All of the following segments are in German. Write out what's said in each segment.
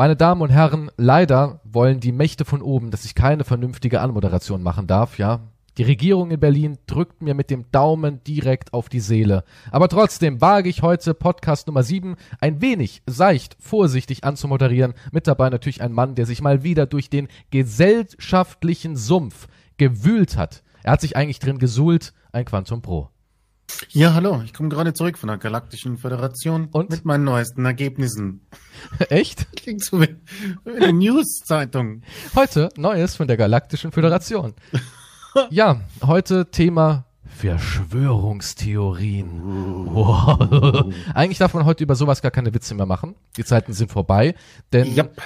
Meine Damen und Herren, leider wollen die Mächte von oben, dass ich keine vernünftige Anmoderation machen darf, ja. Die Regierung in Berlin drückt mir mit dem Daumen direkt auf die Seele. Aber trotzdem wage ich heute Podcast Nummer 7 ein wenig seicht, vorsichtig anzumoderieren. Mit dabei natürlich ein Mann, der sich mal wieder durch den gesellschaftlichen Sumpf gewühlt hat. Er hat sich eigentlich drin gesuhlt, ein Quantum Pro. Ja, hallo, ich komme gerade zurück von der Galaktischen Föderation Und? mit meinen neuesten Ergebnissen. Echt? Klingt so wie, eine News-Zeitung. Heute Neues von der Galaktischen Föderation. Ja, heute Thema Verschwörungstheorien. Wow. Eigentlich darf man heute über sowas gar keine Witze mehr machen. Die Zeiten sind vorbei, denn Yep.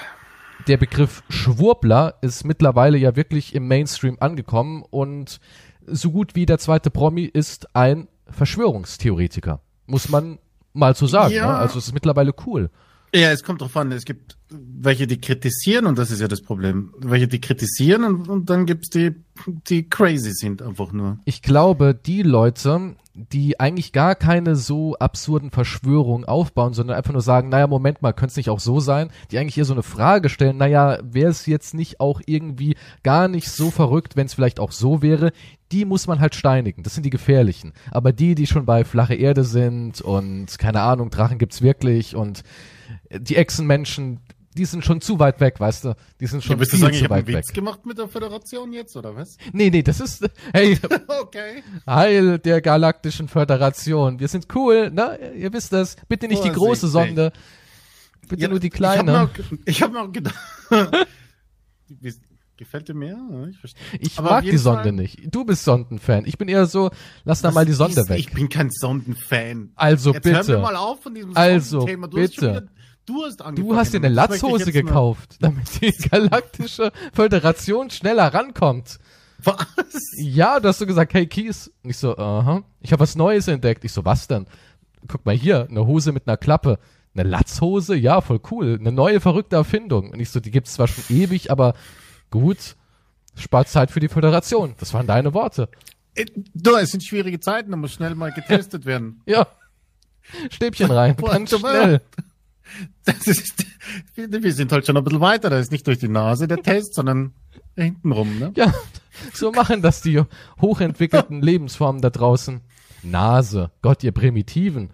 der Begriff Schwurbler ist mittlerweile ja wirklich im Mainstream angekommen und so gut wie der zweite Promi ist ein Verschwörungstheoretiker. Muss man mal so sagen. Ja. Ne? Also es ist mittlerweile cool. Ja, es kommt drauf an. Es gibt welche, die kritisieren, und das ist ja das Problem. Welche, die kritisieren, und, und dann gibt's die, die crazy sind einfach nur. Ich glaube, die Leute, die eigentlich gar keine so absurden Verschwörungen aufbauen, sondern einfach nur sagen, naja, Moment mal, könnte es nicht auch so sein, die eigentlich eher so eine Frage stellen, naja, wäre es jetzt nicht auch irgendwie gar nicht so verrückt, wenn es vielleicht auch so wäre, die muss man halt steinigen. Das sind die gefährlichen. Aber die, die schon bei flache Erde sind und keine Ahnung, Drachen gibt's wirklich und die Echsenmenschen, die sind schon zu weit weg, weißt du? Die sind schon Ja, willst du viel sagen, ich zu habe einen weit weg. Witz gemacht mit der Föderation jetzt, oder was? Nee, nee, das ist, hey, Okay. Heil der Galaktischen Föderation. Wir sind cool, ne? Ihr wisst das. Bitte nicht die große. Sonde. Bitte Ja, nur die Ich habe kleine. ich hab mir auch gedacht. Gefällt dir mehr? Ich, verstehe. Ich Aber mag die Sonde Fall- nicht. Du bist Sondenfan. Ich bin eher so, lass da mal die Sonde ist, weg. Ich bin kein Sondenfan. Also Jetzt hör mir bitte. mal auf von diesem Also. Du bitte. Du hast angefangen. Du hast dir eine Latzhose gekauft, damit die Galaktische Föderation schneller rankommt. Was? Ja, du hast so gesagt, hey Kies. Und ich so, aha. Ich habe was Neues entdeckt. Ich so, was denn? Guck mal hier, eine Hose mit einer Klappe. Eine Latzhose? Ja, voll cool. Eine neue verrückte Erfindung. Und ich so, die gibt's zwar schon ewig, aber gut. Spart Zeit für die Föderation. Das waren deine Worte. Äh, Du, es sind schwierige Zeiten, da muss schnell mal getestet werden. Ja. Stäbchen rein. Ganz schnell. Das ist, wir sind halt schon ein bisschen weiter. Da ist nicht durch die Nase der Test, sondern hintenrum, ne? Ja, so machen das die hochentwickelten Lebensformen da draußen. Nase. Gott, ihr Primitiven.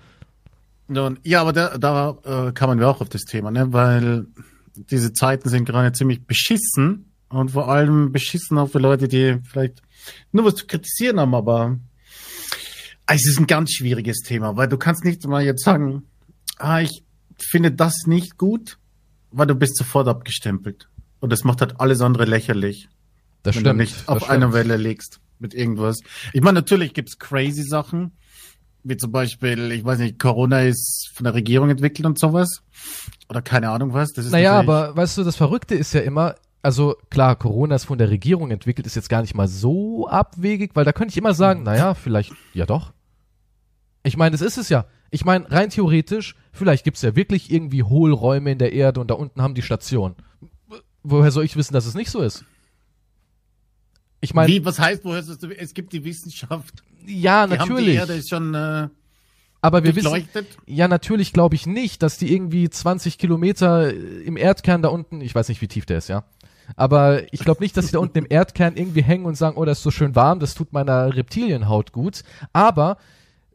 Ja, aber da, da äh, kamen wir auch auf das Thema, ne? Weil diese Zeiten sind gerade ziemlich beschissen und vor allem beschissen auch für Leute, die vielleicht nur was zu kritisieren haben, aber es ist ein ganz schwieriges Thema, weil du kannst nicht mal jetzt sagen, ah, ich finde das nicht gut, weil du bist sofort abgestempelt. Und das macht halt alles andere lächerlich, Das wenn stimmt. du nicht auf einer Welle legst mit irgendwas. Ich meine, natürlich gibt's crazy Sachen, wie zum Beispiel, ich weiß nicht, Corona ist von der Regierung entwickelt und sowas. Oder keine Ahnung was. Das ist Naja, aber weißt du, das Verrückte ist ja immer, also klar, Corona ist von der Regierung entwickelt, ist jetzt gar nicht mal so abwegig, weil da könnte ich immer sagen, naja, vielleicht, ja doch. Ich meine, das ist es ja. Ich meine, rein theoretisch, vielleicht gibt's ja wirklich irgendwie Hohlräume in der Erde und da unten haben die Station. Woher soll ich wissen, dass es nicht so ist? Ich meine, Wie, was heißt, woher ist das? Es gibt die Wissenschaft. ja, Die haben die natürlich. Erde ist schon äh, Aber wir wissen. Ja, natürlich glaube ich nicht, dass die irgendwie 20 Kilometer im Erdkern da unten, ich weiß nicht, wie tief der ist, ja. Aber ich glaube nicht, dass sie da unten im Erdkern irgendwie hängen und sagen, oh, das ist so schön warm, das tut meiner Reptilienhaut gut. Aber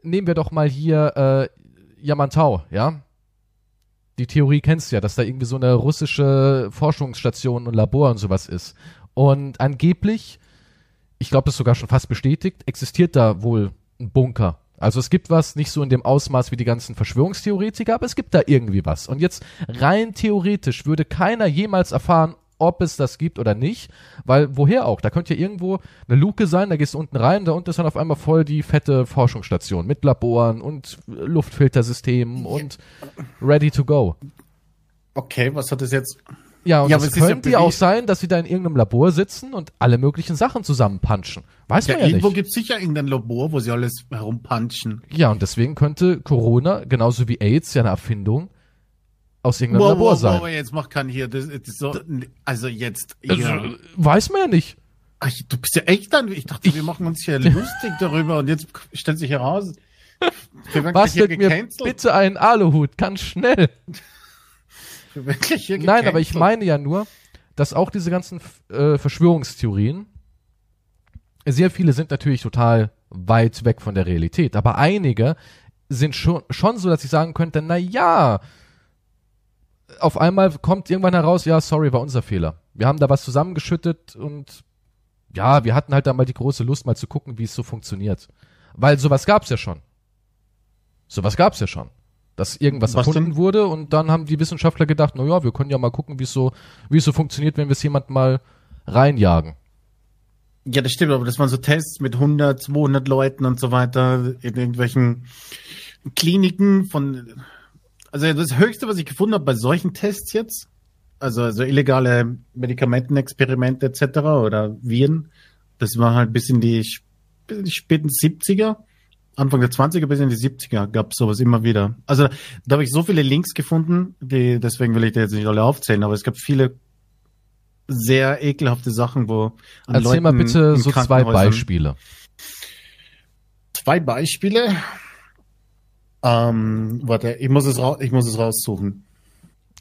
nehmen wir doch mal hier äh, Yamantau, ja. Die Theorie kennst du ja, dass da irgendwie so eine russische Forschungsstation und Labor und sowas ist. Und angeblich, ich glaube, das ist sogar schon fast bestätigt, existiert da wohl ein Bunker. Also es gibt was, nicht so in dem Ausmaß wie die ganzen Verschwörungstheoretiker, aber es gibt da irgendwie was. Und jetzt rein theoretisch würde keiner jemals erfahren, ob es das gibt oder nicht, weil woher auch? Da könnte ja irgendwo eine Luke sein, da gehst du unten rein, da unten ist dann auf einmal voll die fette Forschungsstation mit Laboren und Luftfiltersystemen und ready to go. Okay, was hat das jetzt? Ja, und Ja, es es ja könnte ja auch sein, dass sie da in irgendeinem Labor sitzen und alle möglichen Sachen zusammenpunchen. Weiß Ja, man ja irgendwo nicht. gibt's sicher irgendein Labor, wo sie alles herumpunchen. Ja, und deswegen könnte Corona, genauso wie AIDS, ja eine Erfindung aus irgendeinem Labor sein. wow, jetzt mach kein hier. Das, das so, also jetzt. Also, ja. weiß man ja nicht. Ach, du bist ja echt dann. Ich dachte, wir machen uns hier lustig darüber und jetzt stellt sich heraus. Bastelt mir gecancelt. bitte einen Aluhut, ganz schnell. Nein, aber ich meine ja nur, dass auch diese ganzen äh, Verschwörungstheorien, sehr viele sind natürlich total weit weg von der Realität, aber einige sind schon, schon so, dass ich sagen könnte, na ja, auf einmal kommt irgendwann heraus, ja, sorry, war unser Fehler. Wir haben da was zusammengeschüttet und ja, wir hatten halt da mal die große Lust, mal zu gucken, wie es so funktioniert. Weil sowas gab's ja schon. Sowas gab's ja schon. Dass irgendwas Was erfunden denn? wurde und dann haben die Wissenschaftler gedacht, na ja, wir können ja mal gucken, wie es so, wie es so funktioniert, wenn wir es jemand mal reinjagen. Ja, das stimmt, aber das waren so Tests mit 100, 200 Leuten und so weiter in irgendwelchen Kliniken von, also das Höchste, was ich gefunden habe bei solchen Tests jetzt, also, also illegale Medikamentenexperimente etc. oder Viren, das war halt bis in die, sp- bis in die späten 70er, Anfang der 20er bis in die 70er gab es sowas immer wieder. Also da habe ich so viele Links gefunden, die, deswegen will ich da jetzt nicht alle aufzählen, aber es gab viele sehr ekelhafte Sachen, wo an Erzähl mal Leuten bitte in so zwei Beispiele. Zwei Beispiele. Ähm, warte, ich muss es ra ich muss es raussuchen.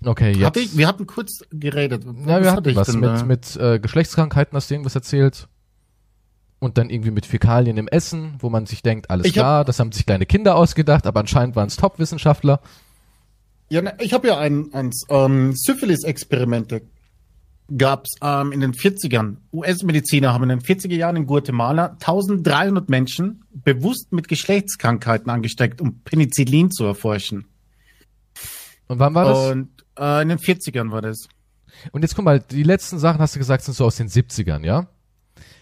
Okay, jetzt. Hatte ich, wir hatten kurz geredet. ja, wir Was hatten was mit, da? mit äh, Geschlechtskrankheiten, hast du irgendwas erzählt? Und dann irgendwie mit Fäkalien im Essen, wo man sich denkt, alles Ich hab- klar, das haben sich kleine Kinder ausgedacht, aber anscheinend waren es Top-Wissenschaftler. Ja, ne, ich habe ja ein, eins. Ähm, Syphilis-Experimente gab's ähm, in den 40ern. US-Mediziner haben in den 40er Jahren in Guatemala 1300 Menschen bewusst mit Geschlechtskrankheiten angesteckt, um Penicillin zu erforschen. Und wann war das? Und äh, in den 40ern war das. Und jetzt guck mal, die letzten Sachen hast du gesagt, sind so aus den 70ern, ja?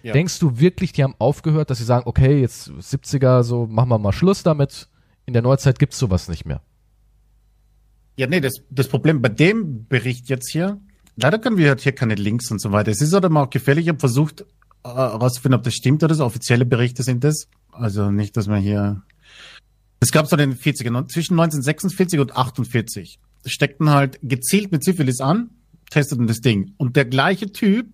Ja. Denkst du wirklich, die haben aufgehört, dass sie sagen, okay, jetzt 70er, so machen wir mal Schluss damit. In der Neuzeit gibt's sowas nicht mehr. Ja, nee, das, das Problem bei dem Bericht jetzt hier, leider können wir halt hier keine Links und so weiter. Es ist halt immer auch gefährlich. Ich habe versucht äh, herauszufinden, ob das stimmt oder so. Offizielle Berichte sind das. Also nicht, dass man hier. Es gab so in den 40ern, zwischen 1946 und 48 steckten halt gezielt mit Syphilis an, testeten das Ding. Und der gleiche Typ,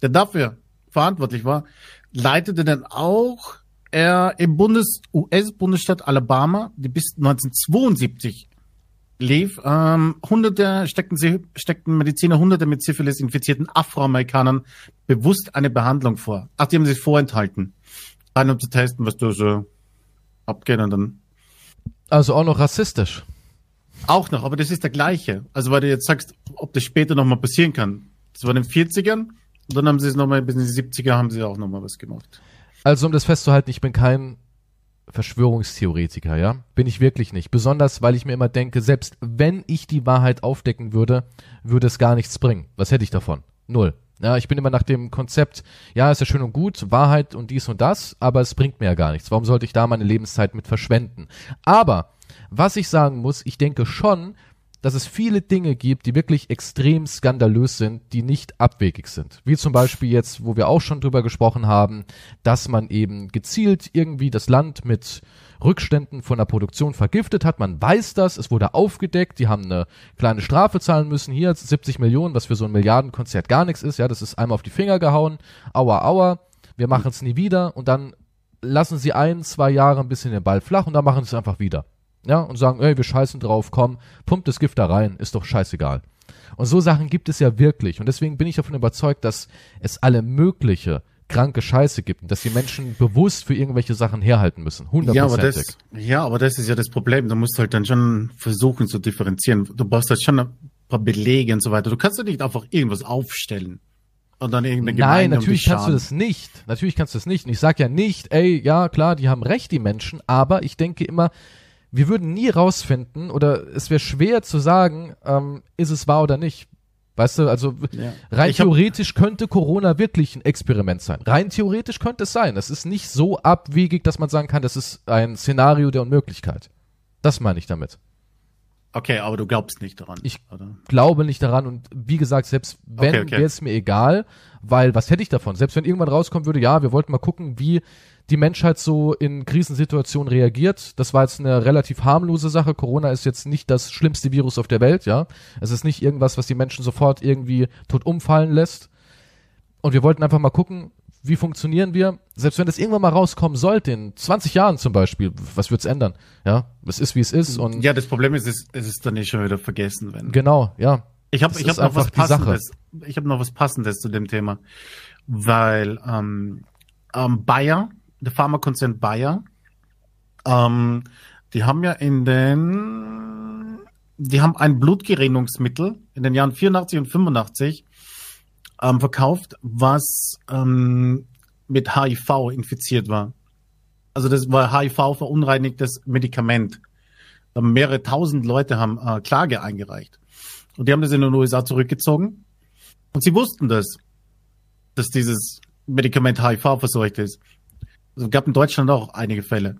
der dafür verantwortlich war, leitete dann auch er im Bundes US-Bundesstaat Alabama, die bis 1972 lief, ähm, hunderte steckten, sie, steckten Mediziner hunderte mit Syphilis infizierten Afroamerikanern bewusst eine Behandlung vor. Ach, die haben sich vorenthalten. Rein um zu testen, was da so abgeht und dann Also auch noch rassistisch. auch noch, aber das ist der gleiche. Also weil du jetzt sagst, ob das später nochmal passieren kann. Das war in den 40ern und dann haben sie es nochmal, bis in die 70er haben sie auch nochmal was gemacht. Also um das festzuhalten, ich bin kein Verschwörungstheoretiker, ja? Bin ich wirklich nicht. Besonders, weil ich mir immer denke, selbst wenn ich die Wahrheit aufdecken würde, würde es gar nichts bringen. Was hätte ich davon? Null. Ja, ich bin immer nach dem Konzept, ja, ist ja schön und gut, Wahrheit und dies und das, aber es bringt mir ja gar nichts. Warum sollte ich da meine Lebenszeit mit verschwenden? Aber, was ich sagen muss, ich denke schon, dass es viele Dinge gibt, die wirklich extrem skandalös sind, die nicht abwegig sind. Wie zum Beispiel jetzt, wo wir auch schon drüber gesprochen haben, dass man eben gezielt irgendwie das Land mit Rückständen von der Produktion vergiftet hat. Man weiß das, es wurde aufgedeckt, die haben eine kleine Strafe zahlen müssen. Hier 70 Millionen, was für so ein Milliardenkonzert gar nichts ist. Ja, das ist einmal auf die Finger gehauen. Aua, aua. Wir machen es nie wieder und dann lassen sie ein, zwei Jahre ein bisschen den Ball flach und dann machen sie es einfach wieder. Ja, und sagen, ey, wir scheißen drauf, komm, pumpt das Gift da rein, ist doch scheißegal. Und so Sachen gibt es ja wirklich. Und deswegen bin ich davon überzeugt, dass es alle mögliche kranke Scheiße gibt und dass die Menschen bewusst für irgendwelche Sachen herhalten müssen. Ja, aber Hundertprozentig. das, ja, aber das ist ja das Problem. Du musst halt dann schon versuchen zu differenzieren. Du brauchst halt schon ein paar Belege und so weiter. Du kannst ja nicht einfach irgendwas aufstellen und dann irgendeine Nein, Gemeinde um natürlich dich kannst du das nicht. Natürlich kannst du das nicht. Und ich sag ja nicht, ey, ja klar, die haben recht, die Menschen, aber ich denke immer, wir würden nie rausfinden oder es wäre schwer zu sagen, ähm, ist es wahr oder nicht. Weißt du, also Ja. rein theoretisch könnte Corona wirklich ein Experiment sein. Rein theoretisch könnte es sein. Es ist nicht so abwegig, dass man sagen kann, das ist ein Szenario der Unmöglichkeit. Das meine ich damit. Okay, aber du glaubst nicht daran. Ich- oder? glaube nicht daran und wie gesagt, selbst wenn, Okay, okay. wäre es mir egal, weil was hätte ich davon? Selbst wenn irgendwann rauskommen würde, ja, wir wollten mal gucken, wie die Menschheit so in Krisensituationen reagiert. Das war jetzt eine relativ harmlose Sache. Corona ist jetzt nicht das schlimmste Virus auf der Welt, ja. Es ist nicht irgendwas, was die Menschen sofort irgendwie tot umfallen lässt. Und wir wollten einfach mal gucken, wie funktionieren wir? Selbst wenn das irgendwann mal rauskommen sollte, in 20 Jahren zum Beispiel, was wird's ändern? Ja, es ist wie es ist und Ja, das Problem ist, es, es ist dann nicht schon wieder vergessen, wenn. Genau, ja. Ich habe ich hab noch was. Passendes. Ich habe noch was Passendes zu dem Thema. Weil ähm, ähm, Bayer, der Pharmakonzern Bayer, ähm, die haben ja in den, die haben ein Blutgerinnungsmittel in den Jahren 84 und 85 ähm, verkauft, was ähm, mit HIV infiziert war. Also das war HIV verunreinigtes Medikament. Da haben mehrere tausend Leute haben äh, Klage eingereicht. Und die haben das in den USA zurückgezogen. Und sie wussten das, dass dieses Medikament HIV verseucht ist. Also gab in Deutschland auch einige Fälle.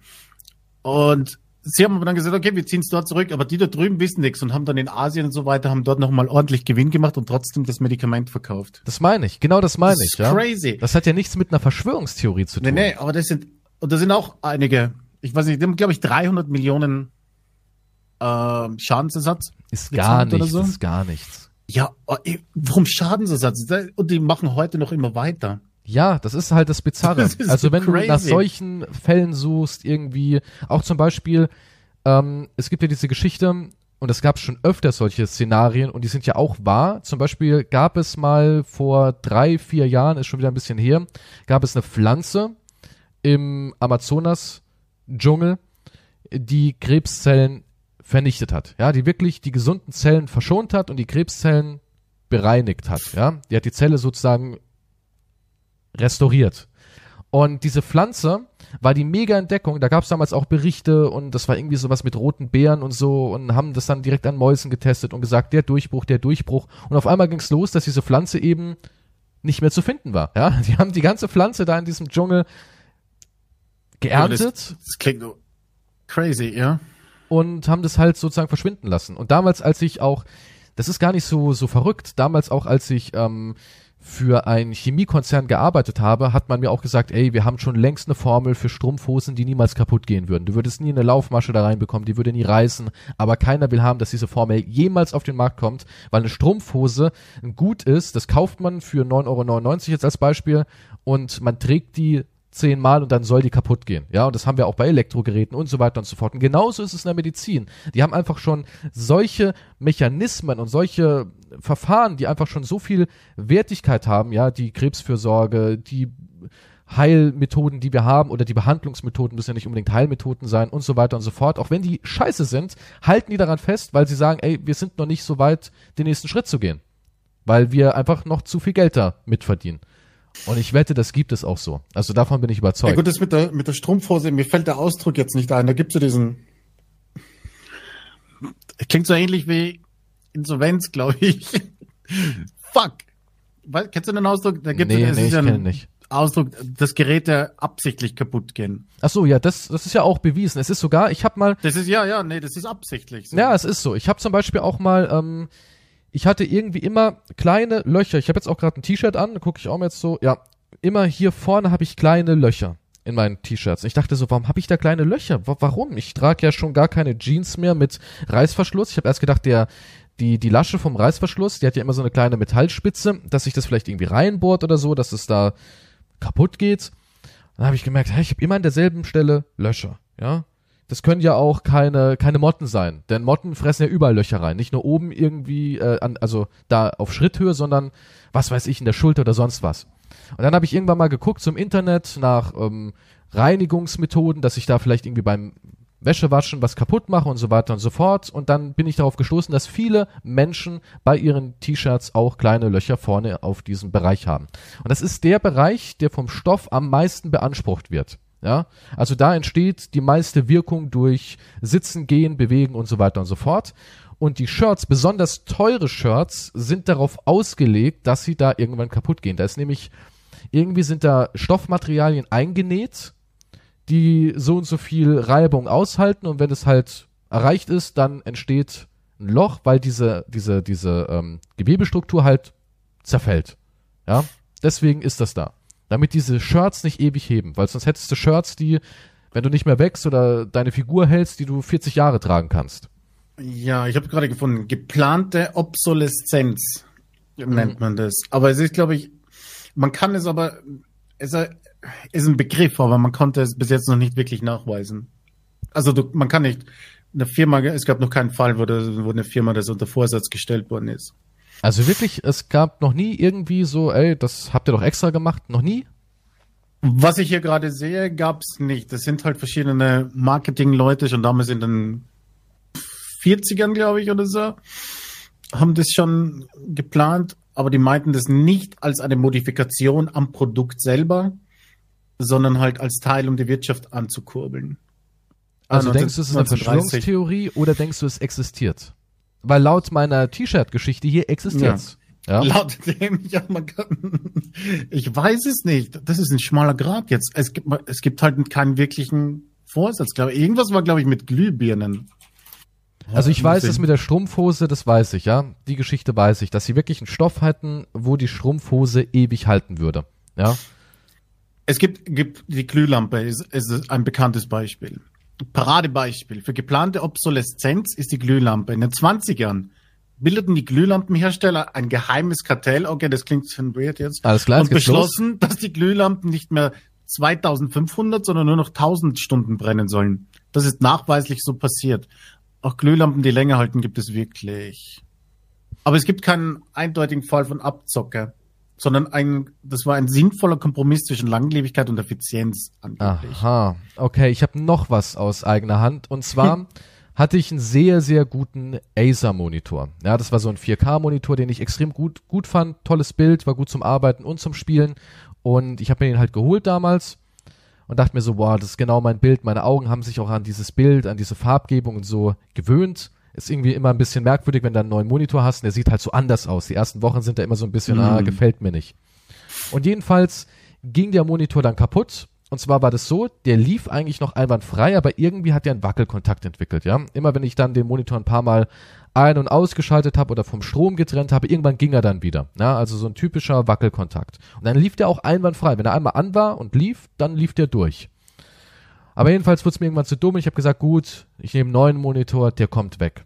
Und sie haben aber dann gesagt, okay, wir ziehen es dort zurück, aber die da drüben wissen nichts und haben dann in Asien und so weiter, haben dort nochmal ordentlich Gewinn gemacht und trotzdem das Medikament verkauft. Das meine ich, genau das meine Das ich, ist ja. crazy. Das hat ja nichts mit einer Verschwörungstheorie zu Nee, tun. nee, aber das sind, und da sind auch einige, ich weiß nicht, die haben, glaube ich, 300 Millionen ähm, Schadensersatz. Ist gar nichts, so? ist gar nichts. Ja, oh, warum Schadensersatz? Und die machen heute noch immer weiter. Ja, das ist halt das Bizarre. Das also wenn du nach crazy. solchen Fällen suchst, irgendwie, auch zum Beispiel, ähm, es gibt ja diese Geschichte, und es gab schon öfter solche Szenarien, und die sind ja auch wahr. Zum Beispiel gab es mal vor drei, vier Jahren, ist schon wieder ein bisschen her, gab es eine Pflanze im Amazonas-Dschungel, die Krebszellen vernichtet hat. Ja, die wirklich die gesunden Zellen verschont hat und die Krebszellen bereinigt hat. Ja, die hat die Zelle sozusagen restauriert. Und diese Pflanze war die mega Entdeckung. Da gab es damals auch Berichte und das war irgendwie sowas mit roten Beeren und so und haben das dann direkt an Mäusen getestet und gesagt, der Durchbruch, der Durchbruch. Und auf einmal ging es los, dass diese Pflanze eben nicht mehr zu finden war. Ja, die haben die ganze Pflanze da in diesem Dschungel geerntet Das, das klingt crazy, ja. und haben das halt sozusagen verschwinden lassen. Und damals, als ich auch, das ist gar nicht so, so verrückt, damals auch, als ich ähm, für einen Chemiekonzern gearbeitet habe, hat man mir auch gesagt, ey, wir haben schon längst eine Formel für Strumpfhosen, die niemals kaputt gehen würden. Du würdest nie eine Laufmasche da reinbekommen, die würde nie reißen, aber keiner will haben, dass diese Formel jemals auf den Markt kommt, weil eine Strumpfhose ein Gut ist, das kauft man für 9,99 Euro jetzt als Beispiel und man trägt die zehnmal und dann soll die kaputt gehen. Ja, und das haben wir auch bei Elektrogeräten und so weiter und so fort. Und genauso ist es in der Medizin. Die haben einfach schon solche Mechanismen und solche Verfahren, die einfach schon so viel Wertigkeit haben, ja, die Krebsfürsorge, die Heilmethoden, die wir haben oder die Behandlungsmethoden müssen ja nicht unbedingt Heilmethoden sein und so weiter und so fort. Auch wenn die scheiße sind, halten die daran fest, weil sie sagen, ey, wir sind noch nicht so weit, den nächsten Schritt zu gehen. Weil wir einfach noch zu viel Geld da mitverdienen. Und ich wette, das gibt es auch so. Also davon bin ich Ja überzeugt. gut, das mit der, mit der Strumpfhose, mir fällt der Ausdruck jetzt nicht ein. Da gibt's so diesen. Klingt so ähnlich wie Insolvenz, glaube ich. Fuck. Weil, kennst du den Ausdruck? Da gibt's nee, es nee, ich ja kenne nicht. Ausdruck, das Geräte absichtlich kaputt gehen. Ach so, ja, das, das ist ja auch bewiesen. Es ist sogar, ich habe mal, Das ist ja, ja, nee, das ist absichtlich. So. ja, es ist so. Ich habe zum Beispiel auch mal, ähm, ich hatte irgendwie immer kleine Löcher. Ich habe jetzt auch gerade ein T-Shirt an, gucke ich auch mal jetzt so, ja, immer hier vorne habe ich kleine Löcher in meinen T-Shirts. Ich dachte so, warum habe ich da kleine Löcher? Wa- Warum? Ich trage ja schon gar keine Jeans mehr mit Reißverschluss. Ich habe erst gedacht, der die die Lasche vom Reißverschluss, die hat ja immer so eine kleine Metallspitze, dass sich das vielleicht irgendwie reinbohrt oder so, dass es da kaputt geht. Dann habe ich gemerkt, hey, ich habe immer an derselben Stelle Löcher, ja? Das können ja auch keine keine Motten sein, denn Motten fressen ja überall Löcher rein, nicht nur oben irgendwie äh, an, also da auf Schritthöhe, sondern was weiß ich in der Schulter oder sonst was. Und dann habe ich irgendwann mal geguckt zum Internet nach ähm, Reinigungsmethoden, dass ich da vielleicht irgendwie beim Wäschewaschen was kaputt mache und so weiter und so fort. Und dann bin ich darauf gestoßen, dass viele Menschen bei ihren T-Shirts auch kleine Löcher vorne auf diesem Bereich haben. Und das ist der Bereich, der vom Stoff am meisten beansprucht wird. Ja, also da entsteht die meiste Wirkung durch Sitzen, Gehen, Bewegen und so weiter und so fort. Und die Shirts, besonders teure Shirts, sind darauf ausgelegt, dass sie da irgendwann kaputt gehen. Da ist nämlich, irgendwie sind da Stoffmaterialien eingenäht, die so und so viel Reibung aushalten und wenn es halt erreicht ist, dann entsteht ein Loch, weil diese, diese, diese ähm, Gewebestruktur halt zerfällt. Ja, deswegen ist das da. Damit diese Shirts nicht ewig heben, weil sonst hättest du Shirts, die, wenn du nicht mehr wächst oder deine Figur hältst, die du 40 Jahre tragen kannst. Ja, ich habe gerade gefunden, geplante Obsoleszenz Mhm. nennt man das. Aber es ist, glaube ich, man kann es aber, es ist ein Begriff, aber man konnte es bis jetzt noch nicht wirklich nachweisen. Also du, man kann nicht, eine Firma, es gab noch keinen Fall, wo, das, wo eine Firma das unter Vorsatz gestellt worden ist. Also wirklich, es gab noch nie irgendwie so, ey, das habt ihr doch extra gemacht, noch nie? Was ich hier gerade sehe, gab's nicht. Das sind halt verschiedene Marketingleute, schon damals in den 40ern, glaube ich, oder so, haben das schon geplant, aber die meinten das nicht als eine Modifikation am Produkt selber, sondern halt als Teil, um die Wirtschaft anzukurbeln. Also denkst du, es ist eine Verschwörungstheorie oder denkst du, es existiert? Weil laut meiner T-Shirt-Geschichte hier existiert's. Ja. ja. Laut dem, ja, man kann, ich weiß es nicht. Das ist ein schmaler Grad jetzt. Es gibt, es gibt halt keinen wirklichen Vorsatz, glaube ich. Irgendwas war, glaube ich, mit Glühbirnen. Also ich weiß es mit der Strumpfhose, das weiß ich, ja. Die Geschichte weiß ich, dass sie wirklich einen Stoff hatten, wo die Strumpfhose ewig halten würde. Ja. Es gibt, gibt die Glühlampe, ist, ist ein bekanntes Beispiel. Paradebeispiel für geplante Obsoleszenz ist die Glühlampe. In den 20ern bildeten die Glühlampenhersteller ein geheimes Kartell, okay, das klingt schon weird jetzt, Alles klar, und beschlossen, los. dass die Glühlampen nicht mehr 2500, sondern nur noch 1000 Stunden brennen sollen. Das ist nachweislich so passiert. Auch Glühlampen, die länger halten, gibt es wirklich. Aber es gibt keinen eindeutigen Fall von Abzocker sondern ein, das war ein sinnvoller Kompromiss zwischen Langlebigkeit und Effizienz angeblich. Aha, okay, ich habe noch was aus eigener Hand. Und zwar hatte ich einen sehr, sehr guten Acer-Monitor. Ja, das war so ein 4K-Monitor, den ich extrem gut, gut fand, tolles Bild, war gut zum Arbeiten und zum Spielen. Und ich habe mir den halt geholt damals und dachte mir so, wow, das ist genau mein Bild, meine Augen haben sich auch an dieses Bild, an diese Farbgebung und so gewöhnt ist irgendwie immer ein bisschen merkwürdig, wenn du einen neuen Monitor hast und der sieht halt so anders aus. Die ersten Wochen sind da immer so ein bisschen, mm. ah, gefällt mir nicht. Und jedenfalls ging der Monitor dann kaputt. Und zwar war das so, der lief eigentlich noch einwandfrei, aber irgendwie hat er einen Wackelkontakt entwickelt, ja. Immer wenn ich dann den Monitor ein paar Mal ein- und ausgeschaltet habe oder vom Strom getrennt habe, irgendwann ging er dann wieder. Ja, also so ein typischer Wackelkontakt. Und dann lief der auch einwandfrei. Wenn er einmal an war und lief, dann lief der durch. Aber jedenfalls wurde es mir irgendwann zu dumm. Ich habe gesagt, gut, ich nehme einen neuen Monitor, der kommt weg.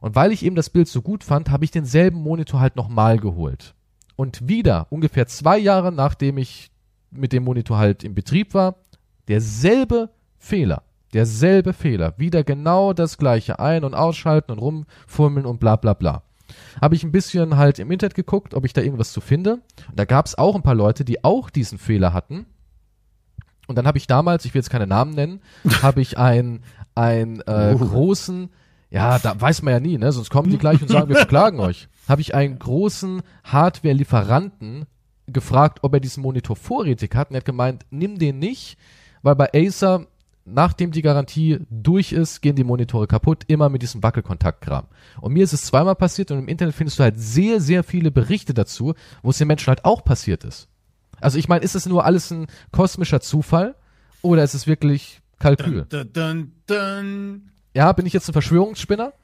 Und weil ich eben das Bild so gut fand, habe ich denselben Monitor halt nochmal geholt. Und wieder, ungefähr zwei Jahre nachdem ich mit dem Monitor halt im Betrieb war, derselbe Fehler. Derselbe Fehler. Wieder genau das gleiche. Ein- und ausschalten und rumfummeln und bla bla bla. Habe ich ein bisschen halt im Internet geguckt, ob ich da irgendwas zu finde. Und da gab es auch ein paar Leute, die auch diesen Fehler hatten. Und dann habe ich damals, ich will jetzt keine Namen nennen, habe ich einen ein, äh, uh. großen, ja, da weiß man ja nie, ne? Sonst kommen die gleich und sagen, wir verklagen euch. Habe ich einen großen Hardware-Lieferanten gefragt, ob er diesen Monitor vorrätig hat. Und er hat gemeint, nimm den nicht, weil bei Acer, nachdem die Garantie durch ist, gehen die Monitore kaputt, immer mit diesem Wackelkontaktkram. Und mir ist es zweimal passiert und im Internet findest du halt sehr, sehr viele Berichte dazu, wo es den Menschen halt auch passiert ist. Also ich meine, ist es nur alles ein kosmischer Zufall oder ist es wirklich Kalkül? Dun, dun, dun, ja, bin ich jetzt ein Verschwörungsspinner?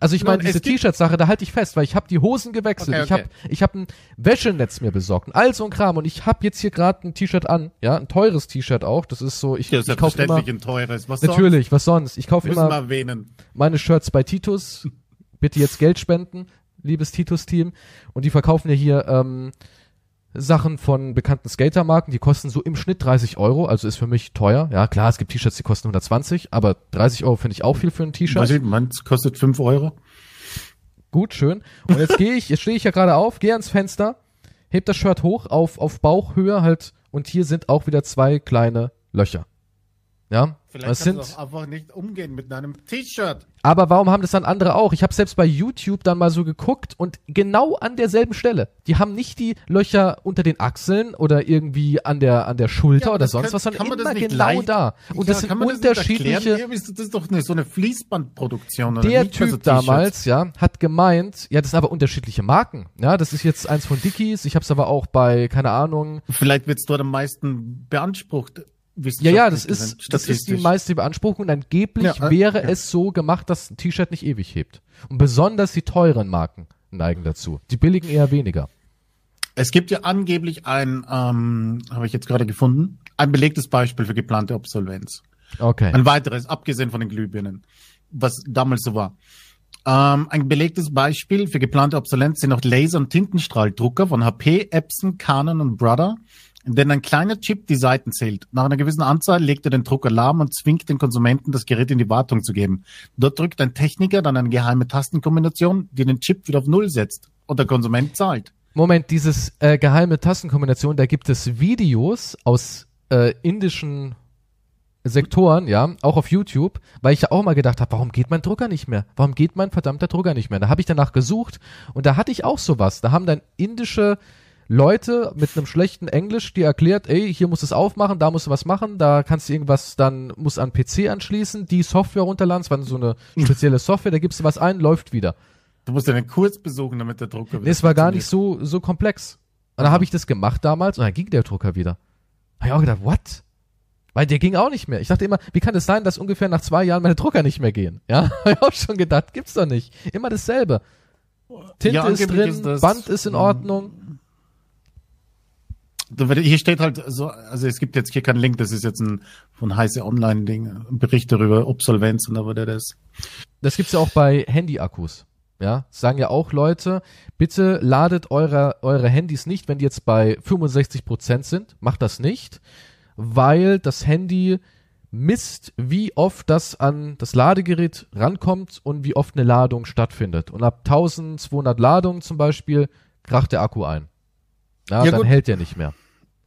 Also ich meine, diese T-Shirt-Sache, da halte ich fest, weil ich habe die Hosen gewechselt, okay, okay. ich habe ich hab ein Wäschenetz mir besorgt und all so ein Kram und ich habe jetzt hier gerade ein T-Shirt an, ja, ein teures T-Shirt auch, das ist so, ich, ja, ich kaufe immer ein teures, was Natürlich, sonst? was sonst? Ich kaufe immer meine Shirts bei Titus. Bitte jetzt Geld spenden, liebes Titus-Team und die verkaufen ja hier ähm, Sachen von bekannten Skatermarken, die kosten so im Schnitt 30 Euro, also ist für mich teuer. Ja, klar, es gibt T-Shirts, die kosten 120, aber 30 Euro finde ich auch viel für ein T-Shirt. Meins kostet 5 Euro. Gut, schön. Und jetzt gehe ich, jetzt stehe ich ja gerade auf, gehe ans Fenster, heb das Shirt hoch auf, auf Bauchhöhe halt und hier sind auch wieder zwei kleine Löcher. Ja, Vielleicht das sind, doch einfach nicht umgehen mit einem T-Shirt. Aber warum haben das dann andere auch? Ich habe selbst bei YouTube dann mal so geguckt und genau an derselben Stelle. Die haben nicht die Löcher unter den Achseln oder irgendwie an der an der Schulter ja, oder sonst kann, was, sondern immer genau leicht, da. Und ja, das sind unterschiedliche. Das, das ist doch eine, so eine Fließbandproduktion. Oder der Typ so damals, ja, hat gemeint, ja, das sind aber unterschiedliche Marken. Ja, das ist jetzt eins von Dickies. Ich habe es aber auch bei keine Ahnung. Vielleicht wird's dort am meisten beansprucht ja, ja, das ist, das ist die meiste Beanspruchung. Und angeblich ja, äh, wäre ja. es so gemacht, dass ein T-Shirt nicht ewig hebt. Und besonders die teuren Marken neigen dazu. Die billigen eher weniger. Es gibt ja angeblich ein, ähm, habe ich jetzt gerade gefunden, ein belegtes Beispiel für geplante Obsolvenz. Okay. Ein weiteres, abgesehen von den Glühbirnen, was damals so war. Ähm, ein belegtes Beispiel für geplante Obsolenz sind auch Laser- und Tintenstrahldrucker von HP, Epson, Canon und Brother denn ein kleiner Chip die Seiten zählt. Nach einer gewissen Anzahl legt er den Druck Alarm und zwingt den Konsumenten, das Gerät in die Wartung zu geben. Dort drückt ein Techniker dann eine geheime Tastenkombination, die den Chip wieder auf Null setzt. Und der Konsument zahlt. Moment, dieses äh, geheime Tastenkombination, da gibt es Videos aus äh, indischen Sektoren, ja, auch auf YouTube, weil ich ja auch mal gedacht habe, warum geht mein Drucker nicht mehr? Warum geht mein verdammter Drucker nicht mehr? Da habe ich danach gesucht und da hatte ich auch sowas. Da haben dann indische Leute mit einem schlechten Englisch dir erklärt, ey, hier musst du es aufmachen, da musst du was machen, da kannst du irgendwas, dann musst an PC anschließen, die Software runterladen, es war so eine spezielle Software, da gibst du was ein, läuft wieder. Du musst ja einen Kurs besuchen, damit der Drucker Nee, es war gar nicht so, so komplex. Und dann habe ich das gemacht damals und dann ging der Drucker wieder. Habe ich auch gedacht, what? Weil der ging auch nicht mehr. Ich dachte immer, wie kann es sein, dass ungefähr nach zwei Jahren meine Drucker nicht mehr gehen? Ja, habe ich auch schon gedacht, gibt's doch nicht. Immer dasselbe. Tinte Ja, ist drin, ist das- Band ist in Ordnung. Hier steht halt so, also es gibt jetzt hier keinen Link, das ist jetzt ein von heiße Online-Ding, ein Bericht darüber, Obsolvenz und aber der das. Das gibt's ja auch bei Handy-Akkus. Ja, sagen ja auch Leute, bitte ladet eure, eure Handys nicht, wenn die jetzt bei 65% sind. Macht das nicht, weil das Handy misst, wie oft das an das Ladegerät rankommt und wie oft eine Ladung stattfindet. Und ab 1200 Ladungen zum Beispiel kracht der Akku ein. Ja, Ja, dann gut. hält der nicht mehr.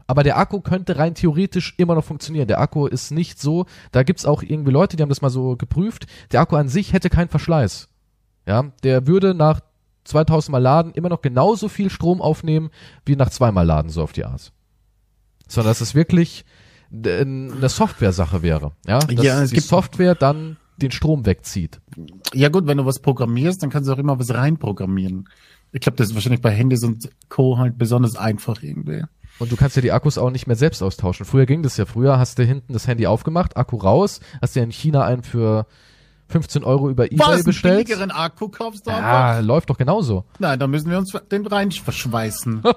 Aber der Akku könnte rein theoretisch immer noch funktionieren. Der Akku ist nicht so, da gibt's auch irgendwie Leute, die haben das mal so geprüft. Der Akku an sich hätte keinen Verschleiß. Ja, der würde nach 2000 Mal Laden immer noch genauso viel Strom aufnehmen wie nach zweimal Laden, so auf die Art. Sondern dass es wirklich d- eine Software-Sache wäre. Ja, dass Ja, es die gibt- Software dann den Strom wegzieht. Ja gut, wenn du was programmierst, dann kannst du auch immer was reinprogrammieren. Ich glaube, das ist wahrscheinlich bei Handys und Co. halt besonders einfach irgendwie. Und du kannst ja die Akkus auch nicht mehr selbst austauschen. Früher ging das ja. Früher hast du hinten das Handy aufgemacht, Akku raus, hast dir in China einen für 15 Euro über Ebay Was, bestellt. billigeren Akku kaufst du Ja, einfach? läuft doch genauso. Nein, da müssen wir uns den rein verschweißen.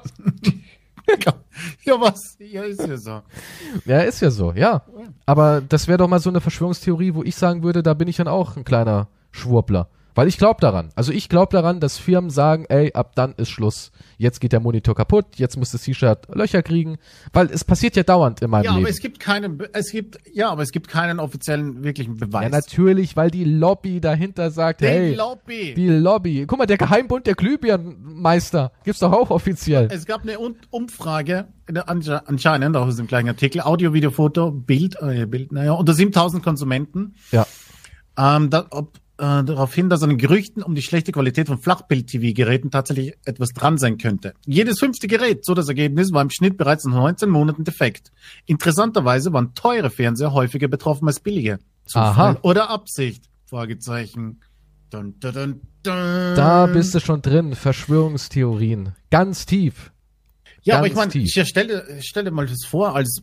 ja, was? Ja, ist ja so. Ja, ist ja so, ja. Aber das wäre doch mal so eine Verschwörungstheorie, wo ich sagen würde, da bin ich dann auch ein kleiner Schwurbler. Weil ich glaube daran. Also ich glaube daran, dass Firmen sagen, ey, ab dann ist Schluss. Jetzt geht der Monitor kaputt, jetzt muss das T-Shirt Löcher kriegen. Weil es passiert ja dauernd in meinem Ja, aber Leben. es gibt keinen, es gibt, ja, aber es gibt keinen offiziellen, wirklichen Beweis. ja, natürlich, weil die Lobby dahinter sagt, Den hey, Lobby. die Lobby. Guck mal, der Geheimbund der Glühbirnenmeister gibt's doch auch offiziell. Es gab eine Umfrage, anscheinend auch aus dem gleichen Artikel, Audio, Video, Foto, Bild, äh, Bild, naja, unter 7000 Konsumenten, Ja. ähm, da, ob, äh, darauf hin, dass an den Gerüchten um die schlechte Qualität von Flachbild-TV-Geräten tatsächlich etwas dran sein könnte. Jedes fünfte Gerät, so das Ergebnis, war im Schnitt bereits nach 19 Monaten defekt. Interessanterweise waren teure Fernseher häufiger betroffen als billige. Zufall Aha. oder Absicht? Fragezeichen. Dun, dun, dun. Da bist du schon drin. Verschwörungstheorien. Ganz tief. Ja, aber Ganz ich meine, ich stelle, stelle mal das vor, als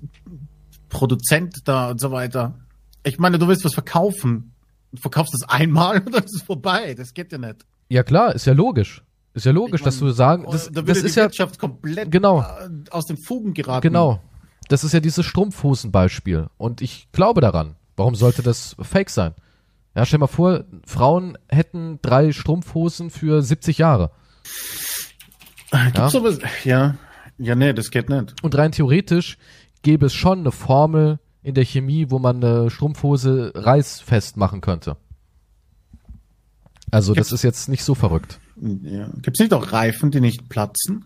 Produzent da und so weiter. Ich meine, du willst was verkaufen. Du verkaufst das einmal und dann ist es vorbei. Das geht ja nicht. Ja klar, ist ja logisch. Ist ja logisch, Ich dass mein, du sagen, das, da das die ist ja Wirtschaft komplett Genau. äh, aus den Fugen geraten. genau. Das ist ja dieses Strumpfhosen-Beispiel. Und ich glaube daran. Warum sollte das fake sein? Ja, stell mal vor, Frauen hätten drei Strumpfhosen für 70 Jahre. Gibt's Ja. sowas? Ja. Ja, nee, das geht nicht. Und rein theoretisch gäbe es schon eine Formel in der Chemie, wo man eine Strumpfhose reißfest machen könnte. Also das Gibt's- ist jetzt nicht so verrückt. Ja. Gibt's nicht auch Reifen, die nicht platzen?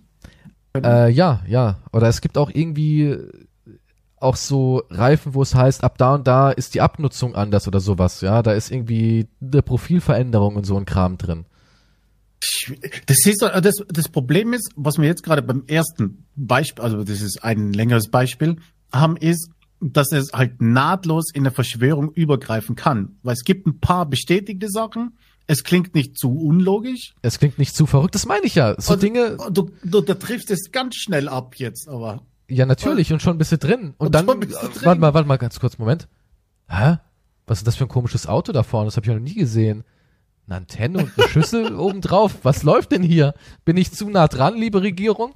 Äh, ja, ja. Oder es gibt auch irgendwie auch so Reifen, wo es heißt, ab da und da ist die Abnutzung anders oder sowas. Ja, da ist irgendwie eine Profilveränderung und so ein Kram drin. Das ist so- das, das Problem ist, was wir jetzt gerade beim ersten Beispiel, also das ist ein längeres Beispiel, haben, ist, dass es halt nahtlos in eine Verschwörung übergreifen kann. Weil es gibt ein paar bestätigte Sachen, es klingt nicht zu unlogisch. Es klingt nicht zu verrückt, das meine ich ja. So Und- Dinge, Du, du, da triffst es ganz schnell ab jetzt, aber. ja natürlich und schon bist du drin. Und, Und dann, du drin. warte mal, warte mal ganz kurz, Moment. Hä? Was ist das für ein komisches Auto da vorne? Das habe ich noch nie gesehen. Eine Antenne und eine Schüssel obendrauf. Was läuft denn hier? Bin ich zu nah dran, liebe Regierung?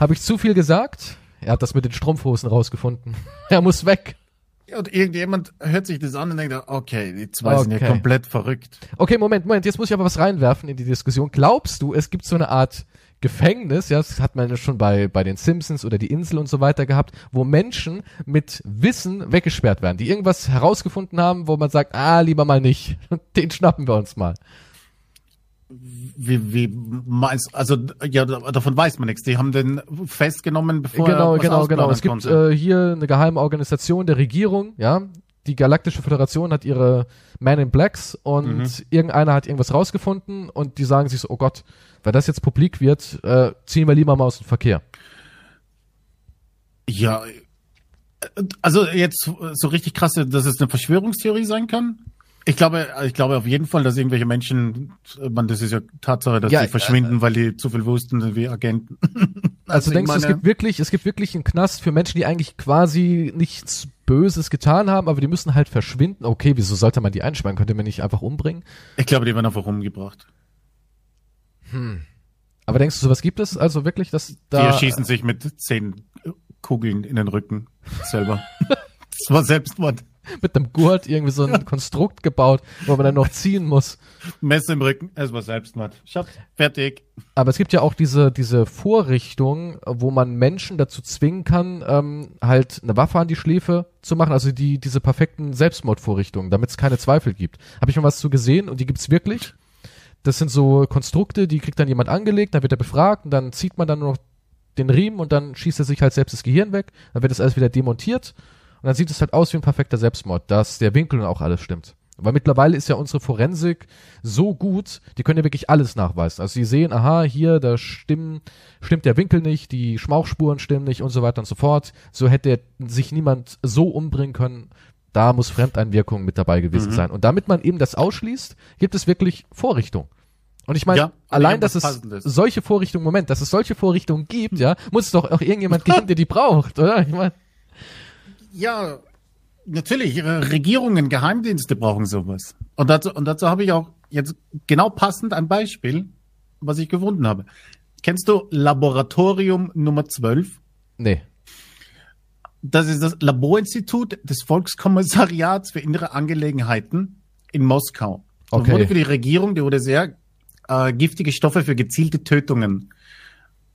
Habe ich zu viel gesagt? Er hat das mit den Strumpfhosen rausgefunden. Er muss weg. Ja, Und irgendjemand hört sich das an und denkt, okay, die zwei sind ja Okay. komplett verrückt. Okay, Moment, Moment. Jetzt muss ich aber was reinwerfen in die Diskussion. Glaubst du, es gibt so eine Art Gefängnis, ja, das hat man ja schon bei, bei den Simpsons oder die Insel und so weiter gehabt, wo Menschen mit Wissen weggesperrt werden, die irgendwas herausgefunden haben, wo man sagt, ah, lieber mal nicht. Den schnappen wir uns mal. Wie, wie meinst also ja, davon weiß man nichts. Die haben den festgenommen, bevor genau, er was genau, genau. Es gibt konnte. äh, hier eine geheime Organisation der Regierung, ja. Die Galaktische Föderation hat ihre Man in Blacks und Mhm. irgendeiner hat irgendwas rausgefunden und die sagen sich so, oh Gott, weil das jetzt publik wird, äh, ziehen wir lieber mal aus dem Verkehr. Ja, äh, also jetzt so richtig krasse, dass es eine Verschwörungstheorie sein kann. Ich glaube, ich glaube auf jeden Fall, dass irgendwelche Menschen, man, das ist ja Tatsache, dass Ja, die verschwinden, weil die zu viel wussten wie Agenten. Also, ich denkst du, es meine- gibt wirklich, es gibt wirklich einen Knast für Menschen, die eigentlich quasi nichts Böses getan haben, aber die müssen halt verschwinden. Okay, wieso sollte man die einsperren? Könnte man nicht einfach umbringen? Ich glaube, die werden einfach umgebracht. Aber denkst du, sowas gibt es also wirklich, dass Die da erschießen sich mit zehn Kugeln in den Rücken selber. das war Selbstmord. mit einem Gurt irgendwie so ein Konstrukt gebaut, wo man dann noch ziehen muss? Messer im Rücken, es war Selbstmord. Schatz, fertig. Aber es gibt ja auch diese, diese Vorrichtung, wo man Menschen dazu zwingen kann, ähm, halt eine Waffe an die Schläfe zu machen, also die, diese perfekten Selbstmordvorrichtungen, damit es keine Zweifel gibt. Habe ich mal was zu gesehen und die gibt's wirklich. Das sind so Konstrukte, die kriegt dann jemand angelegt, dann wird er befragt und dann zieht man dann nur noch den Riemen und dann schießt er sich halt selbst das Gehirn weg, dann wird das alles wieder demontiert und dann sieht es halt aus wie ein perfekter Selbstmord, dass der Winkel und auch alles stimmt. Weil mittlerweile ist ja unsere Forensik so gut, die können ja wirklich alles nachweisen. Also sie sehen, aha, hier, da stimmen, stimmt der Winkel nicht, die Schmauchspuren stimmen nicht und so weiter und so fort. So hätte sich niemand so umbringen können. Da muss Fremdeinwirkung mit dabei gewesen Mhm. sein. Und damit man eben das ausschließt, gibt es wirklich Vorrichtungen. Und ich meine, Ja, allein, dass es solche Vorrichtungen, Moment, dass es solche Vorrichtungen gibt, ja, muss es doch auch irgendjemand geben, der die braucht, oder? Ich meine, Ja, natürlich. Regierungen, Geheimdienste brauchen sowas. Und dazu, und dazu habe ich auch jetzt genau passend ein Beispiel, was ich gefunden habe. Kennst du Laboratorium Nummer 12? nee. Das ist das Laborinstitut des Volkskommissariats für innere Angelegenheiten in Moskau. Und Okay. wurde für die Regierung, die wurde sehr äh, giftige Stoffe für gezielte Tötungen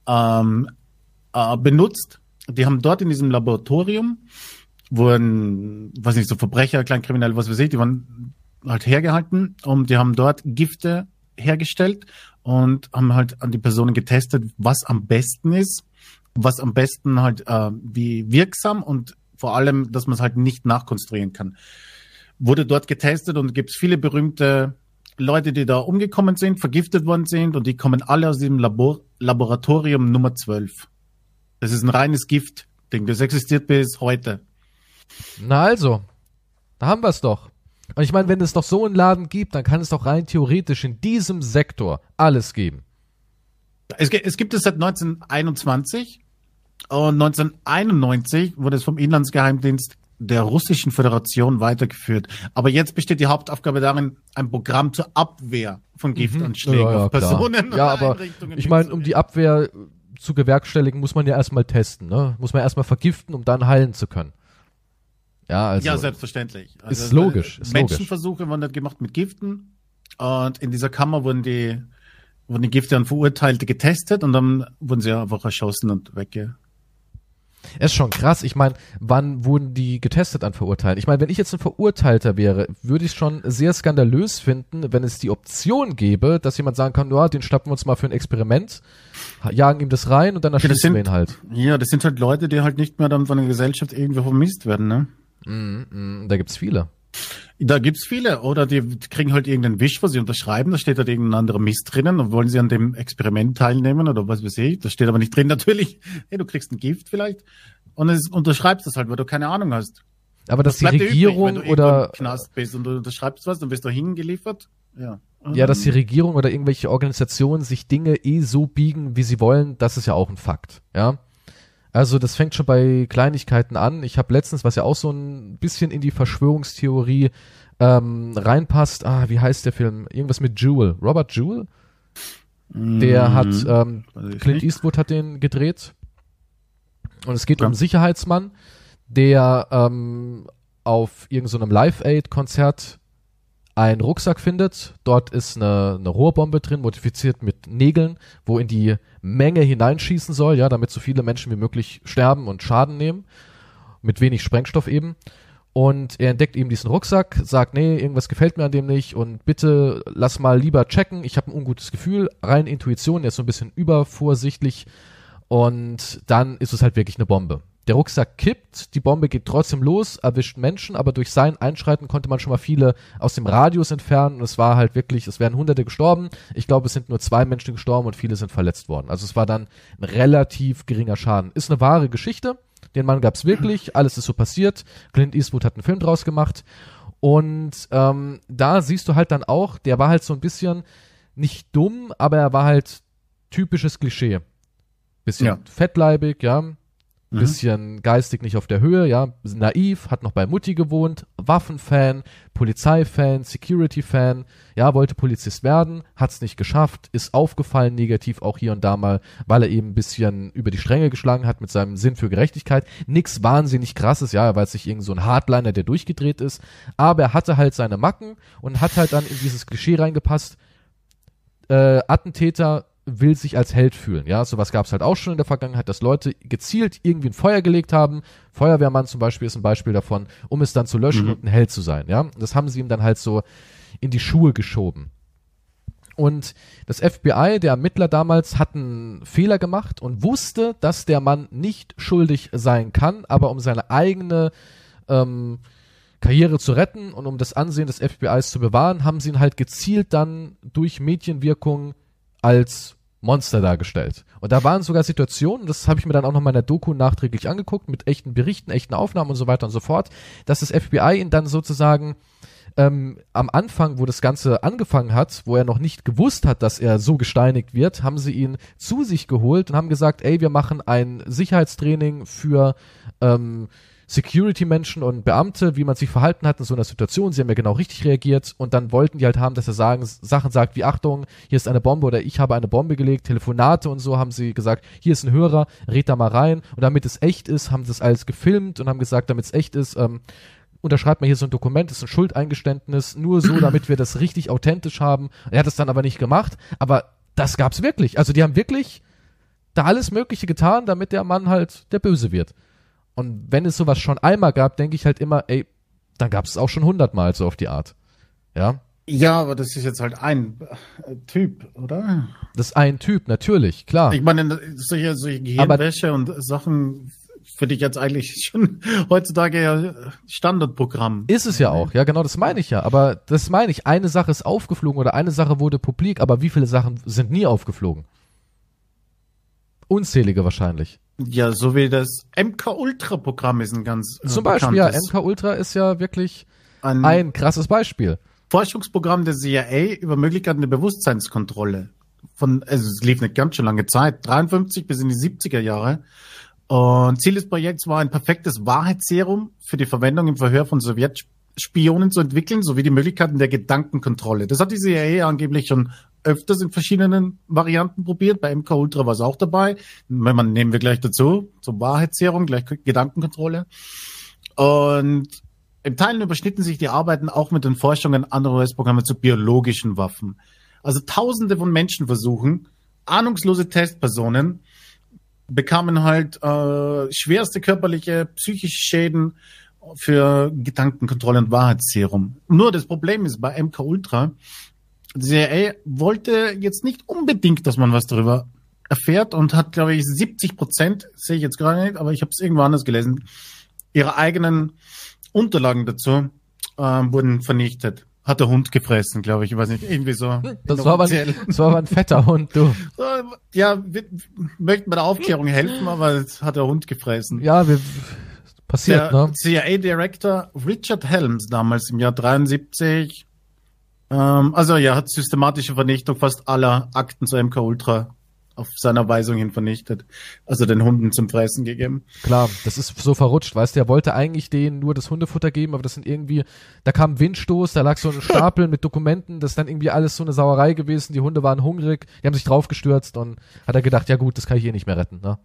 ähm, äh, benutzt. Die haben dort in diesem Laboratorium, wurden, weiß nicht, so Verbrecher, Kleinkriminelle, was weiß ich, die waren halt hergehalten und die haben dort Gifte hergestellt und haben halt an die Personen getestet, was am besten ist, was am besten halt äh, wie wirksam und vor allem, dass man es halt nicht nachkonstruieren kann. Wurde dort getestet und gibt es viele berühmte Leute, die da umgekommen sind, vergiftet worden sind und die kommen alle aus diesem Labor Laboratorium Nummer 12. Das ist ein reines Giftding, das existiert bis heute. Na also, da haben wir es doch. Und ich meine, wenn es doch so einen Laden gibt, dann kann es doch rein theoretisch in diesem Sektor alles geben. Es, es gibt es seit 1921 und 1991 wurde es vom Inlandsgeheimdienst der Russischen Föderation weitergeführt. Aber jetzt besteht die Hauptaufgabe darin, ein Programm zur Abwehr von Giftanschlägen auf klar. Personen Ja, und aber ich meine, um die Abwehr zu gewerkstelligen, muss man ja erstmal testen, ne? Muss man erstmal vergiften, um dann heilen zu können. Ja, also. ja, selbstverständlich. Also, Ist logisch, ist Menschenversuche wurden dort gemacht mit Giften und in dieser Kammer wurden die wurden die Gifte an Verurteilte getestet und dann wurden sie einfach erschossen und wegge ist schon krass. Ich meine, wann wurden die getestet an Verurteilten? Ich meine, wenn ich jetzt ein Verurteilter wäre, würde ich schon sehr skandalös finden, wenn es die Option gäbe, dass jemand sagen kann, ja, den schnappen wir uns mal für ein Experiment, jagen ihm das rein und dann erschießen sind- wir ihn halt. Ja, das sind halt Leute, die halt nicht mehr dann von der Gesellschaft irgendwie vermisst werden, ne? Mm, mm, da gibt's viele. Da gibt's viele. Oder die kriegen halt irgendeinen Wisch, was sie unterschreiben, da steht halt irgendein anderer Mist drinnen und wollen sie an dem Experiment teilnehmen oder was weiß ich. Da steht aber nicht drin natürlich, hey, du kriegst ein Gift vielleicht. Und es unterschreibst das halt, weil du keine Ahnung hast. Aber dass die dir übrig, Regierung wenn du irgendwo oder im Knast bist und du unterschreibst was, dann wirst du hingeliefert. Ja. ja, dass die Regierung oder irgendwelche Organisationen sich Dinge eh so biegen, wie sie wollen, das ist ja auch ein Fakt, ja. Also das fängt schon bei Kleinigkeiten an. Ich habe letztens, was ja auch so ein bisschen in die Verschwörungstheorie ähm, reinpasst, ah, wie heißt der Film? Irgendwas mit Jewel. Robert Jewel? Der hat, ähm, Clint nicht. Eastwood hat den gedreht. Und es geht Ja. um einen Sicherheitsmann, der ähm, auf irgendeinem Live-Aid-Konzert einen Rucksack findet. Dort ist eine, eine Rohrbombe drin, modifiziert mit Nägeln, wo in die Menge hineinschießen soll, ja, damit so viele Menschen wie möglich sterben und Schaden nehmen. Mit wenig Sprengstoff eben. Und er entdeckt eben diesen Rucksack, sagt, nee, irgendwas gefällt mir an dem nicht und bitte lass mal lieber checken, ich habe ein ungutes Gefühl, rein Intuition, er ist so ein bisschen übervorsichtlich und dann ist es halt wirklich eine Bombe. Der Rucksack kippt, die Bombe geht trotzdem los, erwischt Menschen, aber durch sein Einschreiten konnte man schon mal viele aus dem Radius entfernen und es war halt wirklich, es wären hunderte gestorben. Ich glaube, es sind nur zwei Menschen gestorben und viele sind verletzt worden. Also es war dann ein relativ geringer Schaden. Ist eine wahre Geschichte. Den Mann gab's wirklich, alles ist so passiert. Clint Eastwood hat einen Film draus gemacht. Und ähm, da siehst du halt dann auch, der war halt so ein bisschen nicht dumm, aber er war halt typisches Klischee. Bisschen Ja. fettleibig, ja, Mhm. bisschen geistig nicht auf der Höhe, ja, naiv, hat noch bei Mutti gewohnt, Waffenfan, Polizeifan, Security-Fan, ja, wollte Polizist werden, hat's nicht geschafft, ist aufgefallen negativ auch hier und da mal, weil er eben ein bisschen über die Stränge geschlagen hat mit seinem Sinn für Gerechtigkeit. Nix wahnsinnig krasses, ja, er war jetzt nicht irgend so ein Hardliner, der durchgedreht ist, aber er hatte halt seine Macken und hat halt dann in dieses Klischee reingepasst, äh, Attentäter will sich als Held fühlen. Ja, sowas gab es halt auch schon in der Vergangenheit, dass Leute gezielt irgendwie ein Feuer gelegt haben. Feuerwehrmann zum Beispiel ist ein Beispiel davon, um es dann zu löschen Mhm. und ein Held zu sein. Ja, das haben sie ihm dann halt so in die Schuhe geschoben. Und das FBI, der Ermittler damals, hat einen Fehler gemacht und wusste, dass der Mann nicht schuldig sein kann, aber um seine eigene ähm, Karriere zu retten und um das Ansehen des FBIs zu bewahren, haben sie ihn halt gezielt dann durch Medienwirkung als Monster dargestellt. Und da waren sogar Situationen, das habe ich mir dann auch noch mal in der Doku nachträglich angeguckt, mit echten Berichten, echten Aufnahmen und so weiter und so fort, dass das FBI ihn dann sozusagen ähm, am Anfang, wo das Ganze angefangen hat, wo er noch nicht gewusst hat, dass er so gesteinigt wird, haben sie ihn zu sich geholt und haben gesagt, ey, wir machen ein Sicherheitstraining für ähm, Security-Menschen und Beamte, wie man sich verhalten hat in so einer Situation. Sie haben ja genau richtig reagiert und dann wollten die halt haben, dass er sagen, Sachen sagt wie Achtung, hier ist eine Bombe oder ich habe eine Bombe gelegt, Telefonate und so haben sie gesagt, hier ist ein Hörer, red da mal rein und damit es echt ist, haben sie das alles gefilmt und haben gesagt, damit es echt ist, ähm, unterschreibt mal hier so ein Dokument, das ist ein Schuldeingeständnis, nur so, damit wir das richtig authentisch haben. Er hat es dann aber nicht gemacht, aber das gab's wirklich. Also die haben wirklich da alles Mögliche getan, damit der Mann halt der Böse wird. Und wenn es sowas schon einmal gab, denke ich halt immer, ey, dann gab's es auch schon hundertmal so auf die Art. Ja, Ja, aber das ist jetzt halt ein äh, Typ, oder? das ist ein Typ, natürlich, klar. Ich meine, solche, solche Gehirnwäsche und Sachen finde ich jetzt eigentlich schon heutzutage ja Standardprogramm. Ist es ja auch, ja, genau, das meine ich ja. Aber das meine ich, eine Sache ist aufgeflogen oder eine Sache wurde publik, aber wie viele Sachen sind nie aufgeflogen? Unzählige wahrscheinlich. Ja, so wie das MK Ultra Programm ist ein ganz äh, Zum Beispiel, ja. MK Ultra ist ja wirklich ein, ein krasses Beispiel. Forschungsprogramm der CIA über Möglichkeiten der Bewusstseinskontrolle. Von, also es lief eine ganz schön lange Zeit, 53 bis in die 70er Jahre. Und Ziel des Projekts war, ein perfektes Wahrheitsserum für die Verwendung im Verhör von Sowjetspionen zu entwickeln, sowie die Möglichkeiten der Gedankenkontrolle. Das hat die CIA angeblich schon öfters in verschiedenen Varianten probiert. Bei MK Ultra war es auch dabei. Wenn man nehmen wir gleich dazu, zum Wahrheitsserum, gleich Gedankenkontrolle. Und im Teilen überschnitten sich die Arbeiten auch mit den Forschungen anderer US-Programme zu biologischen Waffen. Also tausende von Menschenversuchen, ahnungslose Testpersonen bekamen halt äh, schwerste körperliche, psychische Schäden für Gedankenkontrolle und Wahrheitsserum. Nur das Problem ist bei MK Ultra, die CIA wollte jetzt nicht unbedingt, dass man was darüber erfährt und hat, glaube ich, 70 Prozent, sehe ich jetzt gerade nicht, aber ich habe es irgendwo anders gelesen, ihre eigenen Unterlagen dazu äh, wurden vernichtet. Hat der Hund gefressen, glaube ich. Ich weiß nicht, irgendwie so. Das war, aber ein, das war aber ein fetter Hund, du. Ja, wir möchten bei der Aufklärung helfen, aber hat der Hund gefressen. Ja, wir, passiert, der ne? CIA-Director Richard Helms damals im Jahr 73, ähm, also ja, hat systematische Vernichtung fast aller Akten zu MK Ultra auf seiner Weisung hin vernichtet. Also den Hunden zum Fressen gegeben. Klar, das ist so verrutscht, weißt du, er wollte eigentlich denen nur das Hundefutter geben, aber das sind irgendwie, da kam ein Windstoß, da lag so ein Stapel mit Dokumenten, das ist dann irgendwie alles so eine Sauerei gewesen, die Hunde waren hungrig, die haben sich draufgestürzt und hat er gedacht, ja gut, das kann ich eh nicht mehr retten, ne?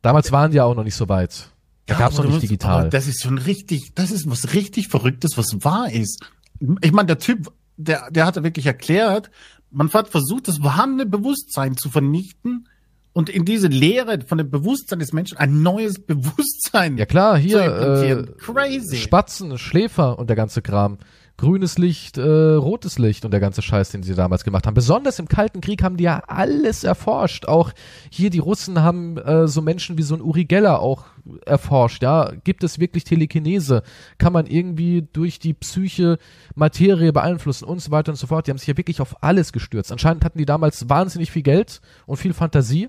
Damals waren die ja auch noch nicht so weit. Da gab's noch nicht digital. Das ist schon richtig, das ist was richtig Verrücktes, was wahr ist. Ich meine, der Typ, der, der hatte wirklich erklärt, man hat versucht, das vorhandene Bewusstsein zu vernichten und in diese Lehre von dem Bewusstsein des Menschen ein neues Bewusstsein. Ja klar, hier äh, Crazy. Spatzen, Schläfer und der ganze Kram. Grünes Licht, äh, rotes Licht und der ganze Scheiß, den sie damals gemacht haben. Besonders im Kalten Krieg haben die ja alles erforscht. Auch hier die Russen haben äh, so Menschen wie so ein Uri Geller auch erforscht. Ja, gibt es wirklich Telekinese? Kann man irgendwie durch die Psyche Materie beeinflussen und so weiter und so fort. Die haben sich ja wirklich auf alles gestürzt. Anscheinend hatten die damals wahnsinnig viel Geld und viel Fantasie.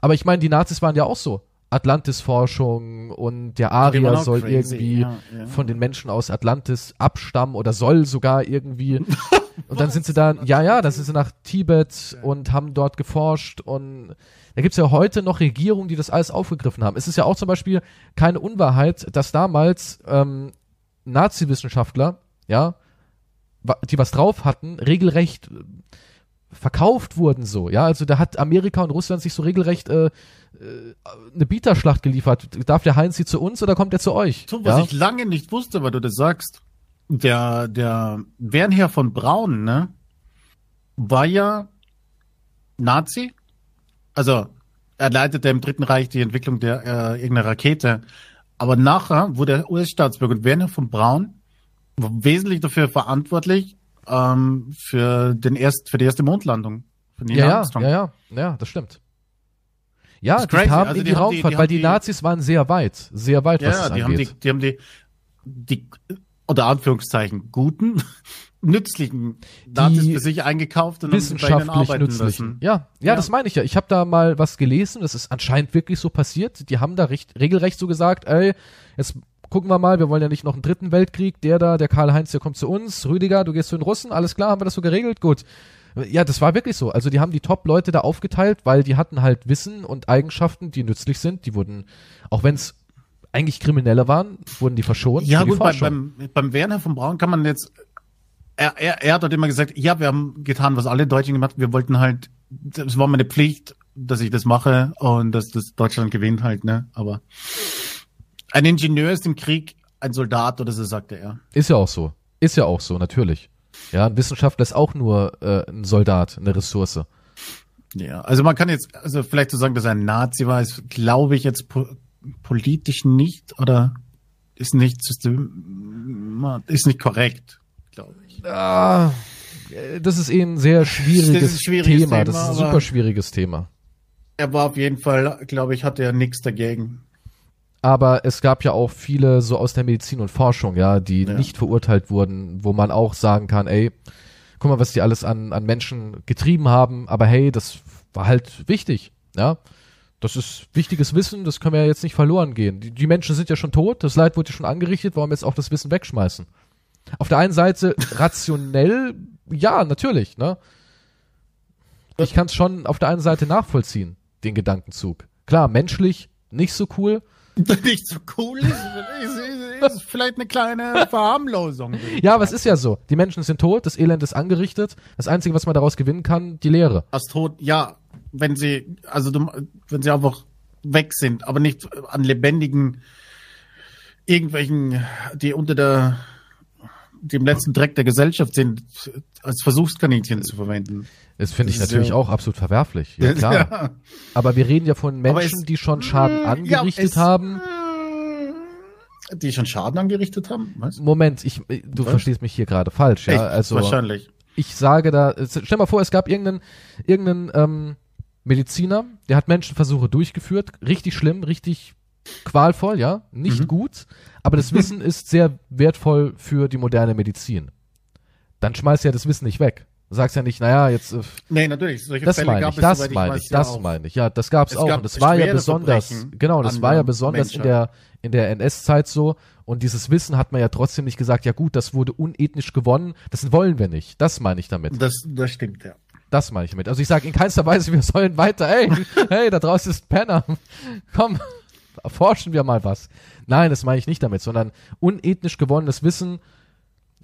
Aber ich meine, die Nazis waren ja auch so. Atlantis-Forschung und der Arier soll crazy, irgendwie ja, ja. von den Menschen aus Atlantis abstammen oder soll sogar irgendwie. und dann sind sie dann, ja, ja, dann sind sie nach Tibet und haben dort geforscht und da gibt's ja heute noch Regierungen, die das alles aufgegriffen haben. Es ist ja auch zum Beispiel keine Unwahrheit, dass damals ähm, Nazi-Wissenschaftler, ja, die was drauf hatten, regelrecht verkauft wurden so, ja, also da hat Amerika und Russland sich so regelrecht äh, äh, eine Bieterschlacht geliefert. Darf der Heinz sie zu uns oder kommt er zu euch? So, was ja? ich lange nicht wusste, weil du das sagst. Der, der Wernher von Braun, ne, war ja Nazi. Also, er leitete im Dritten Reich die Entwicklung der äh, irgendeiner Rakete. Aber nachher wurde er US-Staatsbürger und Werner von Braun wesentlich dafür verantwortlich ähm, für den erst für die erste Mondlandung. Von Neil ja, ja, Armstrong. ja, ja, ja, das stimmt. Ja, Das die crazy. kamen Also in die die haben die- Raumfahrt, die weil die, Nazis waren sehr weit, sehr weit, was Ja, das die haben die, angeht. die haben die, die unter Anführungszeichen guten, nützlichen Nazis Die für sich eingekauft und haben sie bei ihnen wissenschaftlich arbeiten nützlichen. Ja, ja, Ja. das meine ich ja. Ich habe da mal was gelesen, das ist anscheinend wirklich so passiert. Die haben da recht, regelrecht so gesagt, ey, jetzt gucken wir mal, wir wollen ja nicht noch einen dritten Weltkrieg, der da, der Karl-Heinz, der kommt zu uns, Rüdiger, du gehst zu den Russen, alles klar, haben wir das so geregelt? Gut. Ja, das war wirklich so. Also die haben die Top-Leute da aufgeteilt, weil die hatten halt Wissen und Eigenschaften, die nützlich sind. Die wurden, auch wenn es eigentlich Kriminelle waren, wurden die verschont. Ja gut, bei, beim, beim Werner von Braun kann man jetzt, er, er, er hat dort immer gesagt, ja, wir haben getan, was alle Deutschen gemacht haben. Wir wollten halt, es war meine Pflicht, dass ich das mache und dass das Deutschland gewinnt halt, ne? Aber ein Ingenieur ist im Krieg ein Soldat oder so sagte er. Ist ja auch so. Ist ja auch so, natürlich. Ja, ein Wissenschaftler ist auch nur äh, ein Soldat, eine Ressource. Ja, also man kann jetzt, also vielleicht zu sagen, dass er ein Nazi war, ist, glaube ich, jetzt po politisch nicht oder ist nicht system, ist nicht korrekt, glaube ich. Ah, äh, das ist eh ein sehr schwieriges, Das ein schwieriges Thema. Das ist Thema, ein super schwieriges Thema. Er war auf jeden Fall, glaube ich, hatte er nichts dagegen. Aber es gab ja auch viele so aus der Medizin und Forschung, ja, die Ja. nicht verurteilt wurden, wo man auch sagen kann, ey, guck mal, was die alles an, an Menschen getrieben haben, aber hey, das war halt wichtig, ja. Das ist wichtiges Wissen, das können wir ja jetzt nicht verloren gehen. Die, die Menschen sind ja schon tot, das Leid wurde ja schon angerichtet, warum jetzt auch das Wissen wegschmeißen? Auf der einen Seite rationell, ja, natürlich, ne? Ich kann es schon auf der einen Seite nachvollziehen, den Gedankenzug. Klar, menschlich nicht so cool, nicht so cool ist, ist, ist, vielleicht eine kleine Verharmlosung. Ja, aber es ist ja so. Die Menschen sind tot, das Elend ist angerichtet. Das Einzige, was man daraus gewinnen kann, die Lehre. Als tot, ja, wenn sie, also wenn sie einfach weg sind, aber nicht an lebendigen, irgendwelchen, die unter der, die im letzten Dreck der Gesellschaft sind, als Versuchskaninchen zu verwenden. Das finde ich Das natürlich ja- auch absolut verwerflich. Ja, klar. Ja. Aber wir reden ja von Menschen, es- die schon Schaden angerichtet es- haben. Die schon Schaden angerichtet haben? Was? Moment, ich, du Was? verstehst mich hier gerade falsch. Ja, Echt? also Wahrscheinlich. ich sage da, stell mal vor, es gab irgendeinen, irgendeinen ähm, Mediziner, der hat Menschenversuche durchgeführt, richtig schlimm, richtig qualvoll, ja, nicht Mhm. gut, aber das Wissen ist sehr wertvoll für die moderne Medizin. Dann schmeißt ja das Wissen nicht weg. Du sagst ja nicht, naja, jetzt äh, Nee, natürlich. Solche das Fälle meine gab ich, es, das soweit meine ich, ja das auch. meine ich. Ja, das gab's Es auch gab und das war ja besonders, Verbrechen genau, das war ja der besonders in Menschheit. der in der NS-Zeit so und dieses Wissen hat man ja trotzdem nicht gesagt, ja gut, das wurde unethnisch gewonnen, das wollen wir nicht. Das meine ich damit. Das, das stimmt, ja. Das meine ich damit. Also ich sage in keinster Weise, wir sollen weiter, ey, hey, da draußen ist Penner. Komm, erforschen wir mal was. Nein, das meine ich nicht damit, sondern unethnisch gewonnenes Wissen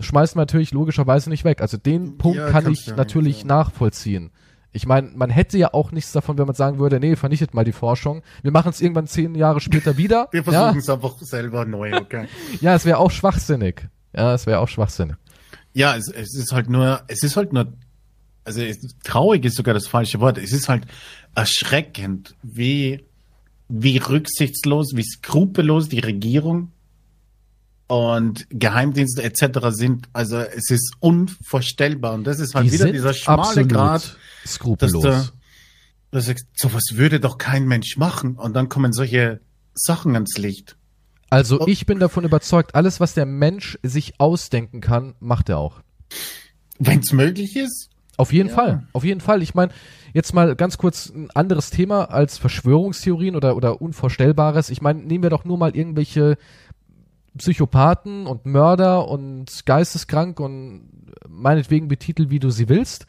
schmeißt man natürlich logischerweise nicht weg. Also den Punkt Ja, kann ich ja natürlich ja. nachvollziehen. Ich meine, man hätte ja auch nichts davon, wenn man sagen würde, nee, vernichtet mal die Forschung. Wir machen es irgendwann zehn Jahre später wieder. Wir versuchen es einfach selber neu, okay? ja, es wäre auch schwachsinnig. Ja, es wäre auch schwachsinnig. Ja, es, es ist halt nur, es ist halt nur, also traurig ist sogar das falsche Wort. Es ist halt erschreckend, wie, wie rücksichtslos, wie skrupellos die Regierung und Geheimdienste etc. sind. Also es ist unvorstellbar. Und das ist halt Die wieder dieser schmale Grad, dass skrupellos. du, dass du, sowas würde doch kein Mensch machen. Und dann kommen solche Sachen ans Licht. Also Oh. ich bin davon überzeugt, alles, was der Mensch sich ausdenken kann, macht er auch. Wenn es möglich ist. Auf jeden Ja. Fall, auf jeden Fall. Ich meine, jetzt mal ganz kurz ein anderes Thema als Verschwörungstheorien oder, oder Unvorstellbares. Ich meine, nehmen wir doch nur mal irgendwelche Psychopathen und Mörder und geisteskrank und meinetwegen betitelt, wie du sie willst.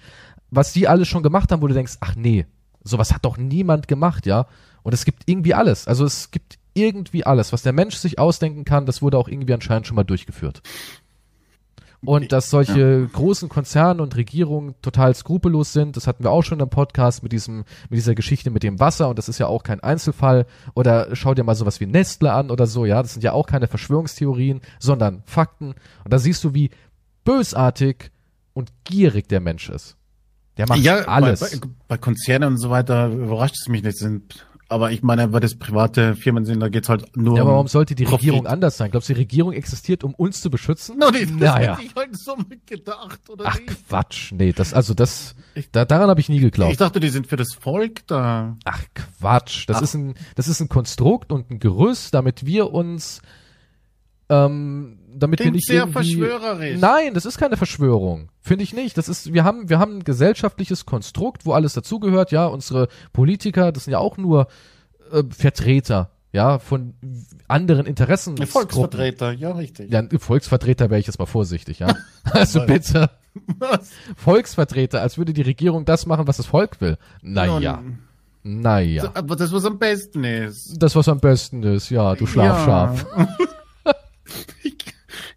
Was die alles schon gemacht haben, wo du denkst, ach nee, sowas hat doch niemand gemacht, ja. Und es gibt irgendwie alles. Also es gibt irgendwie alles, was der Mensch sich ausdenken kann, das wurde auch irgendwie anscheinend schon mal durchgeführt. Und dass solche großen Konzerne und Regierungen total skrupellos sind, das hatten wir auch schon im Podcast mit diesem, mit dieser Geschichte mit dem Wasser und das ist ja auch kein Einzelfall. Oder schau dir mal sowas wie Nestle an oder so, ja, das sind ja auch keine Verschwörungstheorien, sondern Fakten. Und da siehst du, wie bösartig und gierig der Mensch ist. Der macht alles. Bei, bei, bei Konzernen und so weiter überrascht es mich nicht. Sind, aber ich meine, weil das private Firmen sind, da geht's halt nur ja, aber um warum sollte die Profit. Regierung anders sein? Glaubst du, die Regierung existiert, um uns zu beschützen? No, das Naja. hätte ich halt so mitgedacht, oder Ach nicht? Quatsch, nee, das, also das, da, daran habe ich nie geglaubt. Ich dachte, die sind für das Volk da. Ach Quatsch, das Ach. ist ein das ist ein Konstrukt und ein Gerüst, damit wir uns ähm, damit wir Klingt nicht sehr verschwörerisch. Nein, das ist keine Verschwörung. Finde ich nicht. Das ist wir haben wir haben ein gesellschaftliches Konstrukt, wo alles dazugehört, ja, unsere Politiker, das sind ja auch nur äh, Vertreter, ja, von anderen Interessen. Volksvertreter, ja, richtig. Ja, Volksvertreter wäre ich jetzt mal vorsichtig, ja. Also bitte. Was? Volksvertreter, als würde die Regierung das machen, was das Volk will. Naja. Nun, Naja. Aber das, was am besten ist. Das, was am besten ist, ja, du Schlafschaf. Ja.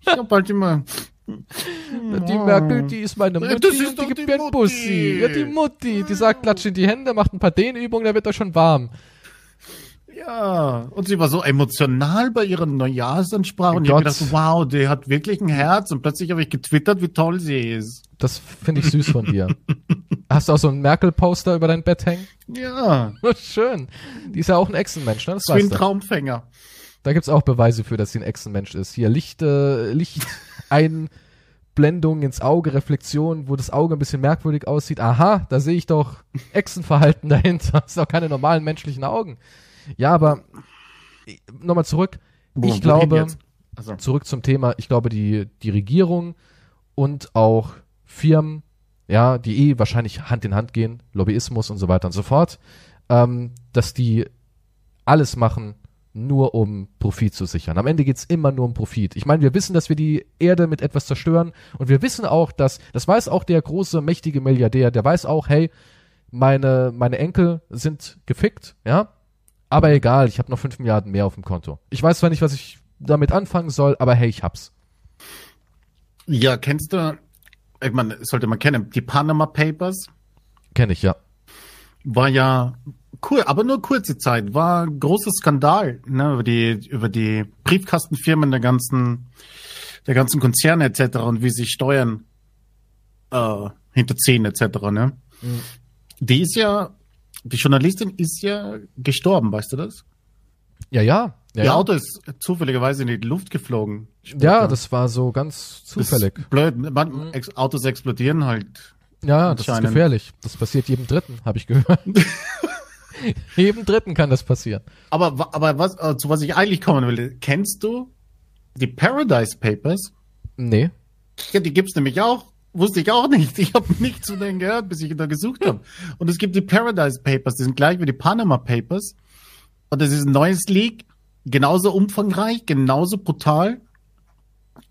Ich hab halt immer. Die Merkel, die ist meine Mutti Das ist und die gibt mir einen. Bussi. Ja, die Mutti, die sagt, klatsch in die Hände, macht ein paar Dehnübungen, da wird er schon warm. Ja, und sie war so emotional bei ihrer Neujahrsansprache und ich habe gedacht, wow, die hat wirklich ein Herz und plötzlich habe ich getwittert, wie toll sie ist. Das finde ich süß von dir. Hast du auch so einen Merkel-Poster über dein Bett hängen? Ja, Schön. Die ist ja auch ein Echsenmensch, ne? Das ist wie ein weißt du. Da gibt's auch Beweise für, dass sie ein Echsenmensch ist. Hier Licht, äh, Lichteinblendung ins Auge, Reflexion, wo das Auge ein bisschen merkwürdig aussieht. Aha, da sehe ich doch Echsenverhalten dahinter. Das sind doch keine normalen menschlichen Augen. Ja, aber nochmal zurück. Wohin Ich glaube? Also, zurück zum Thema, ich glaube, die, die Regierung und auch Firmen, ja, die eh wahrscheinlich Hand in Hand gehen, Lobbyismus und so weiter und so fort, ähm, dass die alles machen, nur um Profit zu sichern. Am Ende geht's immer nur um Profit. Ich meine, wir wissen, dass wir die Erde mit etwas zerstören und wir wissen auch, dass, das weiß auch der große, mächtige Milliardär, der weiß auch, hey, meine, meine Enkel sind gefickt, ja, aber egal, ich habe noch 5 Milliarden mehr auf dem Konto. Ich weiß zwar nicht, was ich damit anfangen soll, aber hey, ich hab's. ja, kennst du, ich meine, sollte man kennen, die Panama Papers Kenne ich, ja. war ja cool, aber nur kurze Zeit, war ein großer Skandal, ne, über die, über die Briefkastenfirmen der ganzen, der ganzen Konzerne etc. und wie sie Steuern äh, hinterziehen etc. Ne? Mhm. Die ist ja, die Journalistin ist ja gestorben, weißt du das? Ja, ja. Ja, Ihr ja. Auto ist zufälligerweise in die Luft geflogen. ja das war so ganz zufällig. blöd. Man, Mhm. Autos explodieren halt. Ja, das ist gefährlich. Das passiert jedem Dritten, habe ich gehört. jedem Dritten kann das passieren. Aber, aber was, äh, zu was ich eigentlich kommen will, kennst du die Paradise Papers? Nee. Ja, die gibt's nämlich auch. Wusste ich auch nicht. Ich habe nichts von denen gehört, bis ich da gesucht habe. Und es gibt die Paradise Papers, die sind gleich wie die Panama Papers. Und das ist ein neues Leak, genauso umfangreich, genauso brutal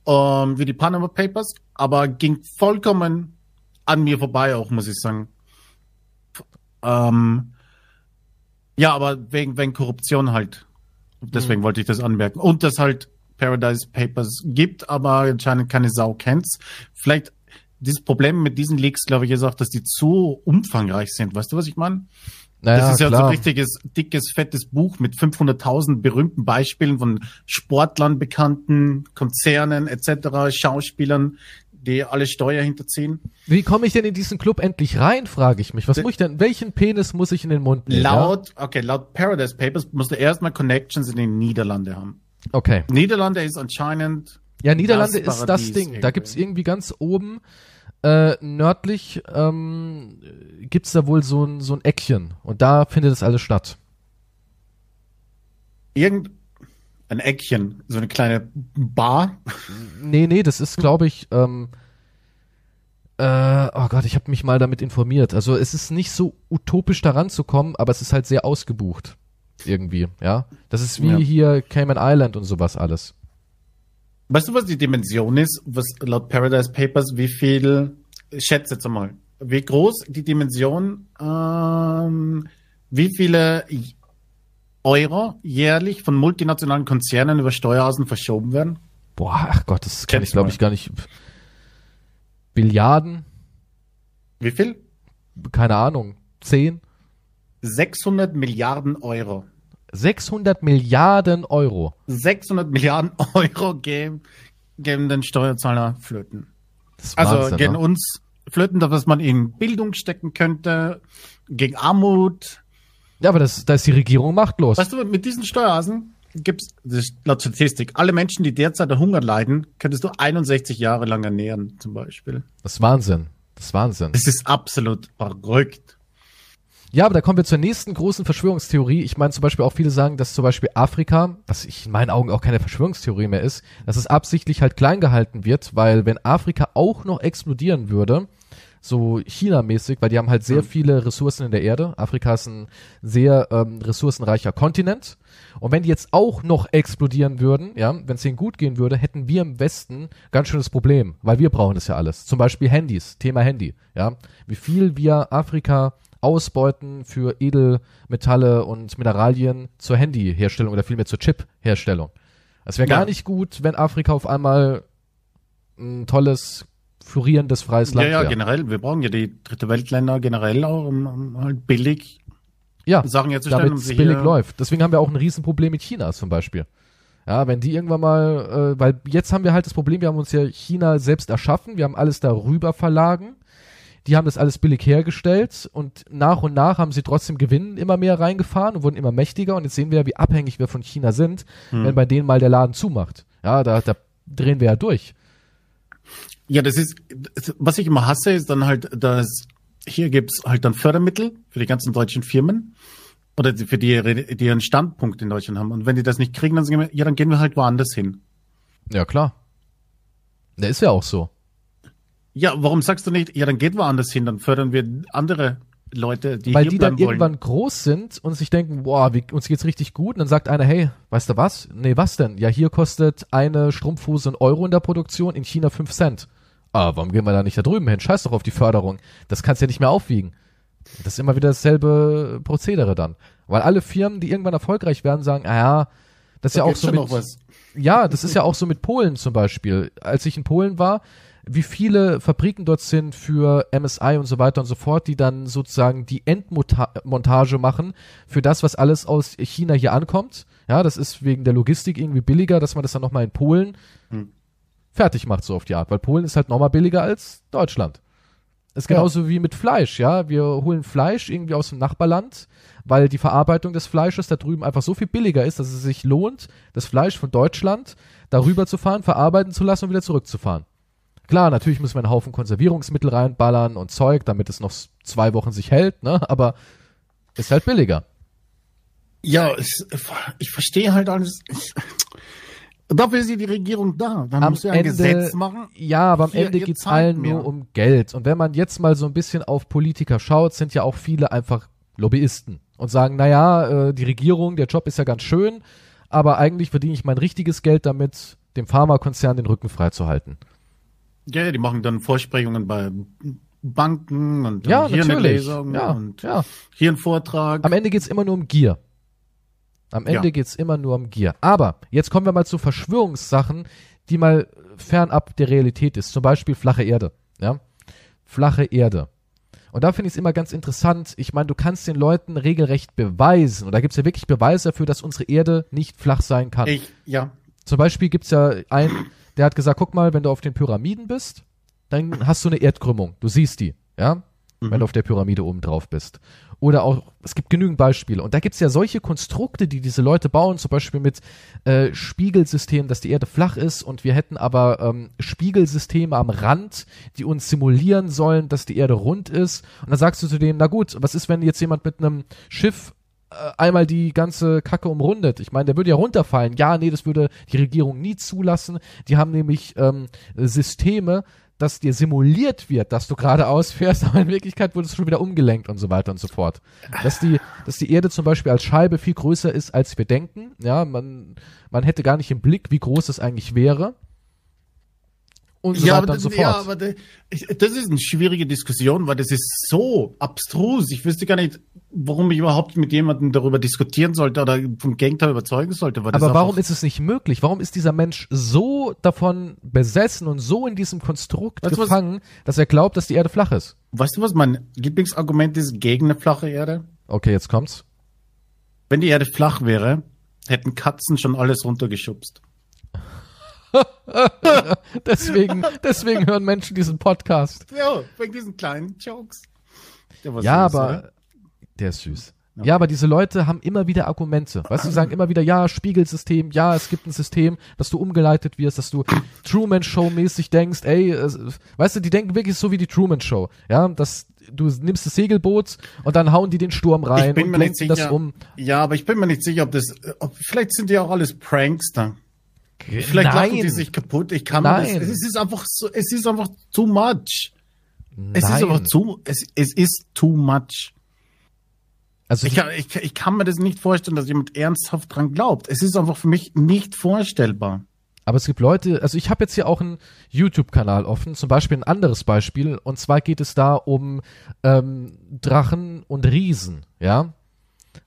ähm, wie die Panama Papers, aber ging vollkommen an mir vorbei auch, muss ich sagen. Ähm, ja, aber wegen, wegen Korruption halt. Deswegen wollte ich das anmerken. Und dass halt Paradise Papers gibt, aber anscheinend keine Sau kennt's. Vielleicht dieses Problem mit diesen Leaks, glaube ich, ist auch, dass die zu umfangreich sind. Weißt du, was ich meine? Naja, das ist ja so klar. ein richtiges, dickes, fettes Buch mit 500.000 berühmten Beispielen von Sportlern, Bekannten, Konzernen etc., Schauspielern, die alle Steuer hinterziehen. Wie komme ich denn in diesen Club endlich rein, frage ich mich. Was muss ich denn, welchen Penis muss ich in den Mund nehmen? Laut, ja? okay, laut Paradise Papers musst du erstmal Connections in den Niederlande haben. Okay. Niederlande ist anscheinend. Ja, Niederlande das ist das Ding. Irgendwie. Da gibt's irgendwie ganz oben äh, nördlich ähm, gibt's da wohl so ein, so ein Eckchen und da findet das alles statt. Irgend ein Eckchen, so eine kleine Bar? Nee, nee, das ist, glaube ich, ähm, äh, oh Gott, ich habe mich mal damit informiert. Also es ist nicht so utopisch daran zu kommen, aber es ist halt sehr ausgebucht. Irgendwie, ja. Das ist wie ja. hier Cayman Island und sowas alles. Weißt du, was die Dimension ist? Was laut Paradise Papers, wie viel, schätze jetzt einmal, wie groß die Dimension, ähm, wie viele Euro jährlich von multinationalen Konzernen über Steuerhausen verschoben werden? Boah, ach Gott, das kenne ich glaube ich gar nicht. Billiarden? Wie viel? Keine Ahnung. Zehn? 600 Milliarden Euro. 600 Milliarden Euro. 600 Milliarden Euro geben, geben den Steuerzahler flöten. also Wahnsinn, gehen ne? uns flöten, dass man in Bildung stecken könnte, gegen Armut. Ja, aber das, da ist die Regierung machtlos. Weißt du, mit diesen Steuerasen gibt's, das ist laut Statistik, alle Menschen, die derzeit an Hunger leiden, könntest du 61 Jahre lang ernähren, zum Beispiel. Das ist Wahnsinn. Das ist Wahnsinn. Das ist absolut verrückt. Ja, aber da kommen wir zur nächsten großen Verschwörungstheorie. Ich meine zum Beispiel auch viele sagen, dass zum Beispiel Afrika, was ich in meinen Augen auch keine Verschwörungstheorie mehr ist, dass es absichtlich halt klein gehalten wird, weil wenn Afrika auch noch explodieren würde, so China-mäßig, weil die haben halt sehr mhm. viele Ressourcen in der Erde. Afrika ist ein sehr ähm, ressourcenreicher Kontinent. Und wenn die jetzt auch noch explodieren würden, ja, wenn es denen gut gehen würde, hätten wir im Westen ganz schönes Problem, weil wir brauchen das ja alles. Zum Beispiel Handys, Thema Handy, ja. Wie viel wir Afrika ausbeuten für Edelmetalle und Mineralien zur Handyherstellung oder vielmehr zur Chip-Herstellung. Es wäre ja. gar nicht gut, wenn Afrika auf einmal ein tolles, florierendes, freies Land. Ja, ja, generell. Wir brauchen ja die dritte Weltländer generell auch, um, um halt billig ja, Sachen herzustellen. Damit es um billig läuft. Deswegen haben wir auch ein Riesenproblem mit China zum Beispiel. Ja, wenn die irgendwann mal, äh, weil jetzt haben wir halt das Problem, wir haben uns ja China selbst erschaffen, wir haben alles darüber verlagen die haben das alles billig hergestellt und nach und nach haben sie trotzdem Gewinn immer mehr reingefahren und wurden immer mächtiger und jetzt sehen wir, wie abhängig wir von China sind, hm. wenn bei denen mal der Laden zumacht. Ja, da, da drehen wir ja durch. Ja, das ist, was ich immer hasse, ist dann halt, dass hier gibt's halt dann Fördermittel für die ganzen deutschen Firmen oder für die, die ihren Standpunkt in Deutschland haben. Und wenn die das nicht kriegen, dann sagen wir, ja, dann gehen wir halt woanders hin. Ja, klar. Der ist ja auch so. Ja, warum sagst du nicht, ja, dann geht woanders hin, dann fördern wir andere Leute, die Weil die dann wollen. irgendwann groß sind und sich denken, boah, wie, uns geht's richtig gut. Und dann sagt einer, hey, weißt du was? Nee, was denn? Ja, hier kostet eine Strumpfhose ein Euro in der Produktion, in China fünf Cent. Ah, warum gehen wir da nicht da drüben hin? Scheiß doch auf die Förderung. Das kannst du ja nicht mehr aufwiegen. Das ist immer wieder dasselbe Prozedere dann. Weil alle Firmen, die irgendwann erfolgreich werden, sagen, ah ja, das ist da ja auch so mit, ja, das ist ja auch so mit Polen zum Beispiel. Als ich in Polen war, wie viele Fabriken dort sind für MSI und so weiter und so fort, die dann sozusagen die Endmontage machen für das, was alles aus China hier ankommt. Ja, das ist wegen der Logistik irgendwie billiger, dass man das dann nochmal in Polen hm. Fertig macht, so auf die Art. Weil Polen ist halt nochmal billiger als Deutschland. ist genauso ja. wie mit Fleisch, ja. Wir holen Fleisch irgendwie aus dem Nachbarland, weil die Verarbeitung des Fleisches da drüben einfach so viel billiger ist, dass es sich lohnt, das Fleisch von Deutschland darüber zu fahren, verarbeiten zu lassen und wieder zurückzufahren. Klar, natürlich müssen wir einen Haufen Konservierungsmittel reinballern und Zeug, damit es noch zwei Wochen sich hält, ne? Aber ist halt billiger. Ja, ich, ich verstehe halt alles. Ich, dafür ist die Regierung da. Dann am muss ja ein Ende, Gesetz machen. Ja, aber am Hier, Ende geht's allen mehr. nur um Geld. Und wenn man jetzt mal so ein bisschen auf Politiker schaut, sind ja auch viele einfach Lobbyisten und sagen, naja, äh, die Regierung, der Job ist ja ganz schön, aber eigentlich verdiene ich mein richtiges Geld damit, dem Pharmakonzern den Rücken freizuhalten. Ja, die machen dann Vorsprechungen bei Banken und ja, hier natürlich. eine Lesung ja, und ja. hier ein Vortrag. Am Ende geht's immer nur um Gier. Am Ende ja. geht's immer nur um Gier. Aber jetzt kommen wir mal zu Verschwörungssachen, die mal fernab der Realität ist. Zum Beispiel flache Erde. Ja? Flache Erde. Und da finde ich es immer ganz interessant. Ich meine, du kannst den Leuten regelrecht beweisen, und da gibt es ja wirklich Beweise dafür, dass unsere Erde nicht flach sein kann. Ich, ja. Zum Beispiel gibt es ja einen der hat gesagt, guck mal, wenn du auf den Pyramiden bist, dann hast du eine Erdkrümmung. Du siehst die, ja, wenn Mhm. du auf der Pyramide oben drauf bist. Oder auch, es gibt genügend Beispiele. Und da gibt's ja solche Konstrukte, die diese Leute bauen, zum Beispiel mit äh, Spiegelsystemen, dass die Erde flach ist und wir hätten aber ähm, Spiegelsysteme am Rand, die uns simulieren sollen, dass die Erde rund ist. Und dann sagst du zu dem, na gut, was ist, wenn jetzt jemand mit einem Schiff äh, einmal die ganze Kacke umrundet. Ich meine, der würde ja runterfallen. Ja, nee, das würde die Regierung nie zulassen. Die haben nämlich ähm, Systeme, dass dir simuliert wird, dass du geradeaus fährst, aber in Wirklichkeit wurde es schon wieder umgelenkt und so weiter und so fort. Dass die, dass die Erde zum Beispiel als Scheibe viel größer ist, als wir denken. Ja, man, man hätte gar nicht im Blick, wie groß es eigentlich wäre. Und so ja, weiter aber und das, so ja, fort. aber das, das ist eine schwierige Diskussion, weil das ist so abstrus. Ich wüsste gar nicht, warum ich überhaupt mit jemandem darüber diskutieren sollte oder vom Gegenteil überzeugen sollte. Das Aber warum ist es nicht möglich? Warum ist dieser Mensch so davon besessen und so in diesem Konstrukt Weißt du was- gefangen, dass er glaubt, dass die Erde flach ist? Weißt du, was mein Lieblingsargument ist gegen eine flache Erde? Okay, jetzt kommt's. Wenn die Erde flach wäre, hätten Katzen schon alles runtergeschubst. Deswegen, deswegen hören Menschen diesen Podcast. Ja, wegen diesen kleinen Jokes. Der war Ja, süß, aber oder? der ist süß. Ja, aber diese Leute haben immer wieder Argumente. Weißt du, sagen immer wieder, ja, Spiegelsystem, ja, es gibt ein System, dass du umgeleitet wirst, dass du Truman Show mäßig denkst, ey, es, weißt du, die denken wirklich so wie die Truman Show, ja, dass du nimmst das Segelboot und dann hauen die den Sturm rein ich bin und mir nicht lenken das sicher. um. Ja, aber ich bin mir nicht sicher, ob das, ob, vielleicht sind die auch alles Prankster. Vielleicht Nein. lachen die sich kaputt. Ich kann mir das, Nein. es ist einfach so, es ist einfach too much. Es ist Nein. einfach zu, es, es ist too much. Also Ich kann, ich, ich kann mir das nicht vorstellen, dass jemand ernsthaft dran glaubt. Es ist einfach für mich nicht vorstellbar. Aber es gibt Leute, also ich habe jetzt hier auch einen YouTube-Kanal offen, zum Beispiel ein anderes Beispiel, und zwar geht es da um ähm, Drachen und Riesen, ja.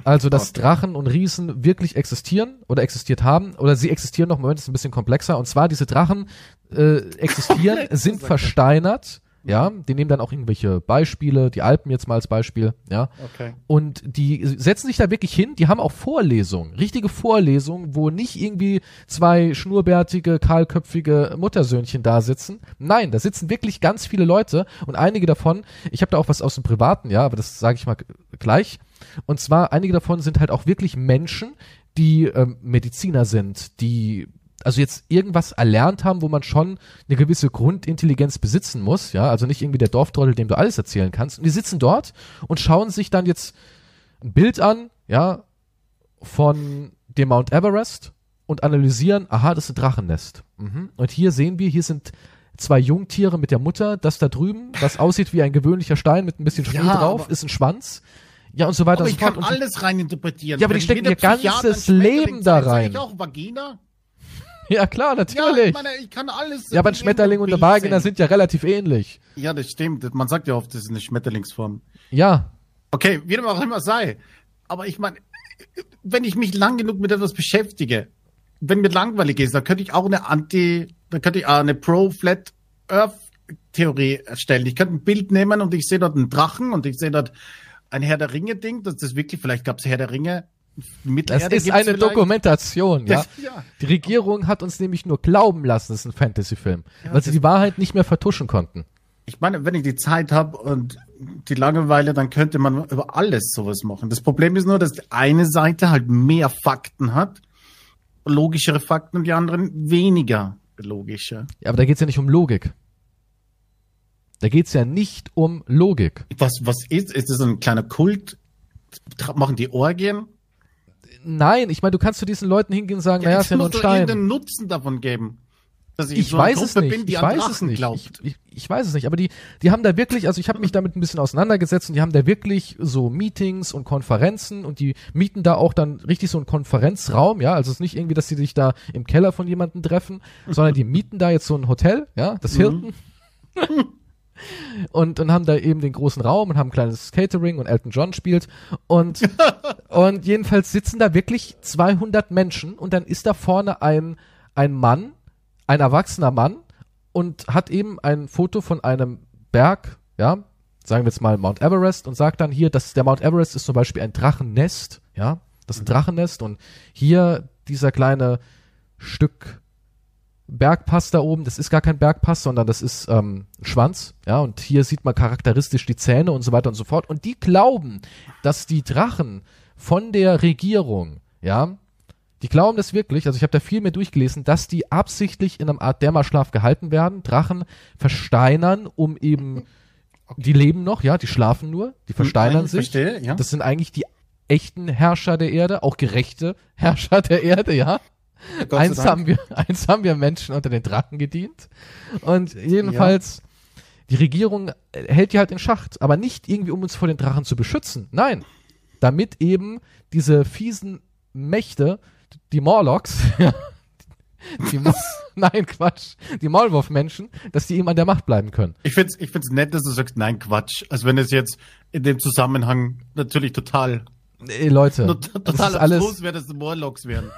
Also, dass. Drachen und Riesen wirklich existieren oder existiert haben, oder sie existieren noch, Moment, ist ein bisschen komplexer, und zwar diese Drachen äh, existieren, sind er. versteinert, ja, die nehmen dann auch irgendwelche Beispiele, die Alpen jetzt mal als Beispiel, ja. Okay. Und die setzen sich da wirklich hin, die haben auch Vorlesungen, richtige Vorlesungen, wo nicht irgendwie zwei schnurrbärtige, kahlköpfige Muttersöhnchen da sitzen. Nein, da sitzen wirklich ganz viele Leute und einige davon, ich habe da auch was aus dem Privaten, ja, aber das sage ich mal gleich. Und zwar, einige davon sind halt auch wirklich Menschen, die ähm, Mediziner sind, die also jetzt irgendwas erlernt haben, wo man schon eine gewisse Grundintelligenz besitzen muss, ja, also nicht irgendwie der Dorftrottel, dem du alles erzählen kannst. Und die sitzen dort und schauen sich dann jetzt ein Bild an, ja, von dem Mount Everest und analysieren, aha, das ist ein Drachennest. Mhm. Und hier sehen wir, hier sind zwei Jungtiere mit der Mutter, das da drüben, was aussieht wie ein gewöhnlicher Stein mit ein bisschen Schnee Ja, drauf, ist ein Schwanz. Ja, und so weiter Aber und ich so fort. kann Und alles rein interpretieren. Ja, aber die stecken ihr ganzes Leben da rein. Ich auch Vagina? ja, klar, Ja, natürlich. ich meine, ich kann alles. Ja, aber ein in Schmetterling und eine sehen. sind ja relativ ähnlich. Ja, das stimmt. Man sagt ja oft, das ist eine Schmetterlingsform. Ja. Okay, wie dem auch immer sei. Aber ich meine, wenn ich mich lang genug mit etwas beschäftige, wenn mir langweilig ist, dann könnte ich auch eine Anti, dann könnte ich auch eine Pro-Flat Earth Theorie erstellen. Ich könnte ein Bild nehmen und ich sehe dort einen Drachen und ich sehe dort ein Herr der Ringe Ding. Das ist wirklich, vielleicht gab es Herr der Ringe. Das Mittelerde ist gibt's eine vielleicht. Dokumentation, ja. Das- ja. Die Regierung hat uns nämlich nur glauben lassen, es ist ein Fantasy-Film, Ja, weil sie das- die Wahrheit nicht mehr vertuschen konnten. Ich meine, wenn ich die Zeit habe und die Langeweile, dann könnte man über alles sowas machen. Das Problem ist nur, dass die eine Seite halt mehr Fakten hat, logischere Fakten und die anderen weniger logische. Ja, aber da geht's ja nicht um Logik. Da geht's ja nicht um Logik. Was, was ist? Ist das ein kleiner Kult? Machen die Orgien? Nein, ich meine, du kannst zu diesen Leuten hingehen und sagen, naja, es ist ja nur muss ein Stein. irgendeinen Nutzen davon geben. Dass ich, Ich so weiß es nicht. bin, ich weiß es Drachen nicht. glaubt. Ich, ich, ich weiß es nicht. Aber die, die haben da wirklich, also ich habe mich damit ein bisschen auseinandergesetzt und die haben da wirklich so Meetings und Konferenzen und die mieten da auch dann richtig so einen Konferenzraum, ja. Also es ist nicht irgendwie, dass sie sich da im Keller von jemandem treffen, sondern die mieten da jetzt so ein Hotel, ja, das Hilton. und, und haben da eben den großen Raum und haben ein kleines Catering und Elton John spielt. Und und jedenfalls sitzen da wirklich 200 Menschen und dann ist da vorne ein ein Mann, ein erwachsener Mann und hat eben ein Foto von einem Berg, ja, sagen wir jetzt mal Mount Everest und sagt dann hier, dass der Mount Everest ist zum Beispiel ein Drachennest, ja, das ist ein Drachennest und hier dieser kleine Stück Bergpass da oben, das ist gar kein Bergpass, sondern das ist ähm, ein Schwanz, ja, und hier sieht man charakteristisch die Zähne und so weiter und so fort. Und die glauben, dass die Drachen von der Regierung, ja, die glauben das wirklich, also ich habe da viel mehr durchgelesen, dass die absichtlich in einem Art Dämmerschlaf gehalten werden, Drachen versteinern, um eben, die leben noch, ja, die schlafen nur, die versteinern Ich sich. Verstehe, ja. Das sind eigentlich die echten Herrscher der Erde, auch gerechte Herrscher der Erde, ja. Eins haben wir, eins haben wir Menschen unter den Drachen gedient. Und jedenfalls, die Regierung äh, hält die halt in Schacht, aber nicht irgendwie, um uns vor den Drachen zu beschützen. Nein. Damit eben diese fiesen Mächte, die Morlocks, ja, die, Mo- nein, Quatsch, die Maulwurfmenschen, dass die eben an der Macht bleiben können. Ich find's, ich find's nett, dass du sagst, nein, Quatsch. Als wenn es jetzt in dem Zusammenhang natürlich total, Ey, Leute, total abstrus wäre, dass Morlocks wären.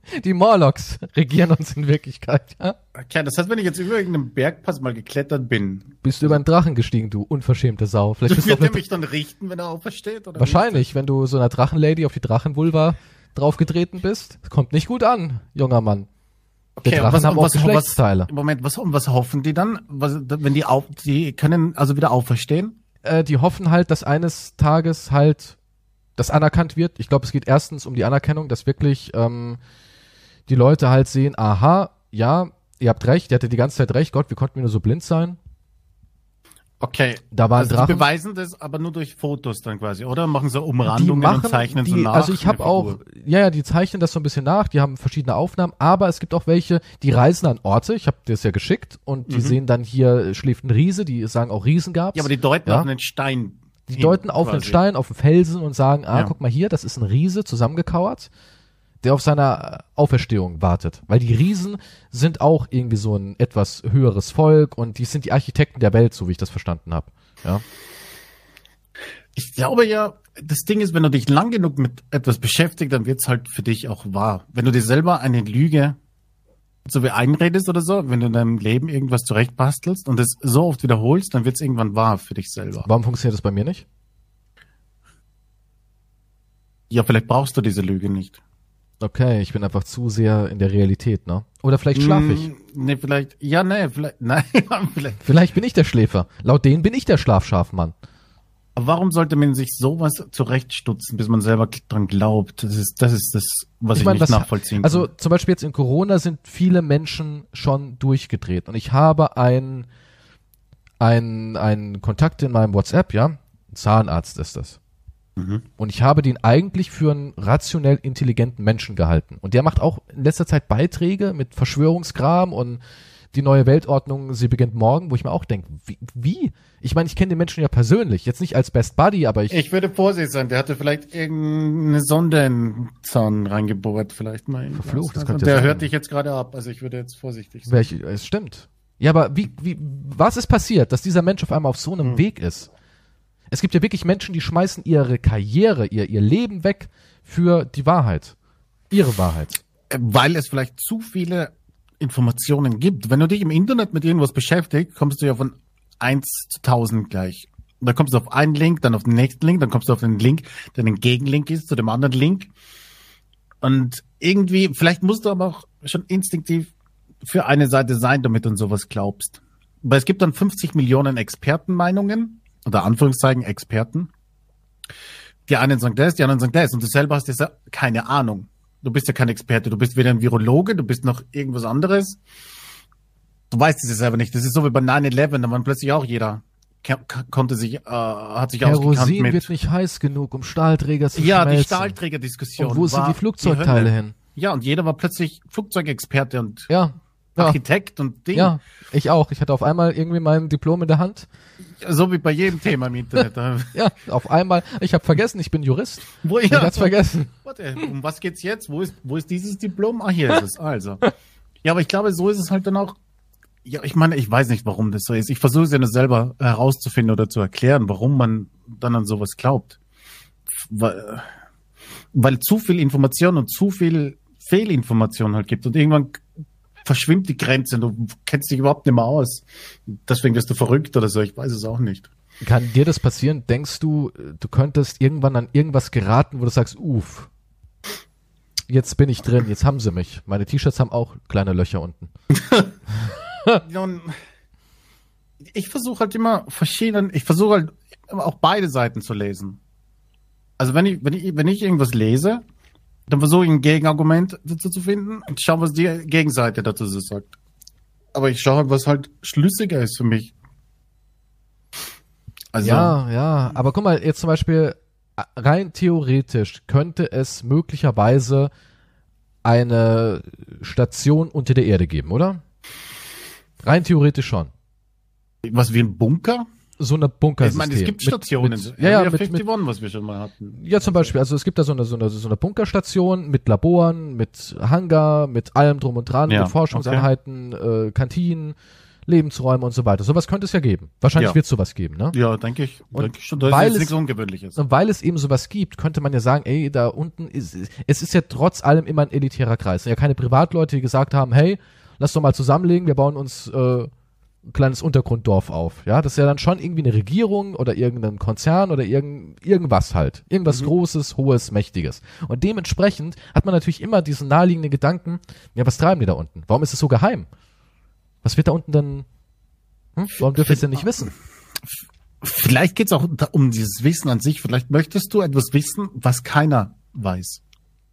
die Morlocks regieren uns in Wirklichkeit, ja. Okay, das heißt, wenn ich jetzt über irgendeinen Bergpass mal geklettert bin, Bist du über einen Drachen gestiegen, du unverschämte Sau. Vielleicht bist wird er mich dann richten, wenn er aufersteht? Oder wahrscheinlich, wenn du so einer Drachenlady auf die Drachenvulva draufgetreten bist. Das kommt nicht gut an, junger Mann. Okay, Der Drachen haben auch was, Geschlechtsteile. was, Moment, was, und was hoffen die dann? Was, wenn die auf, die können also wieder auferstehen? Äh, die hoffen halt, dass eines Tages halt das anerkannt wird. Ich glaube, es geht erstens um die Anerkennung, dass wirklich ähm, die Leute halt sehen, aha, ja, ihr habt recht, ihr hattet die ganze Zeit recht, Gott, wie konnten wir nur so blind sein? Okay. Da waren Also die Drachen. beweisen das aber nur durch Fotos dann quasi, oder? Machen so die Umrandungen machen, und zeichnen die, so nach. also ich habe auch, ja, ja, die zeichnen das so ein bisschen nach, die haben verschiedene Aufnahmen, aber es gibt auch welche, die reisen an Orte, ich habe dir das ja geschickt und die sehen dann hier schläft ein Riese, die sagen auch Riesen gab's. Mhm. Ja, aber die deuten Ja. auf einen Stein. Die hin, deuten auf einen quasi. Stein, auf einen Felsen und sagen, ah, Ja. guck mal hier, das ist ein Riese zusammengekauert, der auf seiner Auferstehung wartet. Weil die Riesen sind auch irgendwie so ein etwas höheres Volk und die sind die Architekten der Welt, so wie ich das verstanden habe. Ja. Ich glaube ja, das Ding ist, wenn du dich lang genug mit etwas beschäftigst, dann wird's halt für dich auch wahr. Wenn du dir selber eine Lüge so wie einredest oder so, wenn du in deinem Leben irgendwas zurechtbastelst und es so oft wiederholst, dann wird's irgendwann wahr für dich selber. Warum funktioniert das bei mir nicht? Ja, vielleicht brauchst du diese Lüge nicht. Okay, ich bin einfach zu sehr in der Realität, ne? Oder vielleicht schlafe ich. Mm, Nee, vielleicht, ja, nee, vielleicht, nein, vielleicht. Vielleicht bin ich der Schläfer. Laut denen bin ich der Schlafschafmann. Warum sollte man sich sowas zurechtstutzen, bis man selber dran glaubt? Das ist, das ist das, was ich, mein, nicht was- nachvollziehen Also kann. zum Beispiel jetzt in Corona sind viele Menschen schon durchgedreht und ich habe einen ein, ein Kontakt in meinem WhatsApp, ja, ein Zahnarzt ist das. Mhm. Und ich habe den eigentlich für einen rationell intelligenten Menschen gehalten. Und der macht auch in letzter Zeit Beiträge mit Verschwörungskram und die neue Weltordnung, sie beginnt morgen, wo ich mir auch denke, wie? wie? Ich meine, ich kenne den Menschen ja persönlich, jetzt nicht als Best Buddy, aber ich, Ich würde vorsichtig sein, der hatte vielleicht irgendeine Sonde in Zahn reingebohrt, vielleicht mal. Verflucht, das könnte Der sein. hört dich jetzt gerade ab, also ich würde jetzt vorsichtig sein. Welche, es stimmt. Ja, aber wie, wie, was ist passiert, dass dieser Mensch auf einmal auf so einem Hm. Weg ist? Es gibt ja wirklich Menschen, die schmeißen ihre Karriere, ihr, ihr Leben weg für die Wahrheit. Ihre Wahrheit. Weil es vielleicht zu viele Informationen gibt. Wenn du dich im Internet mit irgendwas beschäftigst, kommst du ja von eins zu tausend gleich. Da kommst du auf einen Link, dann auf den nächsten Link, dann kommst du auf den Link, der ein Gegenlink ist zu dem anderen Link. Und irgendwie, vielleicht musst du aber auch schon instinktiv für eine Seite sein, damit du an sowas glaubst. Weil es gibt dann 50 Millionen Expertenmeinungen, oder Anführungszeichen Experten. Die einen sagen das, die anderen sagen das. Und du selber hast ja keine Ahnung. Du bist ja kein Experte. Du bist weder ein Virologe, du bist noch irgendwas anderes. Du weißt es ja selber nicht. Das ist so wie bei 9-11, da waren plötzlich auch jeder konnte sich, äh, hat sich ausgekannt Kerosin mit. wird nicht heiß genug, um Stahlträger zu ja, die schmelzen. Stahlträgerdiskussion. Und wo sind war die Flugzeugteile Hölle. hin? Ja, und jeder war plötzlich Flugzeugexperte und Ja. Ja, Architekt und Ding. ja, ich auch. Ich hatte auf einmal irgendwie mein Diplom in der Hand. So wie bei jedem Thema im Internet. Ja, auf einmal. Ich habe vergessen, ich bin Jurist. wo Ich ja, hab's vergessen. Warte, um was geht's jetzt? Wo ist, wo ist dieses Diplom? Ah, hier ist es. Also. Ja, aber ich glaube, so ist es halt dann auch. Ja, ich meine, ich weiß nicht, warum das so ist. Ich versuche es ja nur selber herauszufinden oder zu erklären, warum man dann an sowas glaubt. Weil, weil zu viel Information und zu viel Fehlinformation halt gibt und irgendwann verschwimmt die Grenze und du kennst dich überhaupt nicht mehr aus. Deswegen wirst du verrückt oder so. Ich weiß es auch nicht. Kann dir das passieren? Denkst du, du könntest irgendwann an irgendwas geraten, wo du sagst, uff, Jetzt bin ich drin, jetzt haben sie mich. Meine T-Shirts haben auch kleine Löcher unten. Nun, ich versuche halt immer verschiedene, ich versuche halt auch beide Seiten zu lesen. Also wenn ich, wenn ich, wenn ich irgendwas lese, dann versuche ich ein Gegenargument dazu zu finden und schaue, was die Gegenseite dazu sagt. Aber ich schaue, was halt schlüssiger ist für mich. Also, ja, ja, aber guck mal, jetzt zum Beispiel, rein theoretisch könnte es möglicherweise eine Station unter der Erde geben, oder? Rein theoretisch schon. Was wie ein Bunker? So eine Bunker. Ich meine, es gibt Stationen. Mit, mit, ja, ja, mit, 51, mit, was wir schon mal hatten. Ja, zum Beispiel. Also es gibt da so eine, so eine, so eine Bunkerstation mit Laboren, mit Hangar, mit allem drum und dran, ja, mit Forschungseinheiten, okay. äh, Kantinen, Lebensräume und so weiter. Sowas könnte es ja geben. Wahrscheinlich ja. wird es sowas geben, ne? Ja, denke ich. Und denke ich schon. Das weil ist nichts Ungewöhnliches. Und weil es eben sowas gibt, könnte man ja sagen, ey, da unten ist, es ist ja trotz allem immer ein elitärer Kreis. Ja, keine Privatleute, die gesagt haben, hey, lass doch mal zusammenlegen, wir bauen uns äh, kleines Untergrunddorf auf. Ja, das ist ja dann schon irgendwie eine Regierung oder irgendein Konzern oder irgend, irgendwas halt. Irgendwas mhm. Großes, Hohes, Mächtiges. Und dementsprechend hat man natürlich immer diesen naheliegenden Gedanken, ja, was treiben die da unten? Warum ist es so geheim? Was wird da unten denn, hm? warum dürfen wir es denn nicht wissen? Vielleicht geht es auch um dieses Wissen an sich. Vielleicht möchtest du etwas wissen, was keiner weiß.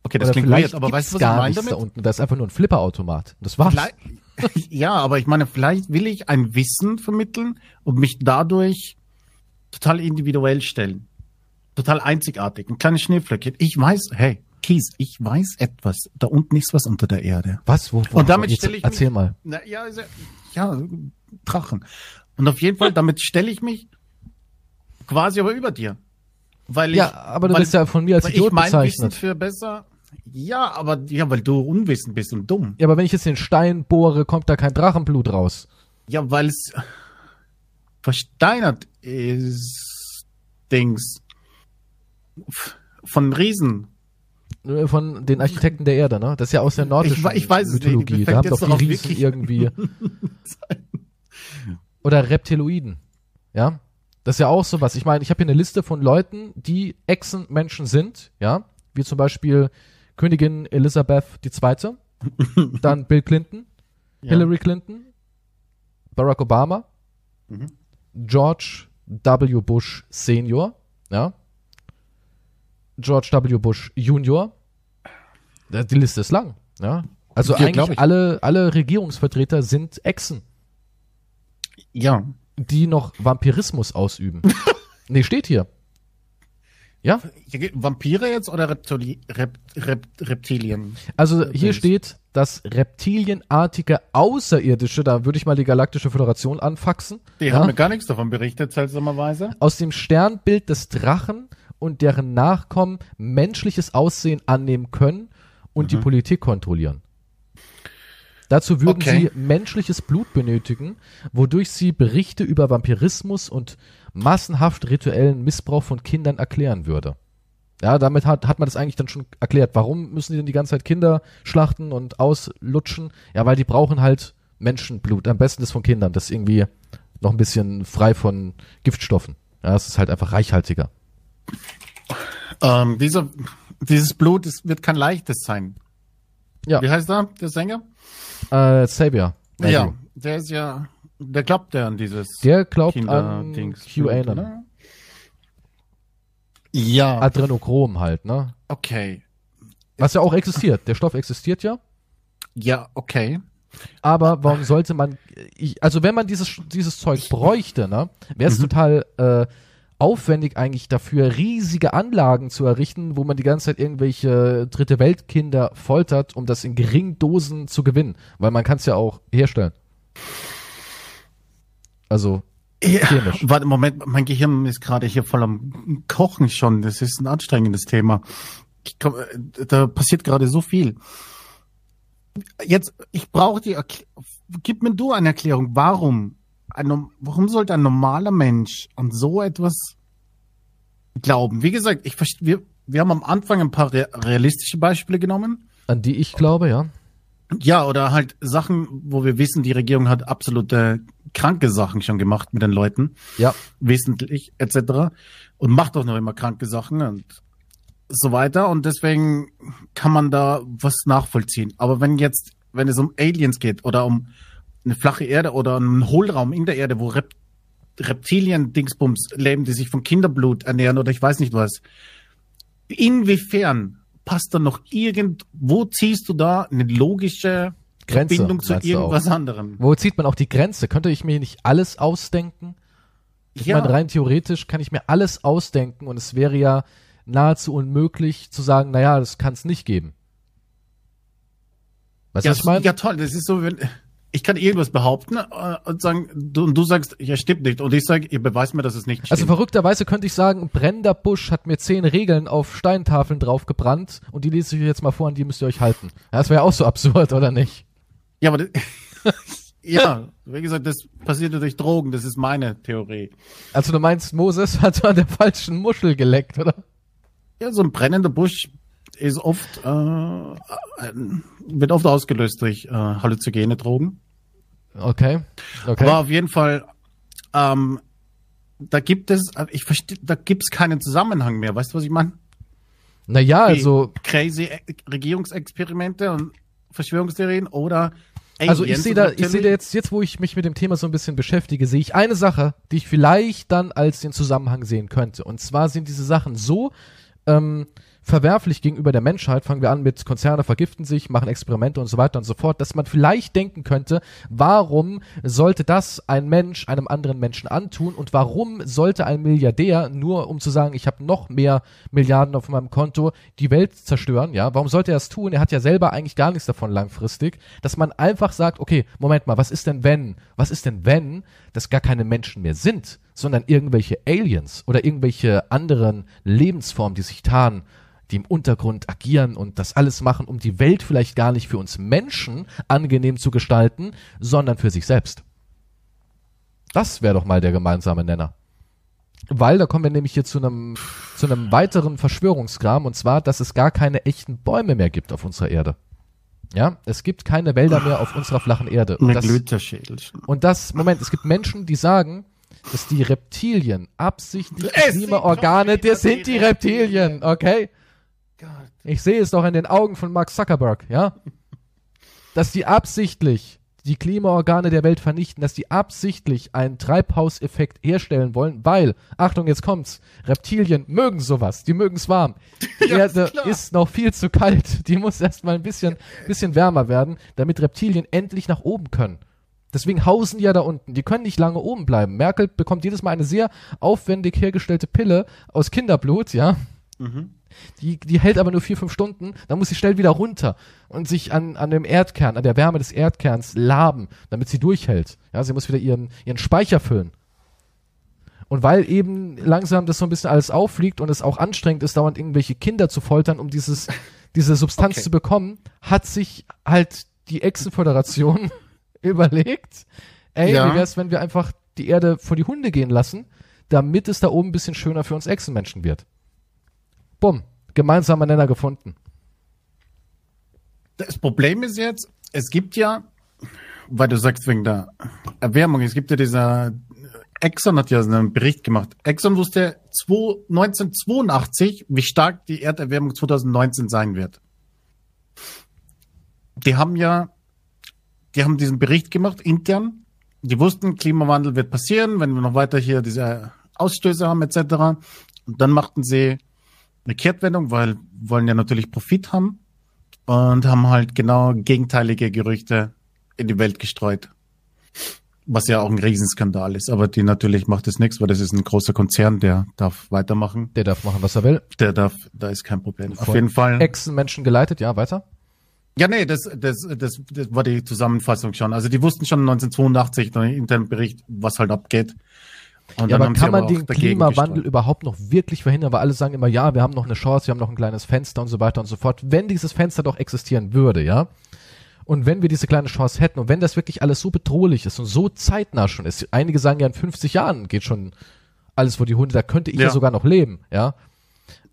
Okay, das Oder klingt weird, aber weißt du, was gar ich meine damit? Da unten, da ist einfach nur ein Flipperautomat. Das war's. Vielleicht, ja, aber ich meine, vielleicht will ich ein Wissen vermitteln und mich dadurch total individuell stellen. Total einzigartig. Ein kleines Schneeflöckchen. Ich weiß, hey, Kies, ich weiß etwas. Da unten ist was unter der Erde. Was? Wo, wo, und damit stelle ich Erzähl mich, mal. Na, ja, ja, Drachen. Und auf jeden Fall, damit stelle ich mich quasi aber über dir. Weil ich, ja, aber du weil, bist ja von mir als Idiot ich mein bezeichnet. Wissen für besser ja, aber ja, weil du unwissend bist und dumm. Ja, aber wenn ich jetzt den Stein bohre, kommt da kein Drachenblut raus. Ja, weil es versteinert ist. Dings. Von Riesen. Äh, von den Architekten der Erde, ne? Das ist ja aus der nordischen ich, ich weiß Mythologie. Nicht, da haben doch die Riesen irgendwie. Oder Reptiloiden. Ja? Das ist ja auch sowas. Ich meine, ich habe hier eine Liste von Leuten, die Echsenmenschen sind, ja? Wie zum Beispiel Königin Elizabeth II., dann Bill Clinton, ja. Hillary Clinton, Barack Obama, mhm. George W. Bush Senior, ja, George W. Bush Junior. Die Liste ist lang, ja. Also ja, eigentlich alle, alle Regierungsvertreter sind Echsen. Ja. Die noch Vampirismus ausüben. nee, steht hier. Ja? Vampire jetzt oder Reptili Rep Rep Reptilien? Also hier steht, dass reptilienartige Außerirdische, da würde ich mal die Galaktische Föderation anfaxen. Die ja? haben mir gar nichts davon berichtet, seltsamerweise. Aus dem Sternbild des Drachen und deren Nachkommen menschliches Aussehen annehmen können und mhm. die Politik kontrollieren. Dazu würden okay. sie menschliches Blut benötigen, wodurch sie Berichte über Vampirismus und massenhaft rituellen Missbrauch von Kindern erklären würde. Ja, damit hat, hat man das eigentlich dann schon erklärt. Warum müssen die denn die ganze Zeit Kinder schlachten und auslutschen? Ja, weil die brauchen halt Menschenblut. Am besten das von Kindern. Das ist irgendwie noch ein bisschen frei von Giftstoffen. Ja, es ist halt einfach reichhaltiger. Ähm, dieser, dieses Blut ist, wird kein leichtes sein. Ja. Wie heißt er, der Sänger? Äh, Xavier. Ja, der ist ja, der glaubt ja an dieses. Der glaubt Kinder an QAnon. Ne? Ja. Adrenochrom halt, ne? Okay. Was ja auch existiert. Der Stoff existiert ja. Ja, okay. Aber warum sollte man, ich, also wenn man dieses, dieses Zeug bräuchte, ne, wäre es mhm. total äh, aufwendig eigentlich dafür, riesige Anlagen zu errichten, wo man die ganze Zeit irgendwelche dritte Weltkinder foltert, um das in geringen Dosen zu gewinnen. Weil man kann es ja auch herstellen. Also ja, warte, Moment, mein Gehirn ist gerade hier voll am Kochen schon. Das ist ein anstrengendes Thema. Komm, äh, da passiert gerade so viel. Jetzt, ich brauche die, gib mir du eine Erklärung. Warum ein, warum sollte ein normaler Mensch an so etwas glauben? Wie gesagt, ich wir, wir haben am Anfang ein paar realistische Beispiele genommen. An die ich glaube, ja. Ja, oder halt Sachen, wo wir wissen, die Regierung hat absolute kranke Sachen schon gemacht mit den Leuten. Ja. Wissentlich, etc. Und macht auch noch immer kranke Sachen. Und so weiter und deswegen kann man da was nachvollziehen. Aber wenn jetzt, wenn es um Aliens geht oder um eine flache Erde oder einen Hohlraum in der Erde, wo Rep Reptilien-Dingsbums leben, die sich von Kinderblut ernähren oder ich weiß nicht was. Inwiefern passt da noch irgend, wo ziehst du da eine logische Grenze, Verbindung zu irgendwas anderem? Wo zieht man auch die Grenze? Könnte ich mir nicht alles ausdenken? Ich Ja. meine, rein theoretisch kann ich mir alles ausdenken und es wäre ja nahezu unmöglich zu sagen, naja, das kann es nicht geben. Weißt du, Ja, was ich meine? ja, toll, das ist so, wenn, ich kann irgendwas behaupten äh, und sagen, du, und du sagst, ja, stimmt nicht. Und ich sage, ihr beweist mir, dass es nicht stimmt. Also verrückterweise könnte ich sagen, brennender Busch hat mir zehn Regeln auf Steintafeln draufgebrannt und die lese ich euch jetzt mal vor, an die müsst ihr euch halten. Das wäre auch so absurd, oder nicht? ja, aber das, ja, wie gesagt, das passiert ja durch Drogen, das ist meine Theorie. Also du meinst, Moses hat an der falschen Muschel geleckt, oder? Ja, so ein brennender Busch ist oft, äh, wird oft ausgelöst durch äh, halluzinogene Drogen. Okay. Okay. Aber auf jeden Fall, ähm, da gibt es, ich verstehe, da gibt es keinen Zusammenhang mehr. Weißt du, was ich meine? naja, also crazy E- Regierungsexperimente und Verschwörungstheorien oder Also ich Aliens sehe da, ich sehe da jetzt, jetzt wo ich mich mit dem Thema so ein bisschen beschäftige, sehe ich eine Sache, die ich vielleicht dann als den Zusammenhang sehen könnte. Und zwar sind diese Sachen so ähm, verwerflich gegenüber der Menschheit, fangen wir an mit Konzerne vergiften sich, machen Experimente und so weiter und so fort, dass man vielleicht denken könnte, warum sollte das ein Mensch einem anderen Menschen antun und warum sollte ein Milliardär nur um zu sagen, ich habe noch mehr Milliarden auf meinem Konto, die Welt zerstören, ja, warum sollte er das tun? Er hat ja selber eigentlich gar nichts davon langfristig, dass man einfach sagt, okay, Moment mal, was ist denn wenn? Was ist denn wenn das gar keine Menschen mehr sind, sondern irgendwelche Aliens oder irgendwelche anderen Lebensformen, die sich tarnen, die im Untergrund agieren und das alles machen, um die Welt vielleicht gar nicht für uns Menschen angenehm zu gestalten, sondern für sich selbst. Das wäre doch mal der gemeinsame Nenner. Weil, da kommen wir nämlich hier zu einem, zu einem weiteren Verschwörungsgram, und zwar, dass es gar keine echten Bäume mehr gibt auf unserer Erde. Ja, es gibt keine Wälder mehr auf unserer flachen Erde. Und das, und das, Moment, es gibt Menschen, die sagen, dass die Reptilien absichtlich Es Klimaorgane, das sind die Reptilien, okay? Ich sehe es doch in den Augen von Mark Zuckerberg, ja? Dass die absichtlich die Klimaorgane der Welt vernichten, dass die absichtlich einen Treibhauseffekt herstellen wollen, weil, Achtung, jetzt kommt's, Reptilien mögen sowas, die mögen es warm. Die Ja, Erde ist klar. ist noch viel zu kalt, die muss erstmal ein bisschen, bisschen wärmer werden, damit Reptilien endlich nach oben können. Deswegen hausen die ja da unten. Die können nicht lange oben bleiben. Merkel bekommt jedes Mal eine sehr aufwendig hergestellte Pille aus Kinderblut, ja. Die, die hält aber nur vier, fünf Stunden, dann muss sie schnell wieder runter und sich an, an dem Erdkern, an der Wärme des Erdkerns laben, damit sie durchhält. Ja, sie muss wieder ihren, ihren Speicher füllen. Und weil eben langsam das so ein bisschen alles auffliegt und es auch anstrengend ist, dauernd irgendwelche Kinder zu foltern, um dieses, diese Substanz Okay. zu bekommen, hat sich halt die Echsenföderation überlegt, ey, Ja. wie wär's, wenn wir einfach die Erde vor die Hunde gehen lassen, damit es da oben ein bisschen schöner für uns Echsenmenschen wird. Bumm, gemeinsamer Nenner gefunden. Das Problem ist jetzt, es gibt ja, weil du sagst wegen der Erwärmung, es gibt ja dieser, Exxon hat ja einen Bericht gemacht. Exxon wusste 2 1982, wie stark die Erderwärmung 2019 sein wird. Die haben ja, die haben diesen Bericht gemacht intern. Die wussten, Klimawandel wird passieren, wenn wir noch weiter hier diese Ausstöße haben etc. Und dann machten sie eine Kehrtwendung, weil wollen ja natürlich Profit haben und haben halt genau gegenteilige Gerüchte in die Welt gestreut. Was ja auch ein Riesenskandal ist, aber die natürlich macht es nichts, weil das ist ein großer Konzern, der darf weitermachen. Der darf machen, was er will. Der darf, da ist kein Problem. Auf Von jeden Fall. Echsenmenschen geleitet, ja, weiter. Ja, nee, das, das, das, das war die Zusammenfassung schon. Also die wussten schon 1982 durch den internen Bericht, was halt abgeht. Und Ja, aber kann man auch den Klimawandel gestreut. überhaupt noch wirklich verhindern? Weil alle sagen immer, ja, wir haben noch eine Chance, wir haben noch ein kleines Fenster und so weiter und so fort. Wenn dieses Fenster doch existieren würde, ja, und wenn wir diese kleine Chance hätten und wenn das wirklich alles so bedrohlich ist und so zeitnah schon ist, einige sagen ja in 50 Jahren geht schon alles vor die Hunde, da könnte ich ja, Ja. sogar noch leben, ja.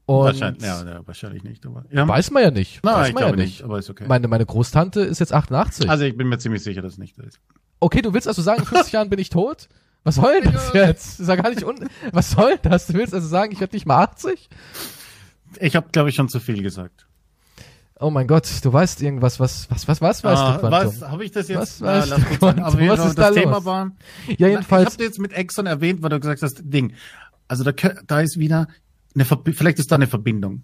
Und Wahrscheinlich, ja, ja, wahrscheinlich nicht. Aber, ja. weiß man ja nicht. Nein, weiß ich man ja nicht. nicht, aber ist okay. Meine, meine Großtante ist jetzt 88. Also ich bin mir ziemlich sicher, dass es nicht so ist. Okay, du willst also sagen, in 50 Jahren bin ich tot? Was soll denn das jetzt? Das ist ja gar nicht un Was soll das? Du willst also sagen, ich werde nicht mal 80? Ich habe, glaube ich, schon zu viel gesagt. Oh mein Gott, du weißt irgendwas, was, was, was, was weißt Ah, du, Quantum? was habe ich das jetzt? Was Ah, weißt lass du. Quantum? Aber Was das ist da Thema los? war. Ja, Ich jedenfalls, habe jetzt mit Exxon erwähnt, weil du gesagt hast, Ding. Also da, da ist wieder eine Verbi vielleicht ist da eine Verbindung.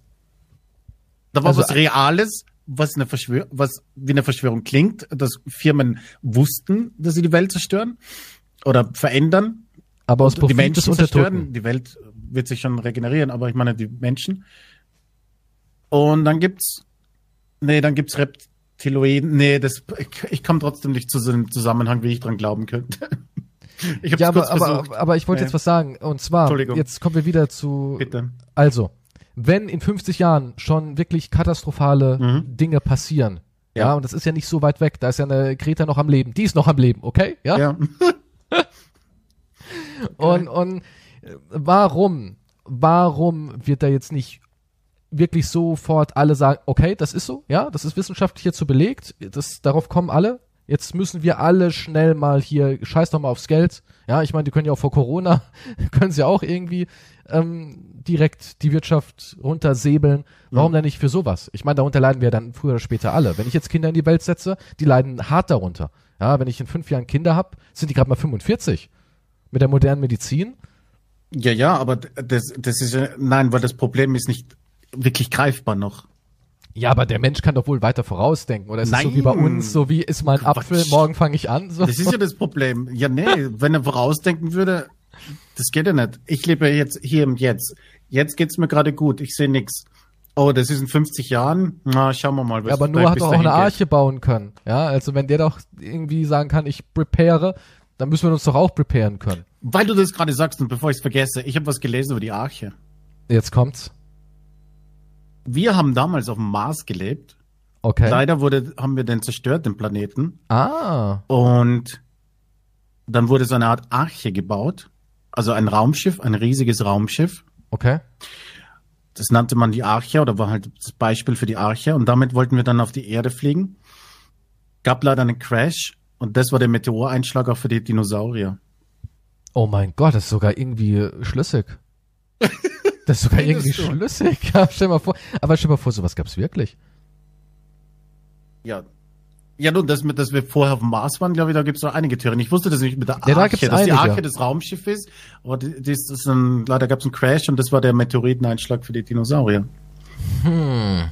Da war Also- was Reales, was eine Verschwör was wie eine Verschwörung klingt, dass Firmen wussten, dass sie die Welt zerstören oder verändern. aber aus und die Profit Menschen des zerstören. Unterdrücken. Die Welt wird sich schon regenerieren, aber ich meine die Menschen. Und dann gibt's, nee, dann gibt's Reptiloiden. Nee, das, ich, ich komme trotzdem nicht zu so einem Zusammenhang, wie ich dran glauben könnte. Ich hab's Ja, aber, aber, aber ich wollte Nee. jetzt was sagen. Und zwar, jetzt kommen wir wieder zu, Bitte. also, wenn in 50 Jahren schon wirklich katastrophale Mhm. Dinge passieren, ja. Ja. und das ist ja nicht so weit weg, da ist ja eine Greta noch am Leben, die ist noch am Leben, okay? Ja. Ja. Und, und äh, warum, warum wird da jetzt nicht wirklich sofort alle sagen, okay, das ist so, ja, das ist wissenschaftlich jetzt so belegt, das, darauf kommen alle. Jetzt müssen wir alle schnell mal hier, scheiß doch mal aufs Geld. Ja, ich meine, die können ja auch vor Corona, können sie auch irgendwie ähm, direkt die Wirtschaft runtersäbeln. Warum Mhm. denn nicht für sowas? Ich meine, darunter leiden wir dann früher oder später alle. Wenn ich jetzt Kinder in die Welt setze, die leiden hart darunter. Ja, wenn ich in fünf Jahren Kinder habe, sind die gerade mal 45 mit der modernen Medizin. Ja, ja, aber das, das ist ja, nein, weil das Problem ist nicht wirklich greifbar noch. Ja, aber der Mensch kann doch wohl weiter vorausdenken. Oder ist es so wie bei Nein. uns, so wie ist mein Quatsch. Apfel, morgen fange ich an? So. Das ist ja das Problem. Ja, nee, wenn er vorausdenken würde, das geht ja nicht. Ich lebe jetzt hier im Jetzt. Jetzt geht's mir gerade gut. Ich sehe nix. Oh, das ist in 50 Jahren. Na, schauen wir mal. was ja, aber Noah hat doch auch eine geht. Arche bauen können. Ja, also wenn der doch irgendwie sagen kann, ich prepare, dann müssen wir uns doch auch preparen können. Weil du das gerade sagst und bevor ich es vergesse, ich habe was gelesen über die Arche. Jetzt kommt's. Wir haben damals auf dem Mars gelebt. Okay. Leider wurde, haben wir den zerstört, den Planeten. Ah, Und dann wurde so eine Art Arche gebaut. Also ein Raumschiff, ein riesiges Raumschiff. okay. Das nannte man die Arche oder war halt das Beispiel für die Arche. Und damit wollten wir dann auf die Erde fliegen. Gab leider einen Crash. Und das war der Meteoreinschlag auch für die Dinosaurier. Oh mein Gott, das ist sogar irgendwie schlüssig. Das ist sogar irgendwie du? schlüssig. Ja, stell mal vor. Aber stell mal vor, sowas gab's wirklich. Ja. Ja, nun, dass, wir- dass wir vorher auf dem Mars waren, glaube ich, da gibt es noch einige Theorien. Ich wusste das nicht mit der Ja, da Arche, gibt's dass die einige. Arche das Raumschiff ist. Aber die, die ist, das ist ein, leider gab es einen Crash und das war der Meteoriteneinschlag für die Dinosaurier. Hm.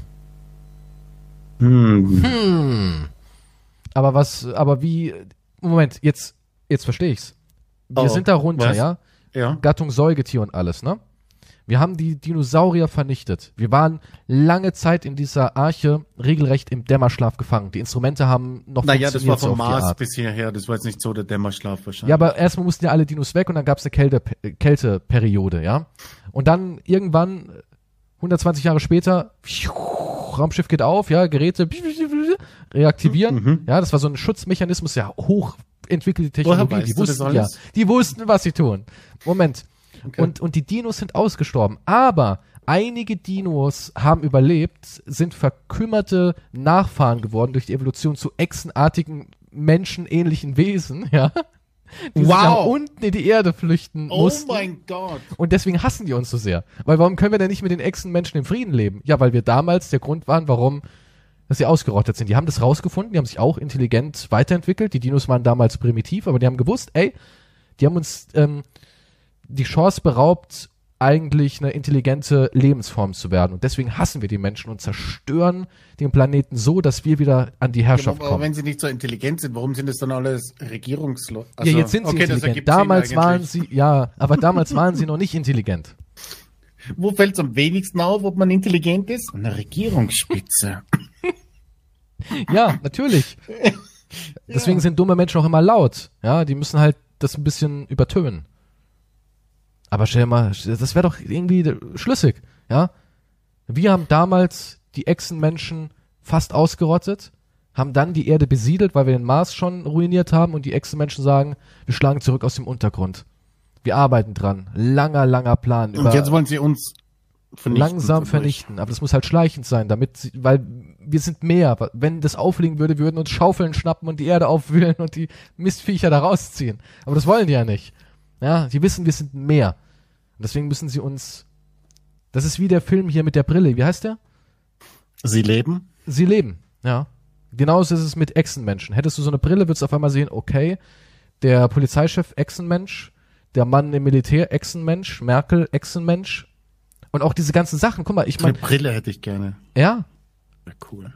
Hm. Hm. Aber was, aber wie, Moment, jetzt, jetzt verstehe ich's. Wir Oh, sind da runter, was? ja? Ja. Gattung Säugetier und alles, ne? Wir haben die Dinosaurier vernichtet. Wir waren lange Zeit in dieser Arche regelrecht im Dämmerschlaf gefangen. Die Instrumente haben noch Naja, das war funktioniert so vom die Mars bis hierher. Das war jetzt nicht so der Dämmerschlaf wahrscheinlich. Ja, aber erstmal mussten ja alle Dinos weg und dann gab's eine Kälte, äh, Kälteperiode, ja? Und dann irgendwann, äh, 120 Jahre später, Raumschiff geht auf, ja, Geräte reaktivieren. Mhm. Ja, das war so ein Schutzmechanismus, ja, hochentwickelte Technologie. Die wussten ja, die wussten, was sie tun. Moment. Okay. Und, und die Dinos sind ausgestorben. Aber einige Dinos haben überlebt, sind verkümmerte Nachfahren geworden durch die Evolution zu echsenartigen, menschenähnlichen Wesen, ja. Die Wow. nach unten in die Erde flüchten oh mussten. mein Gott. Und deswegen hassen die uns so sehr. Weil warum können wir denn nicht mit den Echsenmenschen im Frieden leben? Ja, weil wir damals der Grund waren, warum dass sie ausgerottet sind. Die haben das rausgefunden, die haben sich auch intelligent weiterentwickelt. Die Dinos waren damals primitiv, aber die haben gewusst, ey, die haben uns ähm, die Chance beraubt, eigentlich eine intelligente Lebensform zu werden. Und deswegen hassen wir die Menschen und zerstören den Planeten so, dass wir wieder an die Herrschaft aber kommen. wenn sie nicht so intelligent sind, warum sind das dann alles Regierungsleute? ja, jetzt sind sie intelligent. Damals waren sie, ja, aber damals waren sie noch nicht intelligent. Wo fällt es am wenigsten auf, ob man intelligent ist? An der Regierungsspitze. Ja, natürlich. Deswegen sind dumme Menschen auch immer laut. Ja, die müssen halt das ein bisschen übertönen. Aber stell dir mal, das wäre doch irgendwie schlüssig, ja? Wir haben damals die Echsenmenschen fast ausgerottet, haben dann die Erde besiedelt, weil wir den Mars schon ruiniert haben und die Echsenmenschen sagen, wir schlagen zurück aus dem Untergrund. Wir arbeiten dran. Langer, langer Plan. Und jetzt wollen sie uns vernichten. langsam vernichten. Aber das muss halt schleichend sein, damit, sie, weil wir sind mehr. Wenn das aufliegen würde, würden uns Schaufeln schnappen und die Erde aufwühlen und die Mistviecher da rausziehen. Aber das wollen die ja nicht. Ja, die wissen, wir sind mehr. Und deswegen müssen sie uns Das ist wie der Film hier mit der Brille. Wie heißt der? Sie leben? Sie leben, ja. Genauso ist es mit Echsenmenschen. Hättest du so eine Brille, würdest du auf einmal sehen, okay, der Polizeichef Echsenmensch, der Mann im Militär Echsenmensch, Merkel Echsenmensch. Und auch diese ganzen Sachen, guck mal, ich Eine meine, Brille hätte ich gerne. ja, Ja, cool.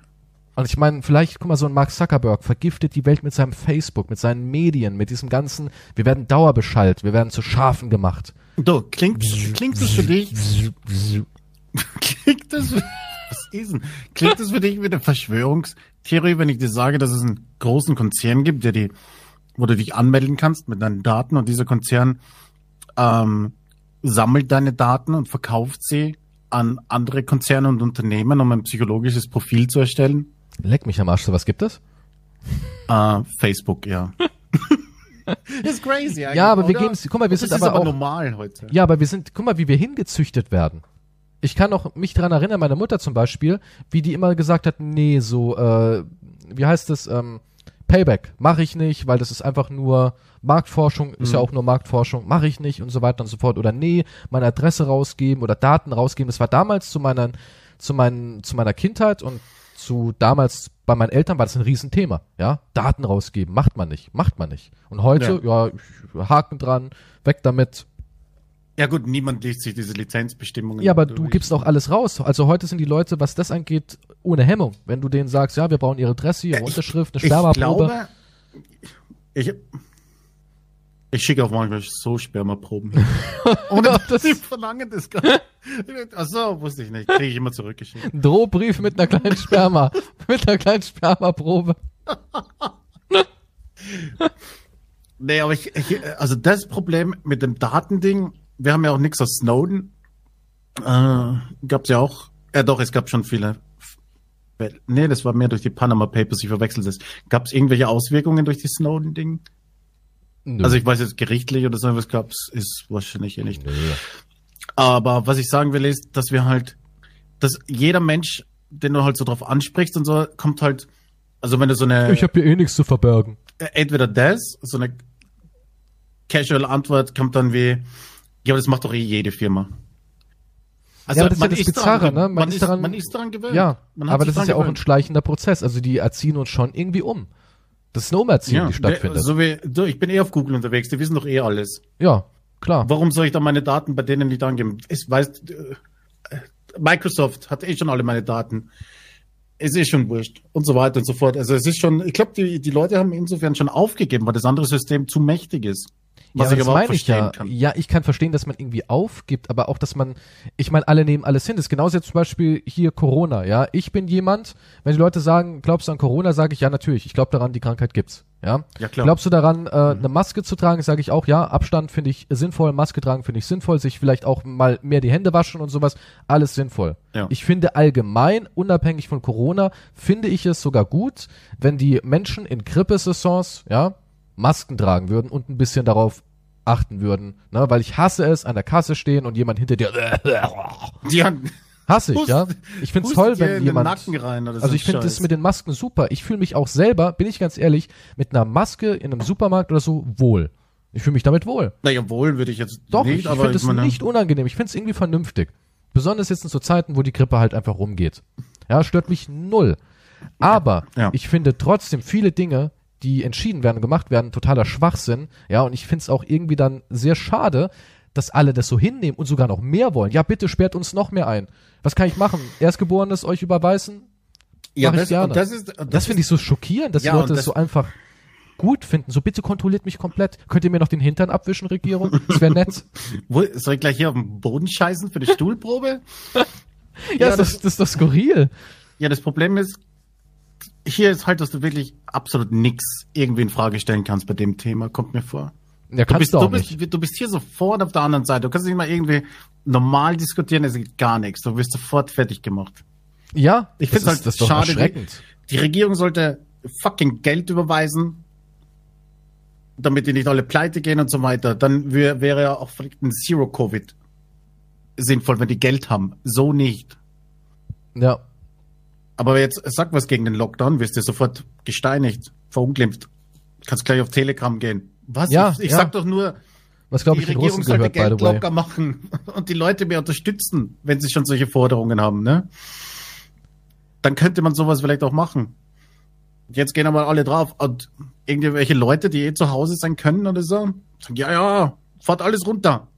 Und ich meine, vielleicht, guck mal, so ein Mark Zuckerberg vergiftet die Welt mit seinem Facebook, mit seinen Medien, mit diesem ganzen, wir werden dauerbeschallt, wir werden zu Schafen gemacht. Du, klingt, klingt das für dich, klingt das, was ist denn? Klingt das für dich wie eine Verschwörungstheorie, wenn ich dir sage, dass es einen großen Konzern gibt, der die, wo du dich anmelden kannst mit deinen Daten und dieser Konzern, ähm, sammelt deine Daten und verkauft sie an andere Konzerne und Unternehmen, um ein psychologisches Profil zu erstellen? Leck mich am Arsch, was gibt es? Äh, Facebook, ja. das ist crazy eigentlich, Ja, aber wir oder? geben's- guck mal, wir das sind ist aber aber auch- normal heute. Ja, aber wir sind, guck mal, wie wir hingezüchtet werden. Ich kann noch mich dran erinnern, meine Mutter zum Beispiel, wie die immer gesagt hat, nee, so, äh, wie heißt das, ähm, Payback mache ich nicht, weil das ist einfach nur Marktforschung, ist ja auch nur Marktforschung, mache ich nicht und so weiter und so fort. Oder nee, meine Adresse rausgeben oder Daten rausgeben. Das war damals zu meiner, zu meinen, zu meiner Kindheit und zu damals bei meinen Eltern war das ein Riesenthema, ja. Daten rausgeben, macht man nicht, macht man nicht. Und heute, ja, ich- Haken dran, weg damit, Ja gut, niemand liest sich diese Lizenzbestimmungen. ja, aber du durch. gibst auch alles raus. Also heute sind die Leute, was das angeht, ohne Hemmung. Wenn du denen sagst, ja, wir brauchen ihre Adresse, ihre Unterschrift, eine Ich Spermaprobe. glaube, ich, ich schicke auch manchmal so Spermaproben. hin. Ohne Das- dass sie verlangen das gar nicht. Ach so, wusste ich nicht. Kriege ich immer zurückgeschickt. Ein Drohbrief mit einer kleinen Sperma. mit einer kleinen Spermaprobe. Nee, aber ich, ich, also das Problem mit dem Datending, wir haben ja auch nichts aus Snowden. Äh, gab's ja auch, ja doch, es gab schon viele. Nee, das war mehr durch die Panama Papers, ich verwechsel das. Gab es irgendwelche Auswirkungen durch die Snowden-Ding? Nö. Also ich weiß jetzt gerichtlich oder so was gab's, ist wahrscheinlich eh nicht. Nö. Aber was ich sagen will, ist, dass wir halt, dass jeder Mensch, den du halt so drauf ansprichst und so, kommt halt, also wenn du so eine, Ich habe hier eh nichts zu verbergen. entweder das, so eine casual Antwort kommt dann wie, ja, aber das macht doch eh jede Firma. Also Ja, das ist ja das Bizarre, daran, ne? Man Man, ist daran- man ist daran gewöhnt. Ja, Man hat aber das ist ja auch ein gewöhnt. schleichender Prozess. Also die erziehen uns schon irgendwie um. Das ist eine Umerziehung, die stattfindet. der- So wie, du, ich bin eh auf Google unterwegs, die wissen doch eh alles. ja, klar. Warum soll ich dann meine Daten bei denen nicht angeben? Es weiß, äh, Microsoft hat eh schon alle meine Daten. Es ist schon wurscht und so weiter und so fort. Also es ist schon, ich glaube, die, die Leute haben insofern schon aufgegeben, weil das andere System zu mächtig ist. Was ja, ich aber meine ich verstehen ja. kann. Ja, ich kann verstehen, dass man irgendwie aufgibt, aber auch, dass man, ich meine, alle nehmen alles hin. Das ist genauso jetzt zum Beispiel hier Corona, ja. Ich bin jemand, wenn die Leute sagen, glaubst du an Corona, sage ich ja natürlich. Ich glaube daran, die Krankheit gibt's, ja. Ja, klar. Glaubst du daran, äh, eine Maske zu tragen, sage ich auch, ja. Abstand finde ich sinnvoll, Maske tragen finde ich sinnvoll, sich vielleicht auch mal mehr die Hände waschen und sowas, alles sinnvoll. Ja. Ich finde allgemein, unabhängig von Corona, finde ich es sogar gut, wenn die Menschen in Grippesaisons, ja, Masken tragen würden und ein bisschen darauf achten würden, ne, weil ich hasse es, an der Kasse stehen und jemand hinter dir, Die haben, hasse ich, Hust- ja. Ich find's hustet toll, wenn jemand, rein also ich finde das mit den Masken super. Ich fühle mich auch selber, bin ich ganz ehrlich, mit einer Maske in einem Supermarkt oder so wohl. Ich fühle mich damit wohl. naja, wohl würde ich jetzt Doch, nicht, ich aber finde es nicht unangenehm. Ich finde es irgendwie vernünftig. Besonders jetzt in so Zeiten, wo die Grippe halt einfach rumgeht. Ja, stört mich null. Aber Ja. ich finde trotzdem viele Dinge, die entschieden werden, gemacht werden, totaler Schwachsinn. Ja, und ich finde es auch irgendwie dann sehr schade, dass alle das so hinnehmen und sogar noch mehr wollen. Ja, bitte sperrt uns noch mehr ein. Was kann ich machen? Erstgeborenes euch überweisen? ja, das, gerne. und das ist, und Das finde ich so schockierend, dass Ja, die Leute und das das- so einfach gut finden. So bitte kontrolliert mich komplett. Könnt ihr mir noch den Hintern abwischen, Regierung? Das wäre nett. Wo, soll ich gleich hier auf den Boden scheißen für die Stuhlprobe? Ja, Ja, das, das, das ist doch skurril. Ja, das Problem ist, hier ist halt, dass du wirklich absolut nix irgendwie in Frage stellen kannst bei dem Thema, kommt mir vor. Ja, Du kannst bist, du auch du, nicht. bist, du bist hier sofort auf der anderen Seite. Du kannst nicht mal irgendwie normal diskutieren, es geht gar nichts. Du wirst sofort fertig gemacht. Ja, Ich ist- halt das schade, erschreckend. Die Regierung sollte fucking Geld überweisen, damit die nicht alle pleite gehen und so weiter. Dann wär, wäre ja auch ein Zero-Covid sinnvoll, wenn die Geld haben. So nicht. Ja, Aber jetzt sag was gegen den Lockdown, wirst du sofort gesteinigt, verunglimpft. Kannst gleich auf Telegram gehen. Was? Ja, ich ich ja. sag doch nur, Was glaube ich die Regierung sollte gehört, Geld locker machen und die Leute mehr unterstützen, wenn sie schon solche Forderungen haben, ne? Dann könnte man sowas vielleicht auch machen. Jetzt gehen aber alle drauf und irgendwelche Leute, die eh zu Hause sein können oder so, sagen, ja, ja, fahrt alles runter.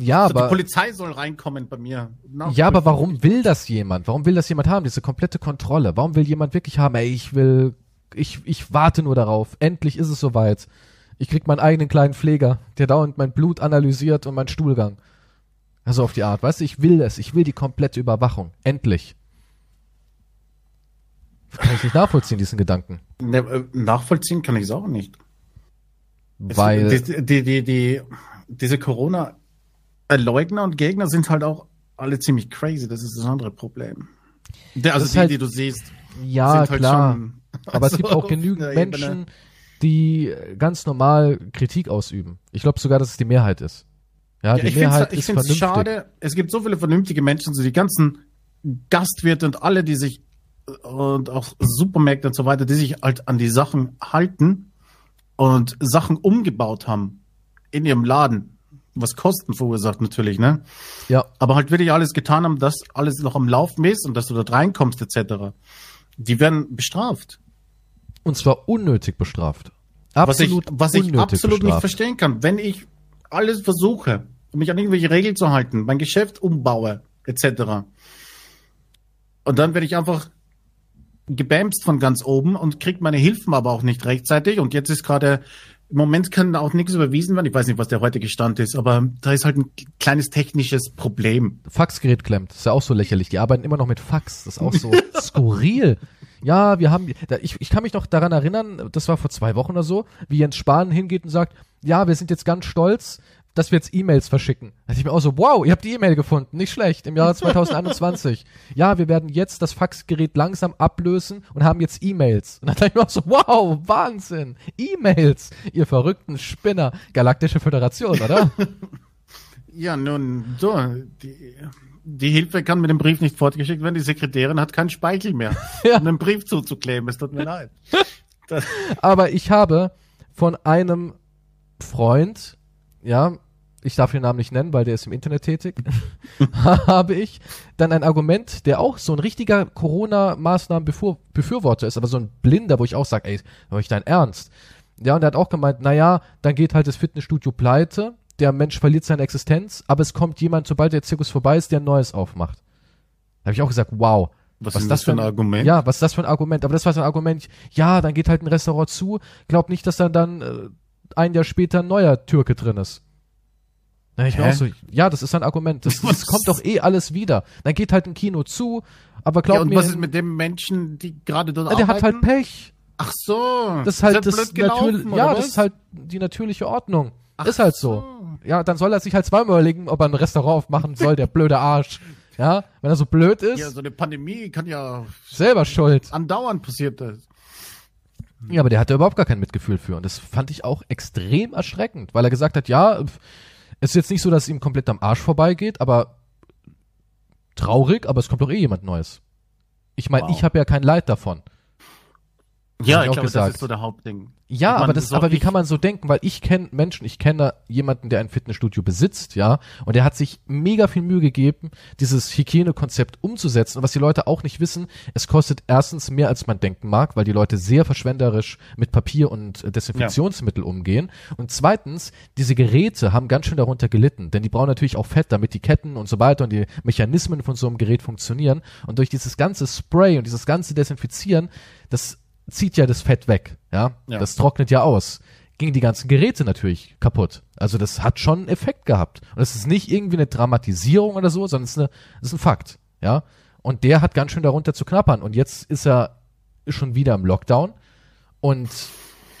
Ja, Also die aber Polizei soll reinkommen bei mir. Na, Ja, aber warum will das jemand? Warum will das jemand haben? Diese komplette Kontrolle. Warum will jemand wirklich haben, ey, ich will, ich, ich warte nur darauf. Endlich ist es soweit. Ich krieg meinen eigenen kleinen Pfleger, der dauernd mein Blut analysiert und meinen Stuhlgang. Also auf die Art, weißt du, ich will es. Ich will die komplette Überwachung. Endlich. Kann ich nicht nachvollziehen, diesen Gedanken. Ne, äh, nachvollziehen kann ich es auch nicht. Weil, die, die, die, die, diese Corona-Leugner und Gegner sind halt auch alle ziemlich crazy. Das ist das andere Problem. Der, also die, halt- die du siehst, ja, sind halt klar. schon. aber es gibt auch genügend. Menschen, die ganz normal Kritik ausüben. Ich glaube sogar, dass es die Mehrheit ist. Ja, Ja, die ich finde Mehrheit es ist find's vernünftig. schade. Es gibt so viele vernünftige Menschen, so die ganzen Gastwirte und alle, die sich äh, und auch Supermärkte und so weiter, die sich halt an die Sachen halten und Sachen umgebaut haben in ihrem Laden, was Kosten verursacht natürlich, ne? Ja, aber halt wirklich alles getan haben, dass alles noch am Laufen ist und dass du dort reinkommst etc. Die werden bestraft. und zwar unnötig bestraft. Was ich, Absolut was ich absolut nicht bestraft. verstehen kann. Wenn ich alles versuche, mich an irgendwelche Regeln zu halten, mein Geschäft umbaue etc. Und dann werde ich einfach gebämst von ganz oben und krieg meine Hilfen aber auch nicht rechtzeitig. Und jetzt ist gerade, im Moment kann auch nichts überwiesen werden. Ich weiß nicht, was der heutige Stand ist, aber da ist halt ein kleines technisches Problem. Faxgerät klemmt. Das ist ja auch so lächerlich. Die arbeiten immer noch mit Fax. Das ist auch so skurril. Ja, wir haben, ich, ich kann mich noch daran erinnern, das war vor zwei Wochen oder so, wie Jens Spahn hingeht und sagt, ja, wir sind jetzt ganz stolz, dass wir jetzt E-Mails verschicken. Da dachte ich mir auch so, wow, ihr habt die E-Mail gefunden, nicht schlecht, im Jahre 2021. ja, wir werden jetzt das Faxgerät langsam ablösen und haben jetzt E-Mails. Und dann dachte ich mir auch so, wow, Wahnsinn, E-Mails, ihr verrückten Spinner, Galaktische Föderation, oder? Ja, nun, so, die, die Hilfe kann mit dem Brief nicht fortgeschickt werden. Die Sekretärin hat keinen Speichel mehr, Ja. um den Brief zuzukleben. Es tut mir leid. Das, Aber ich habe von einem Freund, ja, ich darf den Namen nicht nennen, weil der ist im Internet tätig, habe ich dann ein Argument, der auch so ein richtiger Corona-Maßnahmen-Befürworter ist, aber so ein Blinder, wo ich auch sage, ey, habe ich dein Ernst? Ja, und er hat auch gemeint, naja, dann geht halt das Fitnessstudio pleite, der Mensch verliert seine Existenz, aber es kommt jemand, sobald der Zirkus vorbei ist, der ein neues aufmacht. Da habe ich auch gesagt, wow, was, Was ist das für ein denn? Argument? ja, was ist das für ein Argument? Aber das war so ein Argument, ja, dann geht halt ein Restaurant zu, glaub nicht, dass dann dann äh, ein Jahr später ein neuer Türke drin ist. Na, ich mir auch so, ja, das ist ein Argument. Das, das kommt doch eh alles wieder. Dann geht halt ein Kino zu, aber glaub ja, und mir, was ist mit dem Menschen, die gerade dort na, der hat halt arbeiten? Pech. Ach so. Das ist halt das, blöd gelaufen, ja, das ist halt die natürliche Ordnung. ist halt so. Ja, dann soll er sich halt zweimal überlegen, ob er ein Restaurant aufmachen soll, der blöde Arsch. Ja, wenn er so blöd ist, Ja, so eine Pandemie kann ja selber schuld. andauernd passiert das. Ja, aber der hatte überhaupt gar kein Mitgefühl für. Und das fand ich auch extrem erschreckend, weil er gesagt hat, ja, es ist jetzt nicht so, dass es ihm komplett am Arsch vorbeigeht, aber traurig, aber es kommt doch eh jemand Neues. Ich meine, Wow. ich habe ja kein Leid davon. Ja, ich glaube, gesagt. das ist so der Hauptding. Ja, aber das, so aber wie kann man so denken? Weil ich kenne Menschen, ich kenne jemanden, der ein Fitnessstudio besitzt, ja, und der hat sich mega viel Mühe gegeben, dieses Hygienekonzept umzusetzen. Und was die Leute auch nicht wissen, es kostet erstens mehr, als man denken mag, weil die Leute sehr verschwenderisch mit Papier und äh, Desinfektionsmittel umgehen. Und zweitens, diese Geräte haben ganz schön darunter gelitten, denn die brauchen natürlich auch Fett, damit die Ketten und so weiter und die Mechanismen von so einem Gerät funktionieren. Und durch dieses ganze Spray und dieses ganze Desinfizieren, das zieht ja das Fett weg, ja? Ja. Das trocknet ja aus. Gingen die ganzen Geräte natürlich kaputt. Also das hat schon einen Effekt gehabt. Und es ist nicht irgendwie eine Dramatisierung oder so, sondern es ist, eine, es ist ein Fakt, ja? Und der hat ganz schön darunter zu knappern. Und jetzt ist er schon wieder im Lockdown und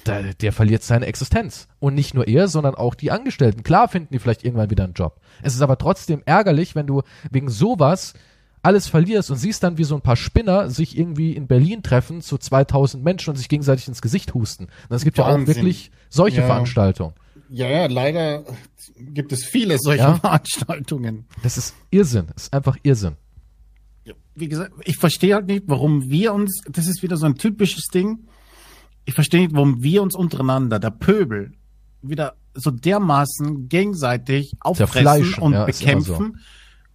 da, der verliert seine Existenz. Und nicht nur er, sondern auch die Angestellten. Klar finden die vielleicht irgendwann wieder einen Job. Es ist aber trotzdem ärgerlich, wenn du wegen sowas alles verlierst und siehst dann, wie so ein paar Spinner sich irgendwie in Berlin treffen zu 2000 Menschen und sich gegenseitig ins Gesicht husten. Und es gibt ja auch Wahnsinn. wirklich solche Ja. Veranstaltungen. Ja, ja, leider gibt es viele solche Ja. Veranstaltungen. Das ist Irrsinn. Das ist einfach Irrsinn. Wie gesagt, ich verstehe halt nicht, warum wir uns, das ist wieder so ein typisches Ding, ich verstehe nicht, warum wir uns untereinander, der Pöbel, wieder so dermaßen gegenseitig auffressen und ja, bekämpfen,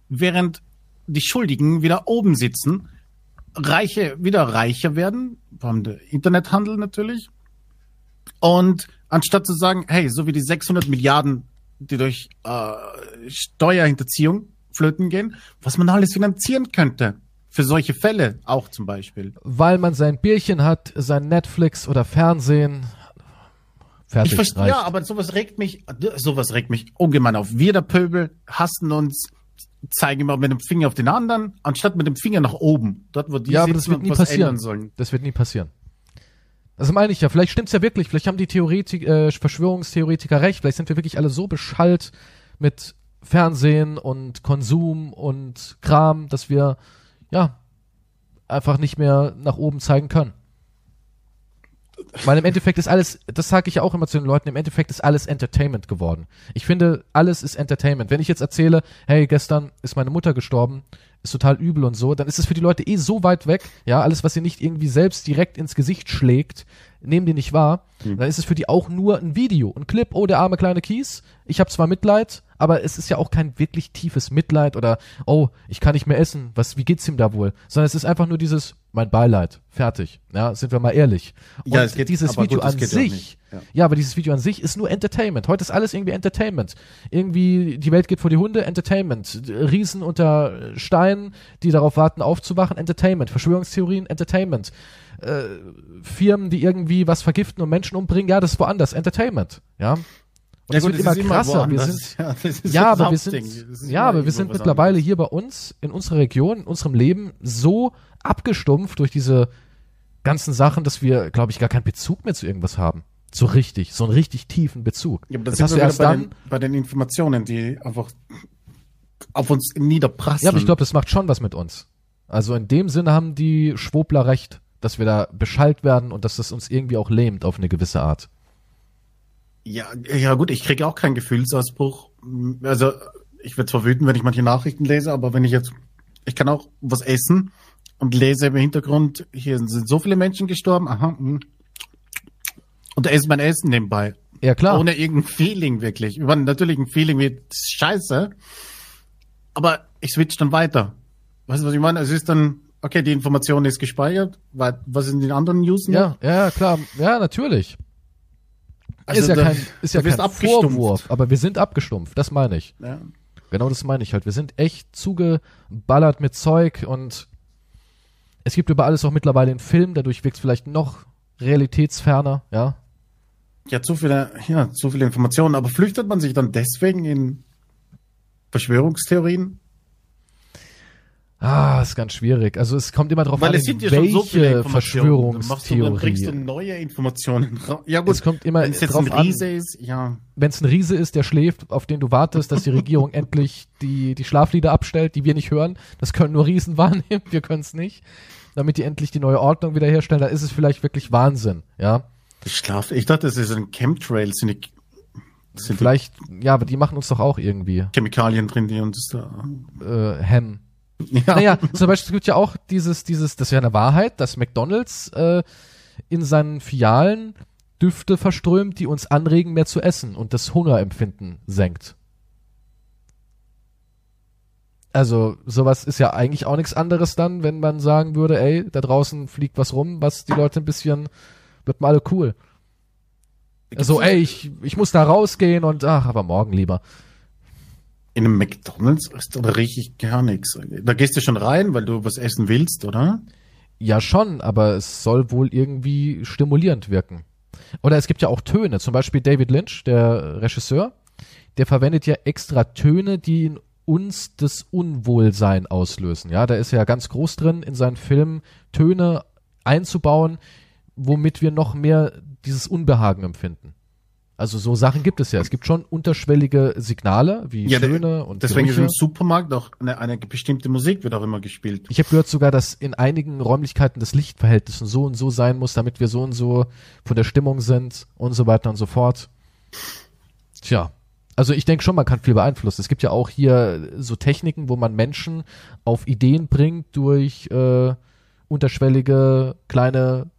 während die Schuldigen wieder oben sitzen, Reiche wieder reicher werden, vor allem der Internethandel natürlich. Und anstatt zu sagen, hey, so wie die 600 Milliarden, die durch äh, Steuerhinterziehung flöten gehen, was man alles finanzieren könnte. Für solche Fälle auch zum Beispiel. Weil man sein Bierchen hat, sein Netflix oder Fernsehen. Fertig, Ich verstehe, ja, aber sowas regt mich, sowas regt mich ungemein auf. Wir der Pöbel hassen uns, zeigen immer mit dem Finger auf den anderen, anstatt mit dem Finger nach oben. Dort, wo die Ja, aber das wird nie passieren. sollen. Das wird nie passieren. Das meine ich ja. Vielleicht stimmt's ja wirklich. Vielleicht haben die Theoretik, äh, Verschwörungstheoretiker recht. Vielleicht sind wir wirklich alle so beschallt mit Fernsehen und Konsum und Kram, dass wir ja einfach nicht mehr nach oben zeigen können. Weil im Endeffekt ist alles, das sage ich ja auch immer zu den Leuten, im Endeffekt ist alles Entertainment geworden. Ich finde, alles ist Entertainment. Wenn ich jetzt erzähle, hey, gestern ist meine Mutter gestorben, ist total übel und so, dann ist es für die Leute eh so weit weg, ja, alles, was ihr nicht irgendwie selbst direkt ins Gesicht schlägt, nehmen die nicht wahr, dann ist es für die auch nur ein Video, ein Clip, oh, der arme kleine Kies, ich habe zwar Mitleid, aber es ist ja auch kein wirklich tiefes Mitleid oder, oh, ich kann nicht mehr essen, was, wie geht's ihm da wohl, sondern es ist einfach nur dieses, mein Beileid, fertig, ja, sind wir mal ehrlich. Und Ja, es geht- dieses aber Video gut, an sich, ja. ja, aber dieses Video an sich ist nur Entertainment. Heute ist alles irgendwie Entertainment. Irgendwie, die Welt geht vor die Hunde, Entertainment. Riesen unter Steinen, die darauf warten, aufzuwachen, Entertainment. Verschwörungstheorien, Entertainment. Äh, Firmen, die irgendwie was vergiften und Menschen umbringen, ja, das ist woanders, Entertainment. Ja. Und Ja, es gut, immer krasser. woanders. sind, ja, ja, aber wir sind, ja, immer aber wir sind mittlerweile hier bei uns, in unserer Region, in unserem Leben so abgestumpft durch diese ganzen Sachen, dass wir, glaube ich, gar keinen Bezug mehr zu irgendwas haben. So richtig, so einen richtig tiefen Bezug. Ja, aber das, das hast du erst bei dann, den, bei den Informationen, die einfach auf uns niederprasseln. ja, aber ich glaube, das macht schon was mit uns. Also in dem Sinne haben die Schwobler recht, dass wir da beschallt werden und dass das uns irgendwie auch lähmt auf eine gewisse Art. Ja, ja gut, ich kriege auch keinen Gefühlsausbruch. Also ich werde zwar wütend, wenn ich manche Nachrichten lese, aber wenn ich jetzt, ich kann auch was essen und lese im Hintergrund, hier sind so viele Menschen gestorben, aha, mh. und esse mein Essen nebenbei. Ja, klar. Ohne irgendein Feeling wirklich. Ich meine, natürlich ein Feeling wie scheiße, aber ich switch dann weiter. Weißt du, was ich meine? Es ist dann, okay, die Information ist gespeichert, was sind die anderen News noch? ja, ja, klar. Ja, natürlich. Also ist ja da- kein, ist ja kein. Vorwurf, aber wir sind abgestumpft, das meine ich. Ja. Genau das meine ich halt. Wir sind echt zugeballert mit Zeug und es gibt über alles auch mittlerweile einen Film, dadurch wirkt es vielleicht noch realitätsferner, ja. Ja, zu viele, ja, zu viele Informationen. Aber flüchtet man sich dann deswegen in Verschwörungstheorien? Ah, ist ganz schwierig. Also es kommt immer drauf Weil an, es sind ja schon so viele welche Informationen. Dann du, dann kriegst du Verschwörungstheorie. neue Informationen. ra- Ja gut, Es kommt immer wenn es jetzt drauf ein an, Riese ist, ja. wenn es ein Riese ist, der schläft, auf den du wartest, dass die Regierung endlich die, die Schlaflieder abstellt, die wir nicht hören. Das können nur Riesen wahrnehmen, wir können es nicht. Damit die endlich die neue Ordnung wiederherstellen, dann ist es vielleicht wirklich Wahnsinn, ja. Schlaf. Ich dachte, das ist ein Chemtrail. Sind die, sind Vielleicht, ja, aber die machen uns doch auch irgendwie die Chemikalien drin, die uns da. äh, hemmen. Ja. Naja, zum Beispiel es gibt ja auch dieses, dieses, das ist ja eine Wahrheit, dass McDonalds äh, in seinen Filialen Düfte verströmt, die uns anregen, mehr zu essen und das Hungerempfinden senkt. Also sowas ist ja eigentlich auch nichts anderes dann, wenn man sagen würde, ey, da draußen fliegt was rum, was die Leute ein bisschen, wird mal alle cool. So, ey, ich, ich muss da rausgehen und ach, aber morgen lieber. In einem McDonalds ist aber richtig gar nichts. Da gehst du schon rein, weil du was essen willst, oder? Ja, schon, aber es soll wohl irgendwie stimulierend wirken. Oder es gibt ja auch Töne, zum Beispiel David Lynch, der Regisseur, der verwendet ja extra Töne, die in uns das Unwohlsein auslösen. Ja, da ist ja ganz groß drin, in seinen Filmen Töne einzubauen, womit wir noch mehr dieses Unbehagen empfinden. Also so Sachen gibt es ja. Es gibt schon unterschwellige Signale wie Ja, Töne und Deswegen ist Gerüche. im Supermarkt auch eine, eine bestimmte Musik wird auch immer gespielt. Ich habe gehört sogar, dass in einigen Räumlichkeiten das Lichtverhältnis so und so sein muss, damit wir so und so von der Stimmung sind und so weiter und so fort. Tja, also ich denke schon, man kann viel beeinflussen. Es gibt ja auch hier so Techniken, wo man Menschen auf Ideen bringt durch äh, unterschwellige kleine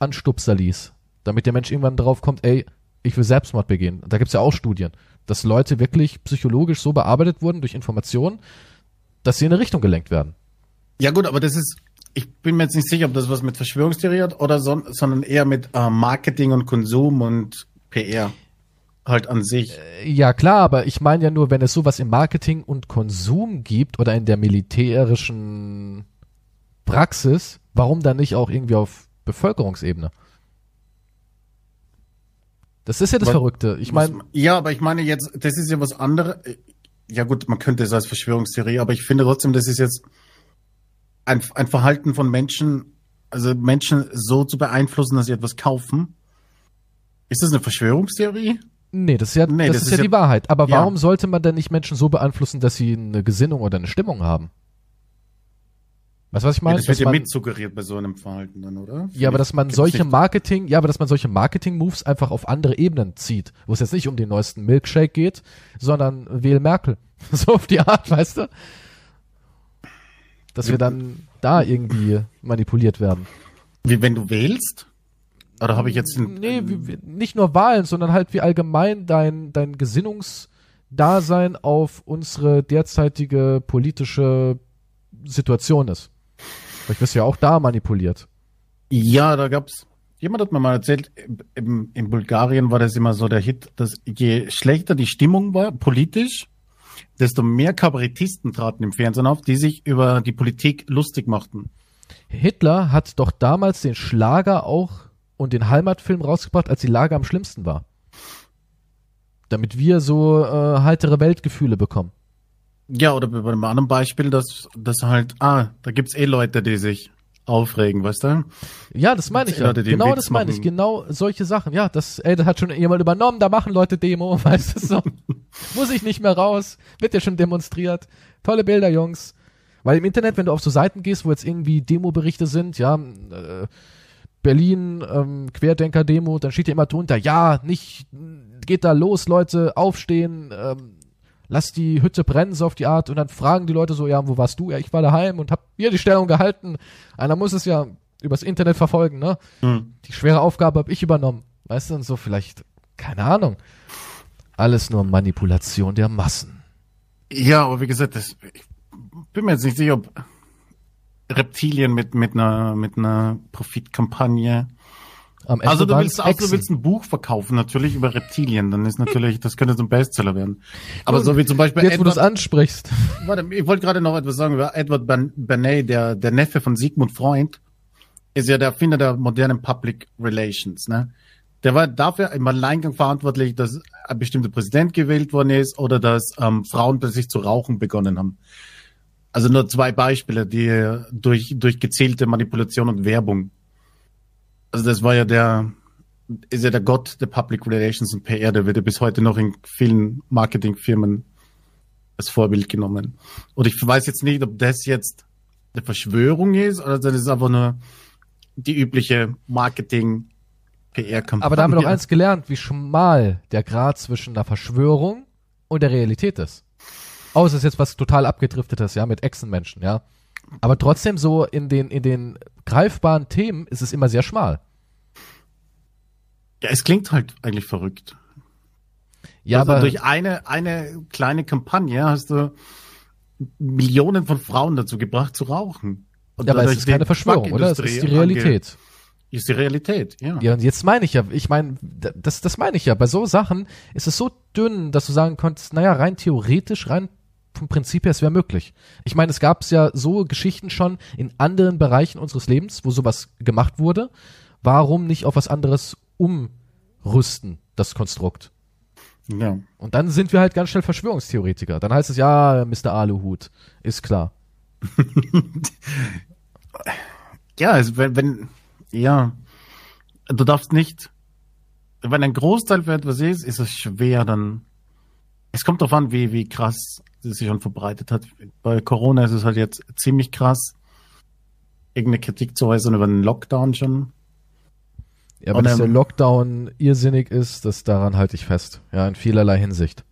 Anstupserlis, damit der Mensch irgendwann drauf kommt, ey, ich will Selbstmord begehen. Da gibt's ja auch Studien, dass Leute wirklich psychologisch so bearbeitet wurden durch Informationen, dass sie in eine Richtung gelenkt werden. Ja gut, aber das ist, ich bin mir jetzt nicht sicher, ob das was mit Verschwörungstheorie hat oder so, sondern eher mit äh, Marketing und Konsum und PR halt an sich. Ja, klar, aber ich meine ja nur, wenn es sowas im Marketing und Konsum gibt oder in der militärischen Praxis, warum dann nicht auch irgendwie auf Bevölkerungsebene? Das ist ja das Was- Verrückte. Ich meine, Ja, aber ich meine jetzt, das ist ja was anderes. Ja gut, man könnte es als Verschwörungstheorie, aber ich finde trotzdem, das ist jetzt ein, ein Verhalten von Menschen, also Menschen so zu beeinflussen, dass sie etwas kaufen. Ist das eine Verschwörungstheorie? nee, das ist ja, Nee, das, das ist ist ja ja- die Wahrheit. Aber Ja. warum sollte man denn nicht Menschen so beeinflussen, dass sie eine Gesinnung oder eine Stimmung haben? Weißt du, was ich Ja, meine? das wird Dass ja man- mit suggeriert bei so einem Verhalten dann, oder? Ja, aber dass man solche Marketing, ja, aber dass man solche Marketing-Moves einfach auf andere Ebenen zieht, wo es jetzt nicht um den neuesten Milkshake geht, sondern wähl Merkel. So auf die Art, weißt du? Dass wir dann da irgendwie manipuliert werden. Wie wenn du wählst? Oder habe ich jetzt ein, Nee, wie, nicht nur Wahlen, sondern halt wie allgemein dein, dein Gesinnungsdasein auf unsere derzeitige politische Situation ist. Vielleicht wirst du ja auch da manipuliert. Ja, da gab's. Jemand hat mir mal erzählt, in, in Bulgarien war das immer so der Hit, dass je schlechter die Stimmung war, politisch, desto mehr Kabarettisten traten im Fernsehen auf, die sich über die Politik lustig machten. Hitler hat doch damals den Schlager auch und den Heimatfilm rausgebracht, als die Lage am schlimmsten war. Damit wir so äh, heitere Weltgefühle bekommen. Ja, oder bei einem anderen Beispiel, dass, dass halt, ah, da gibt's eh Leute, die sich aufregen, weißt du? Ja, das meine ich ja. Leute, Genau Witz das meine ich. Genau solche Sachen. Ja, das, ey, das hat schon jemand übernommen, da machen Leute Demo, weißt du so. Muss ich nicht mehr raus. Wird ja schon demonstriert. Tolle Bilder, Jungs. Weil im Internet, wenn du auf so Seiten gehst, wo jetzt irgendwie Demo-Berichte sind, ja, äh, Berlin, ähm, Querdenker-Demo, dann steht ja immer drunter, ja, nicht, geht da los, Leute, aufstehen, ähm, lass die Hütte brennen, so auf die Art, und dann fragen die Leute so, ja, wo warst du? Ja, ich war daheim und hab hier die Stellung gehalten. Einer muss es ja übers Internet verfolgen, ne? Hm. Die schwere Aufgabe habe ich übernommen. Weißt du, und so vielleicht, keine Ahnung. Alles nur Manipulation der Massen. Ja, aber wie gesagt, das, ich bin mir jetzt nicht sicher, ob Reptilien mit, mit einer, mit einer Profitkampagne Am Ende Also du willst, also du willst ein Buch verkaufen, natürlich über Reptilien, dann ist natürlich, das könnte so ein Bestseller werden. Aber so wie zum Beispiel Jetzt, wo du es Edward, ansprichst. warte, ich wollte gerade noch etwas sagen über Edward Bernays, der, der Neffe von Sigmund Freund, ist ja der Erfinder der modernen Public Relations, ne? Der war dafür im Alleingang verantwortlich, dass ein bestimmter Präsident gewählt worden ist oder dass ähm, Frauen plötzlich zu rauchen begonnen haben. Also nur zwei Beispiele, die durch, durch gezielte Manipulation und Werbung. Also das war ja der, ist ja der Gott der Public Relations und PR, der wird ja bis heute noch in vielen Marketingfirmen als Vorbild genommen. Und ich weiß jetzt nicht, ob das jetzt eine Verschwörung ist oder das ist einfach nur die übliche Marketing PR-Kampagne. Aber da haben wir doch eins gelernt, wie schmal der Grad zwischen einer Verschwörung und der Realität ist. Außer es ist jetzt was total abgedriftetes, ja, mit Echsenmenschen, ja. Aber trotzdem so in den, in den greifbaren Themen ist es immer sehr schmal. Ja, es klingt halt eigentlich verrückt. Ja, also aber durch eine, eine kleine Kampagne hast du Millionen von Frauen dazu gebracht zu rauchen. Und ja, aber es ist keine Verschwörung, oder? Es ist die Realität. Ist die Realität, ja. Ja, und jetzt meine ich ja, ich meine, das, das meine ich ja, bei so Sachen ist es so dünn, dass du sagen konntest, naja, rein theoretisch, rein vom Prinzip her, es wäre möglich. Ich meine, es gab ja so Geschichten schon in anderen Bereichen unseres Lebens, wo sowas gemacht wurde. Warum nicht auf was anderes umrüsten, das Konstrukt? ja. Und dann sind wir halt ganz schnell Verschwörungstheoretiker. Dann heißt es, ja, Mr. Aluhut, ist klar. Ja, also wenn, wenn, ja, du darfst nicht, wenn ein Großteil für etwas ist, ist es schwer, dann, es kommt darauf an, wie, wie krass es sich schon verbreitet hat. Bei Corona ist es halt jetzt ziemlich krass, irgendeine Kritik zu äußern über den Lockdown schon. Ja, wenn Und, der Lockdown irrsinnig ist, das daran halte ich fest. Ja, in vielerlei Hinsicht.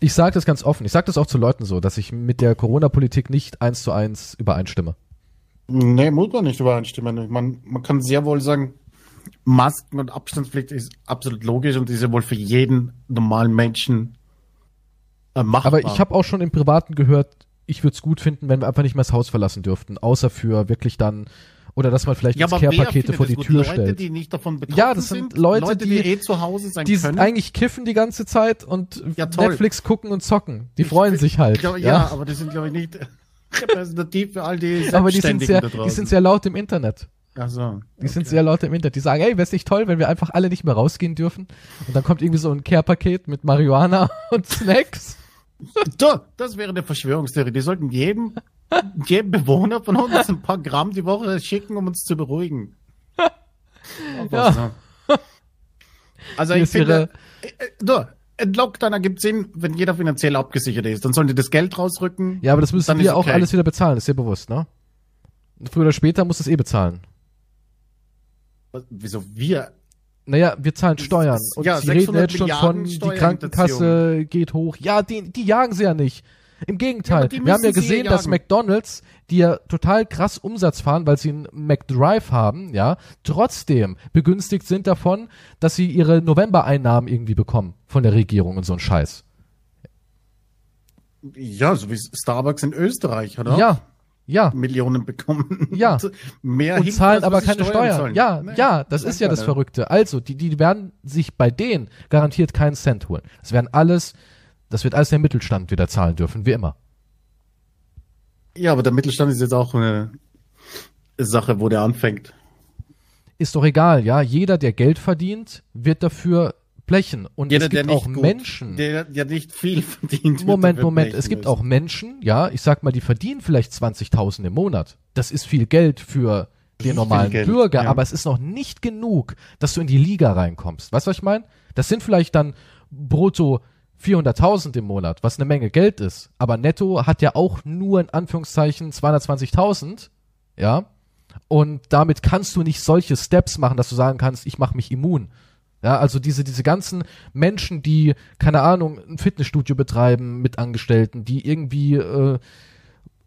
Ich sage das ganz offen. Ich sage das auch zu Leuten so, dass ich mit der Corona-Politik nicht eins zu eins übereinstimme. Nee, muss man nicht übereinstimmen. Man, man kann sehr wohl sagen, Masken und Abstandspflicht ist absolut logisch und ist ja wohl für jeden normalen Menschen machbar. Aber ich habe auch schon im Privaten gehört, ich würde es gut finden, wenn wir einfach nicht mehr das Haus verlassen dürften, außer für wirklich dann oder dass man vielleicht ja, Care-Pakete vor das die gut? Tür Leute, stellt. die nicht davon betroffen Ja, das sind Leute, die- eh zu Hause sein Die können. eigentlich kiffen die ganze Zeit und Ja. Netflix gucken und zocken. Die freuen sich halt. Ja, ja. ja, aber die sind, glaube ich, nicht repräsentativ für all die aber die sind sehr, da die sind sehr laut im Internet. Ach so. Die sind sehr laut im Internet. Die sagen, ey, wäre es nicht toll, wenn wir einfach alle nicht mehr rausgehen dürfen? Und dann kommt irgendwie so ein Care-Paket mit Marihuana und Snacks. Da, das wäre eine Verschwörungstheorie. Die sollten jedem, jedem Bewohner von uns ein paar Gramm die Woche schicken, um uns zu beruhigen. Ja. So. Also ich finde, äh, äh, da, ein Lockdown ergibt Sinn, wenn jeder finanziell abgesichert ist. Dann sollen die das Geld rausrücken. Ja, aber das müssen wir auch okay. alles wieder bezahlen, ist dir bewusst, ne? Früher oder später muss es eh bezahlen. Wieso wir? Naja, wir zahlen Steuern. ist- Und ja, sie reden 600 jetzt schon von, die. Krankenkasse geht hoch. Ja, die, die jagen sie ja nicht. Im Ja, Gegenteil. die wir haben ja ja gesehen, dass jagen. McDonalds, die ja total krass Umsatz fahren, weil sie einen McDrive haben, ja, trotzdem begünstigt sind davon, dass sie ihre November-Einnahmen irgendwie bekommen von der Regierung und so ein Scheiß. Ja, so wie Starbucks in Österreich, oder? Ja, ja. Millionen bekommen. Ja. Mehr und zahlen aber keine Steuern. zahlen. Ja, Nee, ja, das ist ja das. Verrückte. Also, die, die werden sich bei denen garantiert keinen Cent holen. Das werden alles, das wird alles der Mittelstand wieder zahlen dürfen, wie immer. Ja, aber der Mittelstand ist jetzt auch eine Sache, wo der anfängt. Ist doch egal, ja. Jeder, der Geld verdient, wird dafür blechen. Und Jeder, es gibt auch gut, Menschen. der ja nicht viel verdient. Moment, Moment. Es gibt müssen. auch Menschen, ja, ich sag mal, die verdienen vielleicht 20.000 im Monat. Das ist viel Geld für den normalen Geld, Bürger, ja. aber es ist noch nicht genug, dass du in die Liga reinkommst. Weißt du, was ich meine? Das sind vielleicht dann brutto 400.000 im Monat, was eine Menge Geld ist. Aber netto hat ja auch nur in Anführungszeichen 220.000, ja. Und damit kannst du nicht solche Steps machen, dass du sagen kannst, ich mache mich immun. Ja, also diese, diese ganzen Menschen, die, keine Ahnung, ein Fitnessstudio betreiben mit Angestellten, die irgendwie äh,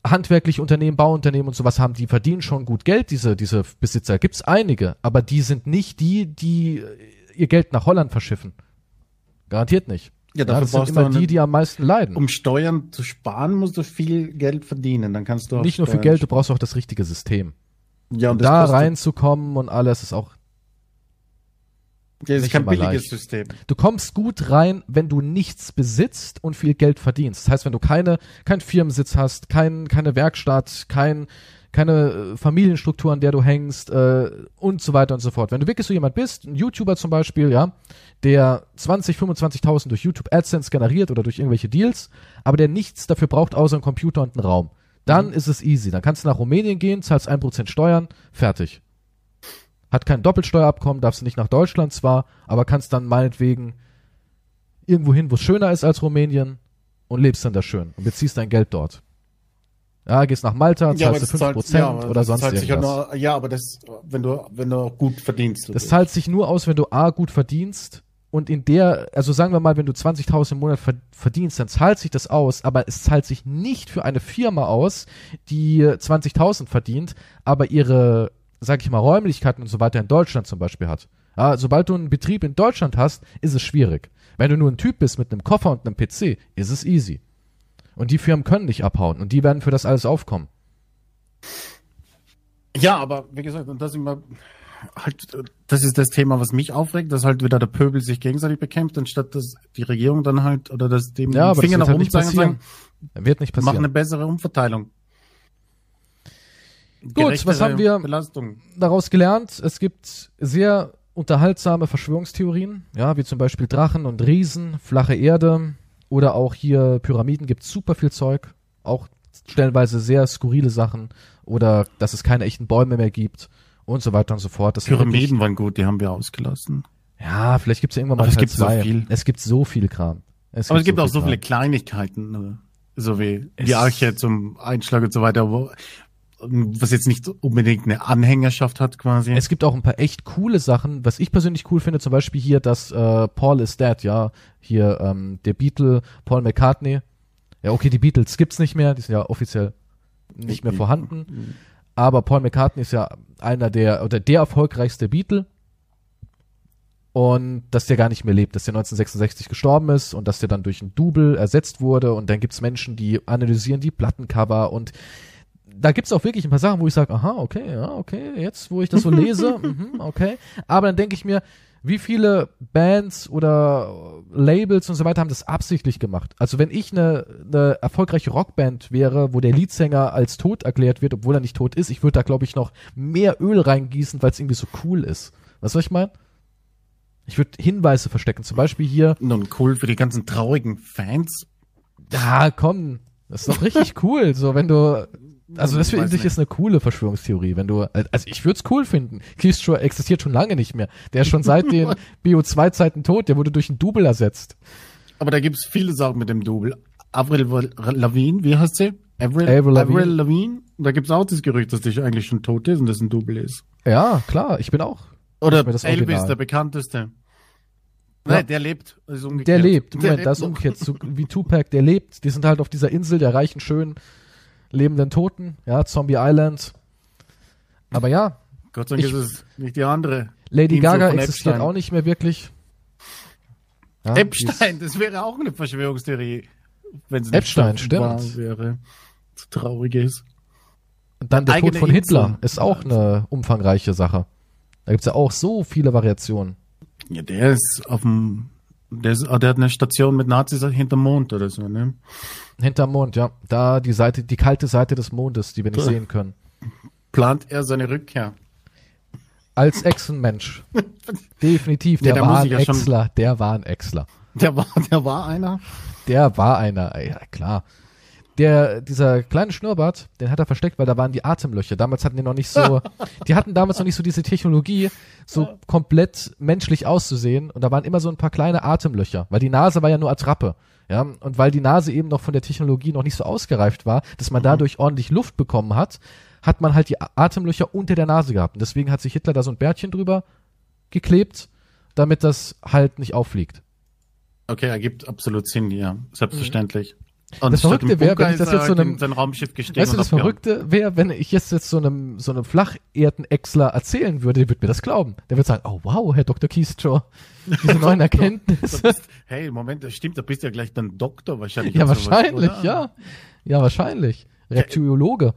handwerkliche Unternehmen, Bauunternehmen und sowas haben, die verdienen schon gut Geld, diese, diese Besitzer. Gibt's einige, aber die sind nicht die, die ihr Geld nach Holland verschiffen. Garantiert nicht. Ja, dafür das sind brauchst du immer eine- die, die am meisten leiden. Um Steuern zu sparen, musst du viel Geld verdienen. Dann kannst du auch nicht nur für Geld, du brauchst auch das richtige System. Ja, und Und da reinzukommen und alles ist auch Ja, das ist kein billiges leicht. System. Du kommst gut rein, wenn du nichts besitzt und viel Geld verdienst. Das heißt, wenn du keine, keinen Firmensitz hast, kein, keine Werkstatt, kein, keine äh, Familienstruktur, an der du hängst äh, und so weiter und so fort. Wenn du wirklich so jemand bist, ein YouTuber zum Beispiel, ja, der 20, 25.000 durch YouTube AdSense generiert oder durch irgendwelche Deals, aber der nichts dafür braucht, außer einen Computer und einen Raum, dann ist es easy. Dann kannst du nach Rumänien gehen, zahlst 1% Steuern, fertig. Hat kein Doppelsteuerabkommen, darfst du nicht nach Deutschland zwar, aber kannst dann meinetwegen irgendwo hin, wo es schöner ist als Rumänien und lebst dann da schön und beziehst dein Geld dort. Ja, gehst nach Malta, zahlst du 5% ja, aber oder sonst zahlt sich ja, irgendwas. nur, ja, aber das, wenn du, wenn du gut verdienst. Das zahlt sich nur aus, wenn du A, gut verdienst und in der, also sagen wir mal, wenn du 20.000 im Monat ver- verdienst, dann zahlt sich das aus, aber es zahlt sich nicht für eine Firma aus, die 20.000 verdient, aber ihre, sag ich mal, Räumlichkeiten und so weiter in Deutschland zum Beispiel hat. Ja, sobald du einen Betrieb in Deutschland hast, ist es schwierig. Wenn du nur ein Typ bist mit einem Koffer und einem PC, ist es easy. Und die Firmen können nicht abhauen und die werden für das alles aufkommen. Ja, aber wie gesagt, und das immer halt, das ist das Thema, was mich aufregt, dass halt wieder der Pöbel sich gegenseitig bekämpft, anstatt dass die Regierung dann halt oder dass dem Ja, aber Finger nach halt oben nicht zeigen und sagen. Wird nicht mach passieren. eine bessere Umverteilung. Gut, was haben wir- Belastung. daraus gelernt, es gibt sehr unterhaltsame Verschwörungstheorien, ja, wie zum Beispiel Drachen und Riesen, flache Erde oder auch hier Pyramiden gibt super viel Zeug, auch stellenweise sehr skurrile Sachen oder dass es keine echten Bäume mehr gibt und so weiter und so fort. Das Pyramiden waren gut, die haben wir ausgelassen. Ja, vielleicht gibt es ja irgendwann mal Aber es gibt so zwei. viel. Es gibt so viel Kram. Aber es gibt auch so viel viele. Kleinigkeiten, ne? so wie Es- die Arche zum Einschlag und so weiter, wo, was jetzt nicht unbedingt eine Anhängerschaft hat quasi. Es gibt auch ein paar echt coole Sachen, was ich persönlich cool finde, zum Beispiel hier, dass äh, Paul is dead, ja, hier ähm, der Beatle Paul McCartney. Ja, okay, die Beatles gibt's nicht mehr, die sind ja offiziell nicht mehr vorhanden. Aber Paul McCartney ist ja einer der oder der erfolgreichste Beatle. und dass der gar nicht mehr lebt, dass der 1966 gestorben ist und dass der dann durch ein Double ersetzt wurde und dann gibt's Menschen, die analysieren die Plattencover und da gibt's auch wirklich ein paar Sachen, wo ich sage, aha, okay, ja, okay, jetzt, wo ich das so lese, mhm, okay. Aber dann denke ich mir, wie viele Bands oder Labels und so weiter haben das absichtlich gemacht? Also wenn ich eine, eine erfolgreiche Rockband wäre, wo der Leadsänger als tot erklärt wird, obwohl er nicht tot ist, ich würde da glaube ich noch mehr Öl reingießen, weil es irgendwie so cool ist. Was soll ich meinen? Ich würde Hinweise verstecken, zum Beispiel hier. Nun cool für die ganzen traurigen Fans. Ja, komm, das ist doch richtig cool. So, wenn du also das finde ich ist eine coole Verschwörungstheorie, wenn du, also ich würde es cool finden. Keystrow existiert schon lange nicht mehr. Der ist schon seit den BO2-Zeiten tot, der wurde durch einen Double ersetzt. Aber da gibt's viele Sachen mit dem Double. Avril Lavigne, wie heißt sie? Avril, Avril Lavigne. Avril Lavigne. Da gibt's auch das Gerücht, dass die eigentlich schon tot ist und das ein Double ist. Ja, klar, ich bin auch. Oder Elvis, Original. der bekannteste. Nein, der lebt. Der lebt. Moment, der lebt das ist umgekehrt. So, wie Tupac, der lebt. Die sind halt auf dieser Insel der reichen, schönen lebenden Toten, ja, Zombie Island. Aber ja. Gott sei Dank ich, ist es nicht die andere. Lady Gaga existiert Epstein. auch nicht mehr wirklich. Ja, Epstein, das wäre auch eine Verschwörungstheorie. Wenn es Epstein, stimmt. wäre. So traurig ist. Und dann der Tod von Hitler ist auch eine umfangreiche Sache. Da gibt's ja auch so viele Variationen. Ja, der ist auf dem, der, ist, der hat eine Station mit Nazis hinterm Mond oder so, ne? Hinterm Mond, ja. Da die Seite, die kalte Seite des Mondes, die wir nicht sehen können. Plant er seine Rückkehr? Als Echsenmensch. Definitiv. Der, ja, war ein Exler. Der war ein Exler. Der war, der war einer? Der war einer, ja klar. Der, dieser kleine Schnurrbart, den hat er versteckt, weil da waren die Atemlöcher. Damals hatten die noch nicht so, die hatten damals noch nicht so diese Technologie, so komplett menschlich auszusehen. Und da waren immer so ein paar kleine Atemlöcher, weil die Nase war ja nur Attrappe. Ja, und weil die Nase eben noch von der Technologie noch nicht so ausgereift war, dass man mhm. dadurch ordentlich Luft bekommen hat, hat man halt die Atemlöcher unter der Nase gehabt. Und deswegen hat sich Hitler da so ein Bärtchen drüber geklebt, damit das halt nicht auffliegt. Okay, ergibt absolut Sinn, ja. Selbstverständlich. Mhm. Und das Verrückte wäre, wenn ich das jetzt so einem, sein Raumschiff gestiegen weißt du, das Verrückte wäre, wenn ich jetzt, jetzt so einem, so einem Flacherden-Exler erzählen würde, der würde mir das glauben. Der würde sagen, oh wow, Herr Dr. Keystrow, diese neuen Erkenntnisse. Bist, hey, Moment, das stimmt, da bist du ja gleich dann Doktor wahrscheinlich. Ja, wahrscheinlich, sowas, ja. Ja, wahrscheinlich. Reptilologe.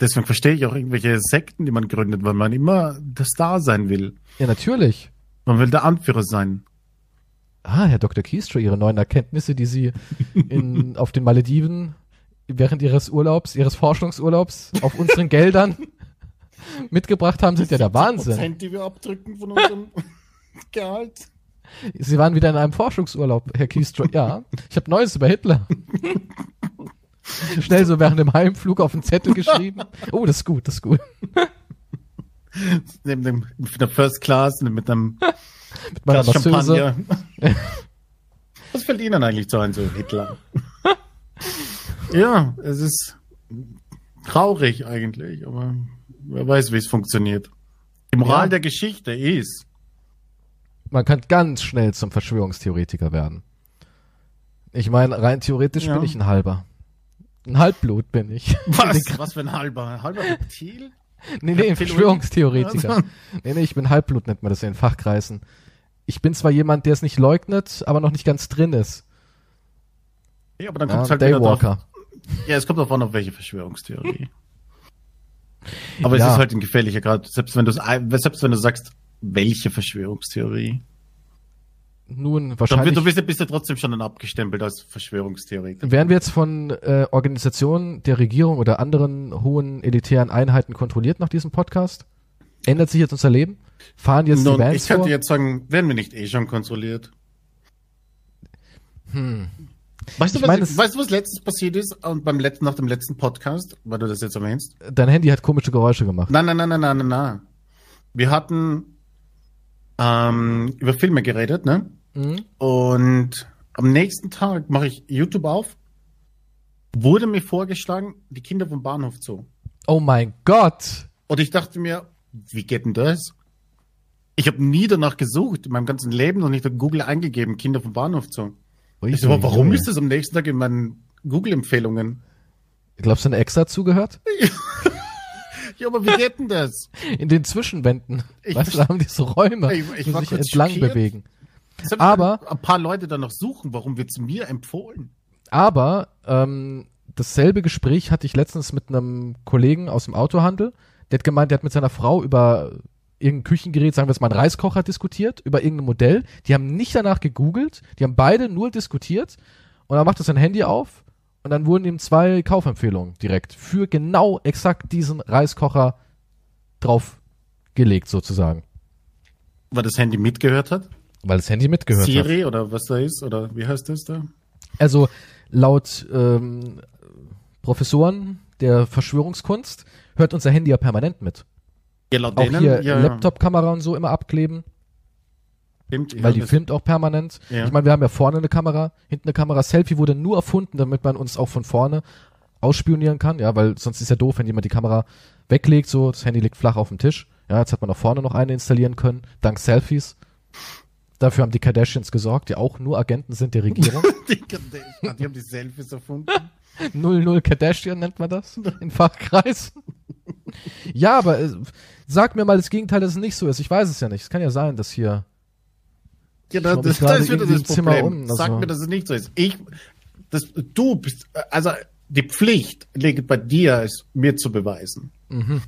Deswegen verstehe ich auch irgendwelche Sekten, die man gründet, weil man immer der Star sein will. Ja, natürlich. Man will der Anführer sein. Ah, Herr Dr. Keystrow, Ihre neuen Erkenntnisse, die Sie in, auf den Malediven während Ihres Urlaubs, Ihres Forschungsurlaubs auf unseren Geldern mitgebracht haben, sind ja der Wahnsinn. Prozent, die wir abdrücken von unserem Gehalt. Sie waren wieder in einem Forschungsurlaub, Herr Keystrow. Ja, ich habe Neues über Hitler. Schnell so während dem Heimflug auf den Zettel geschrieben. Oh, das ist gut, das ist gut. Neben dem, mit der First Class, mit einem mit meiner Glas Champagner. Was fällt Ihnen eigentlich zu ein, so Hitler? ja, es ist traurig eigentlich, aber wer weiß, wie es funktioniert. Die Moral ja. der Geschichte ist. Man kann ganz schnell zum Verschwörungstheoretiker werden. Ich meine, rein theoretisch ja. bin ich ein halber. Ein Halbblut bin ich. Was? Was für ein halber? Ein halber Reptil? Nee, nee, Verschwörungstheoretiker. nee, nee, ich bin Halbblut, nennt man das in Fachkreisen ich bin zwar jemand, der es nicht leugnet, aber noch nicht ganz drin ist. Ja, aber dann kommt ja, es halt Daywalker. drauf. Ja, es kommt davon auf welche Verschwörungstheorie. aber ja. es ist halt ein gefährlicher Grad, selbst wenn du selbst wenn du sagst, welche Verschwörungstheorie. Nun, wahrscheinlich. Du bist, bist ja trotzdem schon dann abgestempelt als Verschwörungstheoretiker. Werden wir jetzt von äh, Organisationen der Regierung oder anderen hohen elitären Einheiten kontrolliert nach diesem Podcast? Ändert sich jetzt unser Leben? Fahren jetzt Nun, die Vans Ich könnte vor? jetzt sagen, werden wir nicht eh schon kontrolliert? Hm. Weißt du, was, meine, weißt du, was letztens passiert ist und beim letzten, nach dem letzten Podcast, weil du das jetzt erwähnst? Dein Handy hat komische Geräusche gemacht. Nein, nein, nein, nein, nein, nein, nein. Wir hatten ähm, über Filme geredet, ne? Mhm. Und am nächsten Tag mache ich YouTube auf. Wurde mir vorgeschlagen, die Kinder vom Bahnhof zu. Oh mein Gott! Und ich dachte mir, wie geht denn das? Ich habe nie danach gesucht, in meinem ganzen Leben noch nicht auf Google eingegeben, Kinder vom Bahnhof zu. ich so, warum ist das am nächsten Tag in meinen Google-Empfehlungen? Glaubst du, eine extra zugehört? Ja, aber wie geht denn das? In den Zwischenwänden. Ich weißt du, da haben die so Räume, Ich- ich die sich entlang schockiert. bewegen. Aber- ein paar Leute dann noch suchen, warum wird's mir empfohlen? Aber ähm, dasselbe Gespräch hatte ich letztens mit einem Kollegen aus dem Autohandel. Der hat gemeint, der hat mit seiner Frau über irgendein Küchengerät, sagen wir jetzt mal einen Reiskocher diskutiert, über irgendein Modell. Die haben nicht danach gegoogelt, die haben beide nur diskutiert und dann macht er sein Handy auf und dann wurden ihm zwei Kaufempfehlungen direkt für genau exakt diesen Reiskocher draufgelegt sozusagen. Weil das Handy mitgehört hat? Weil das Handy mitgehört hat. Siri oder was da ist? Oder wie heißt das da? Also laut ähm, Professoren der Verschwörungskunst hört unser Handy ja permanent mit. Ja, laut Auch denen, hier ja, Laptop-Kamera und so immer abkleben, Ja, weil die filmt auch permanent. Ja. Ich meine, wir haben ja vorne eine Kamera, hinten eine Kamera. Selfie wurde nur erfunden, damit man uns auch von vorne ausspionieren kann, ja, weil sonst ist ja doof, wenn jemand die Kamera weglegt, so, das Handy liegt flach auf dem Tisch. Ja, jetzt hat man auch vorne noch eine installieren können, dank Selfies. Dafür haben die Kardashians gesorgt, die auch nur Agenten sind der Regierung. die, die, die haben die Selfies erfunden. 00 Kardashian nennt man das in Fachkreisen. ja, aber äh, sag mir mal das Gegenteil, dass es nicht so ist. Ich weiß es ja nicht. Es kann ja sein, dass hier. Ja, mich das, das ist wieder das Problem. um, also- Sag mir, dass es nicht so ist. Ich, das, du bist, also die Pflicht liegt bei dir, es mir zu beweisen. Mhm.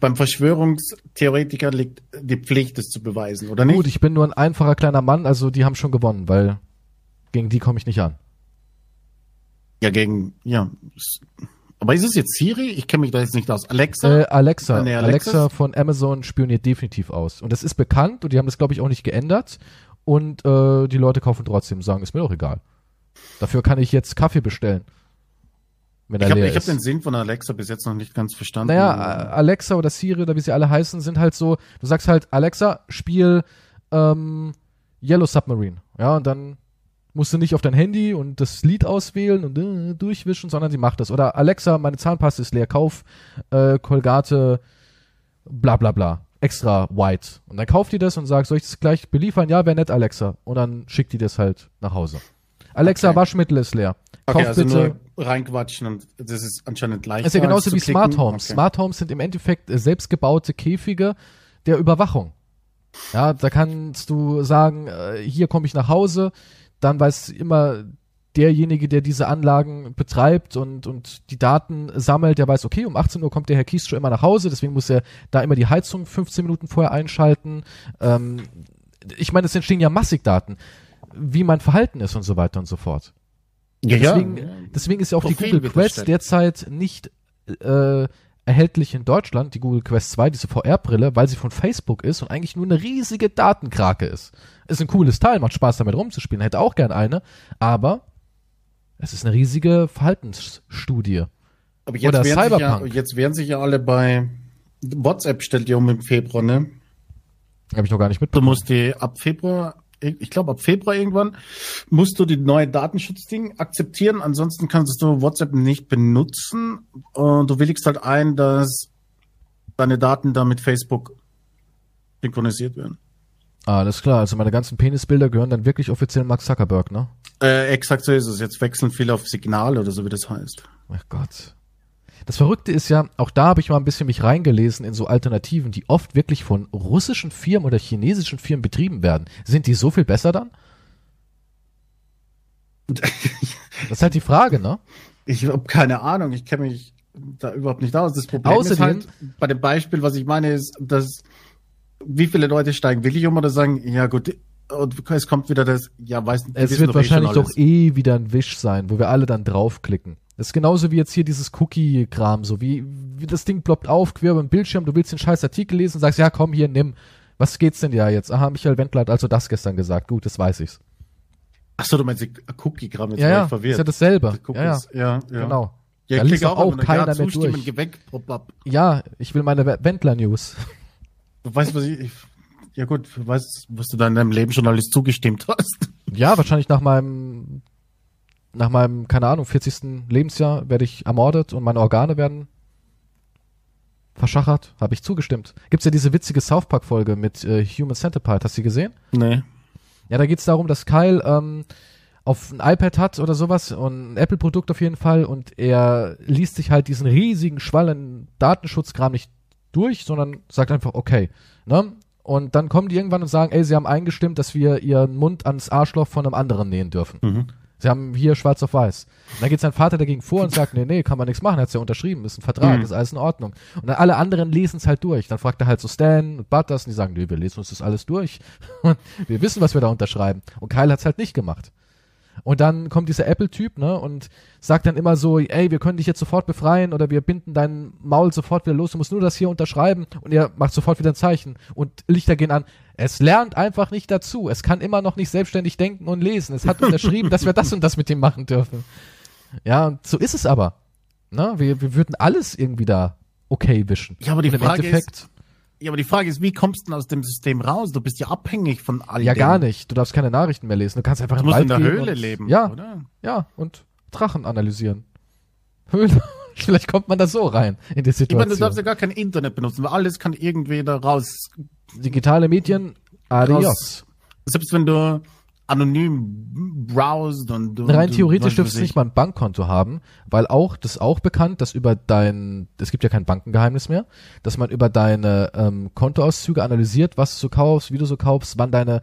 Beim Verschwörungstheoretiker liegt die Pflicht, es zu beweisen, oder nicht? Gut, ich bin nur ein einfacher kleiner Mann, also die haben schon gewonnen, weil gegen die komme ich nicht an. ja, gegen, ja. Aber ist es jetzt Siri? Ich kenne mich da jetzt nicht aus. Alexa? Äh, Alexa, Nee, Alexa von Amazon spioniert definitiv aus. Und das ist bekannt und die haben das, glaube ich, auch nicht geändert. Und äh, die Leute kaufen trotzdem, sagen, ist mir doch egal. Dafür kann ich jetzt Kaffee bestellen. Wenn ich habe hab den Sinn von Alexa bis jetzt noch nicht ganz verstanden. Naja, Alexa oder Siri oder wie sie alle heißen, sind halt so, du sagst halt, Alexa, spiel ähm, Yellow Submarine. Ja, und dann musst du nicht auf dein Handy und das Lied auswählen und äh, durchwischen, sondern sie macht das. Oder Alexa, meine Zahnpasta ist leer, kauf äh, Colgate bla bla bla. Extra white. Und dann kauft die das und sagt, soll ich das gleich beliefern? Ja, wäre nett, Alexa. Und dann schickt die das halt nach Hause. Alexa, Okay. Waschmittel ist leer. okay, Kauf also bitte nur reinquatschen und das ist anscheinend leicht. das ist ja genauso wie Smart Homes. Okay. Smart Homes sind im Endeffekt äh, selbstgebaute Käfige der Überwachung. Ja, da kannst du sagen, äh, hier komme ich nach Hause, dann weiß immer derjenige, der diese Anlagen betreibt und, und die Daten sammelt, der weiß, okay, um 18 Uhr kommt der Herr Kies schon immer nach Hause, deswegen muss er da immer die Heizung 15 Minuten vorher einschalten. Ähm, ich meine, es entstehen ja massig Daten, wie mein Verhalten ist und so weiter und so fort. Ja, Deswegen, ja. deswegen ist ja auch die Profil Google wird Quest derzeit nicht äh, erhältlich in Deutschland, die Google Quest 2, diese VR-Brille, weil sie von Facebook ist und eigentlich nur eine riesige Datenkrake ist. Ist ein cooles Teil, macht Spaß damit rumzuspielen, hätte auch gern eine, aber es ist eine riesige Verhaltensstudie. Aber jetzt Oder werden, sich ja, Cyberpunk. jetzt werden sich ja alle bei WhatsApp stellt ja um im Februar, ne? Habe ich noch gar nicht Du mitbekommen. musst die ab Februar, ich glaube ab Februar irgendwann, musst du die neue Datenschutzding akzeptieren. Ansonsten kannst du WhatsApp nicht benutzen. Und du willigst halt ein, dass deine Daten da mit Facebook synchronisiert werden. Alles klar, also meine ganzen Penisbilder gehören dann wirklich offiziell Mark Zuckerberg, ne? Äh, exakt so ist es. Jetzt wechseln viele auf Signal oder so, wie das heißt. Ach Gott. Das Verrückte ist ja, auch da habe ich mal ein bisschen mich reingelesen in so Alternativen, die oft wirklich von russischen Firmen oder chinesischen Firmen betrieben werden. Sind die so viel besser dann? Das ist halt die Frage, ne? Ich habe keine Ahnung, ich kenne mich da überhaupt nicht aus. Das Problem ist Außerdem- halt, bei dem Beispiel, was ich meine, ist, dass wie viele Leute steigen willig um oder sagen, ja gut, und es kommt wieder das, ja, weiß nicht, Es wird eh wahrscheinlich doch eh wieder ein Wisch sein, wo wir alle dann draufklicken. Das ist genauso wie jetzt hier dieses Cookie-Kram, so wie, wie das Ding ploppt auf, quer beim Bildschirm, du willst den scheiß Artikel lesen und sagst, ja komm, hier, nimm. Was geht's denn ja jetzt? Aha, Michael Wendler hat also das gestern gesagt. Gut, das weiß ich's. Ach so, du meinst die Cookie-Gramm, jetzt Ja, war ja, ich verwirrt. ist ja dasselbe. Ja, ja, ja, genau. Ja, Da ich liest auch auch keiner ja, mehr durch. weg. Ja, ich will meine Wendler-News. Du weißt, was ich, ich ja gut, weißt, was du da in deinem Leben schon alles zugestimmt hast. Ja, wahrscheinlich nach meinem, nach meinem, keine Ahnung, 40. Lebensjahr werde ich ermordet und meine Organe werden verschachert. Habe ich zugestimmt. Gibt's ja diese witzige South Park Folge mit äh, Human Centipede. Hast du die gesehen? Nee. Ja, da geht's darum, dass Kyle ähm, auf ein iPad hat oder sowas und ein Apple-Produkt auf jeden Fall und er liest sich halt diesen riesigen Schwall an Datenschutzkram nicht durch, sondern sagt einfach, okay, ne? Und dann kommen die irgendwann und sagen, ey, sie haben eingestimmt, dass wir ihren Mund ans Arschloch von einem anderen nähen dürfen. Mhm. Sie haben hier schwarz auf weiß. Und dann geht sein Vater dagegen vor und sagt, nee, nee, kann man nichts machen, hat's ja unterschrieben, ist ein Vertrag, Mhm. ist alles in Ordnung. Und dann alle anderen lesen es halt durch. Dann fragt er halt so Stan und Butters und die sagen, nee, wir lesen uns das alles durch. Wir wissen, was wir da unterschreiben. Und Kyle hat's halt nicht gemacht. Und dann kommt dieser Apple-Typ, ne, und sagt dann immer so, ey, wir können dich jetzt sofort befreien oder wir binden dein Maul sofort wieder los, du musst nur das hier unterschreiben und er macht sofort wieder ein Zeichen und Lichter gehen an. Es lernt einfach nicht dazu. Es kann immer noch nicht selbstständig denken und lesen. Es hat unterschrieben, dass wir das und das mit ihm machen dürfen. Ja, und so ist es aber. Ne? Wir, wir würden alles irgendwie da okay wischen. Ja, aber die Frage ist, ja, aber die Frage ist, wie kommst du denn aus dem System raus? Du bist ja abhängig von all ja dem. gar nicht. Du darfst keine Nachrichten mehr lesen. Du kannst einfach Du musst in der Höhle und, leben, Ja, oder? ja, und Drachen analysieren. Höhle. Vielleicht kommt man da so rein in die Ich meine, Situation. du darfst ja gar kein Internet benutzen, weil alles kann irgendwie da raus. Digitale Medien, adios. Selbst wenn du anonym browst und du, Rein theoretisch dürftest du ich. nicht mal ein Bankkonto haben, weil auch, das ist auch bekannt, dass über dein, es gibt ja kein Bankengeheimnis mehr, dass man über deine ähm, Kontoauszüge analysiert, was du so kaufst, wie du so kaufst, wann deine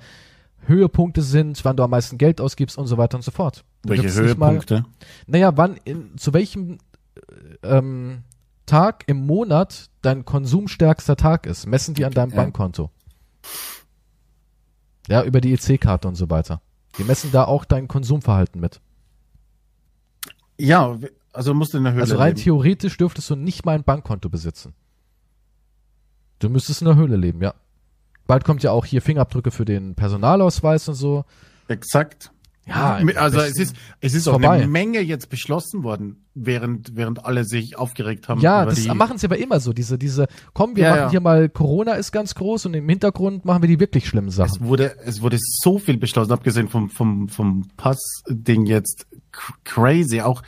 Höhepunkte sind, wann du am meisten Geld ausgibst und so weiter und so fort. Du Welche nicht mal- Höhepunkte? Naja, wann, in, zu welchem äh, ähm, Tag im Monat dein konsumstärkster Tag ist, messen die an deinem ja. Bankkonto. Ja, über die EC-Karte und so weiter. Die messen da auch dein Konsumverhalten mit. Ja, also musst du in der Höhle Also rein leben. theoretisch dürftest du nicht mal ein Bankkonto besitzen. Du müsstest in der Höhle leben, ja. Bald kommt ja auch hier Fingerabdrücke für den Personalausweis und so. Exakt. Ja, also es ist, es ist auch eine Menge jetzt beschlossen worden, während, während alle sich aufgeregt haben. Ja, das machen sie aber immer so. Diese, diese, komm, wir Ja, machen ja. hier mal Corona ist ganz groß und im Hintergrund machen wir die wirklich schlimmen Es Sachen. wurde, es wurde so viel beschlossen, abgesehen vom, vom, vom Pass-Ding jetzt. Crazy. Auch,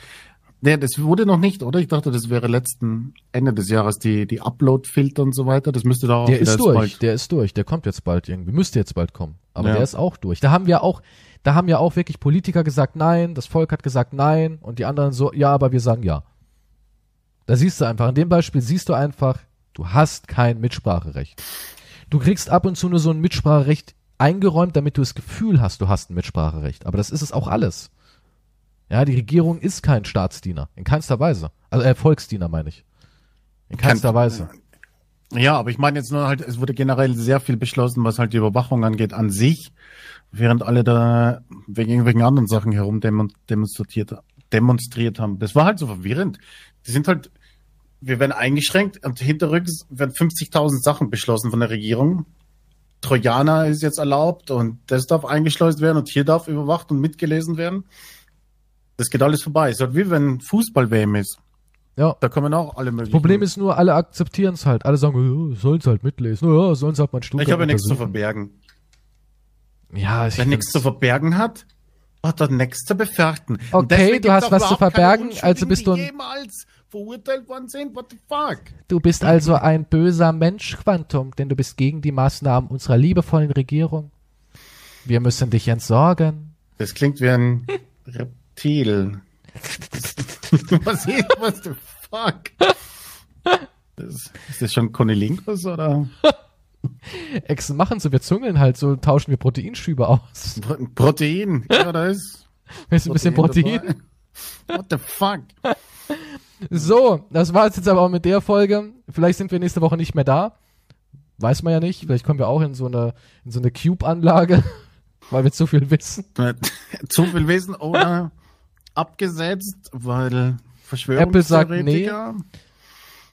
ne, das wurde noch nicht, oder? Ich dachte, das wäre letzten Ende des Jahres die, die Upload-Filter und so weiter. Das müsste da auch Der ist durch, bald- der ist durch, der kommt jetzt bald irgendwie, müsste jetzt bald kommen. Aber Ja. der ist auch durch. Da haben wir auch, da haben ja auch wirklich Politiker gesagt nein, das Volk hat gesagt nein und die anderen so, ja, aber wir sagen ja. Da siehst du einfach, in dem Beispiel siehst du einfach, du hast kein Mitspracherecht. Du kriegst ab und zu nur so ein Mitspracherecht eingeräumt, damit du das Gefühl hast, du hast ein Mitspracherecht. Aber das ist es auch alles. Ja, die Regierung ist kein Staatsdiener. In keinster Weise. Also, äh, Volksdiener meine ich. In keinster Weise. Ja, aber ich meine jetzt nur halt, es wurde generell sehr viel beschlossen, was halt die Überwachung angeht an sich, während alle da wegen irgendwelchen anderen Sachen herum demon- demonstriert, demonstriert haben. Das war halt so verwirrend. Die sind halt, wir werden eingeschränkt und hinterrücks werden 50.000 Sachen beschlossen von der Regierung. Trojaner ist jetzt erlaubt und das darf eingeschleust werden und hier darf überwacht und mitgelesen werden. Das geht alles vorbei. Es ist halt wie wenn Fußball-WM ist. Ja. Da kommen auch alle möglichen. Problem ist nur, alle akzeptieren es halt. Alle sagen, oh, sollen's halt mitlesen. Oh, ja, sollen's halt mal ein Stuhl ich habe ja nichts zu verbergen. Ja, ich Wer nichts zu verbergen hat, hat er nichts zu befürchten. Okay, du hast was zu verbergen, also bist du ein- jemals verurteilt worden sind. What the fuck? Du bist also ein böser Mensch, Quantum, denn du bist gegen die Maßnahmen unserer liebevollen Regierung. Wir müssen dich entsorgen. Das klingt wie ein Reptil. was ist, was the fuck? Das, ist das schon Conilingus oder Echsen machen so, wir zungeln halt so, tauschen wir Proteinschübe aus. Pro- Protein? Ja, da ist Ist ein bisschen Protein. dabei. What the fuck? So, das war's jetzt aber auch mit der Folge. Vielleicht sind wir nächste Woche nicht mehr da. Weiß man ja nicht. Vielleicht kommen wir auch in so eine, in so eine Cube-Anlage, weil wir zu viel wissen. Zu viel Wissen oder abgesetzt, weil Apple sagt Verschwörungstheoretiker.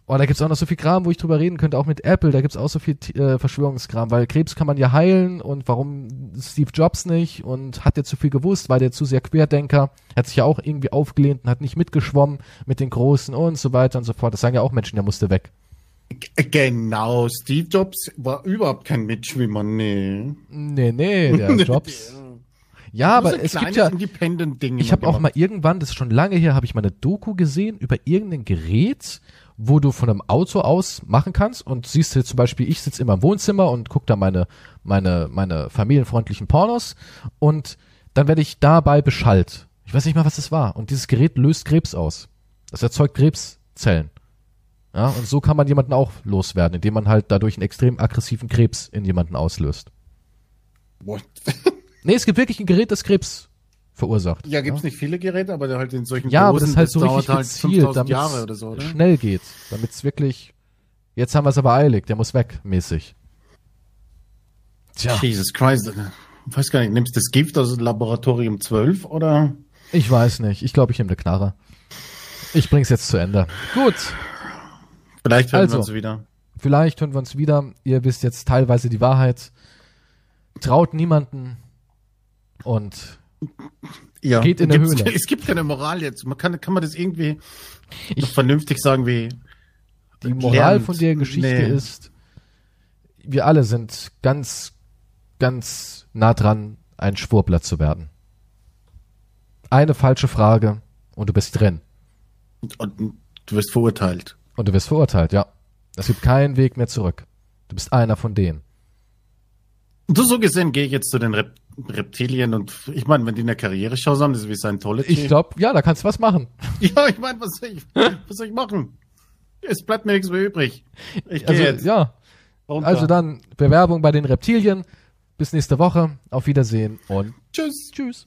Oh, da gibt's auch noch so viel Kram, wo ich drüber reden könnte, auch mit Apple. Da gibt's auch so viel äh, Verschwörungskram, weil Krebs kann man ja heilen und warum Steve Jobs nicht und hat der zu viel gewusst, war der zu sehr Querdenker, hat sich ja auch irgendwie aufgelehnt und hat nicht mitgeschwommen mit den Großen und so weiter und so fort. Das sagen ja auch Menschen, der musste weg. Genau, Steve Jobs war überhaupt kein Mitschwimmer, nee. Nee, nee, der Jobs. Ja, aber so es gibt kleine ja, Independent-Dinge ich habe auch mal irgendwann, das ist schon lange her, habe ich mal eine Doku gesehen über irgendein Gerät, wo du von einem Auto aus machen kannst und siehst du zum Beispiel, ich sitze immer im Wohnzimmer und gucke da meine, meine, meine familienfreundlichen Pornos und dann werde ich dabei beschallt. Ich weiß nicht mal, was es war. Und dieses Gerät löst Krebs aus. Das erzeugt Krebszellen. Ja, und so kann man jemanden auch loswerden, indem man halt dadurch einen extrem aggressiven Krebs in jemanden auslöst. What? Nee, es gibt wirklich ein Gerät, das Krebs verursacht. Ja, gibt's nicht viele Geräte, aber halt in solchen Ja, aber großen, das ist halt so richtig halt gezielt, 5000 damit Jahre oder so, es oder? schnell geht. Damit es wirklich, jetzt haben wir es aber eilig, der muss weg, mäßig. Tja, Jesus Christ. Ich weiß gar nicht, nimmst du das Gift aus dem Laboratorium 12 oder? ich weiß nicht. Ich glaube, ich nehme eine Knarre. Ich bring's jetzt zu Ende. Gut, Vielleicht hören Also. wir uns wieder. vielleicht hören wir uns wieder. Ihr wisst jetzt teilweise die Wahrheit. Traut niemanden und Ja. Geht in der Höhle. Es gibt keine Moral jetzt. Man kann, kann man das irgendwie Ich- vernünftig sagen wie die Moral lernt. von der Geschichte Nee. ist, wir alle sind ganz, ganz nah dran, ein Schwurbler zu werden. Eine falsche Frage und du bist drin. Und, und du wirst verurteilt. Und du wirst verurteilt, ja. Es gibt keinen Weg mehr zurück. Du bist einer von denen. Und so gesehen gehe ich jetzt zu den Rep Reptilien und ich meine, wenn die eine Karriereschau haben, das ist wie Scientology. Ich glaube, ja, da kannst du was machen. Ja, ich meine, was soll ich, was soll ich machen? Es bleibt mir nichts mehr übrig. Ich Also, jetzt. ja. runter. Also dann Bewerbung bei den Reptilien. Bis nächste Woche. Auf Wiedersehen und Tschüss. tschüss.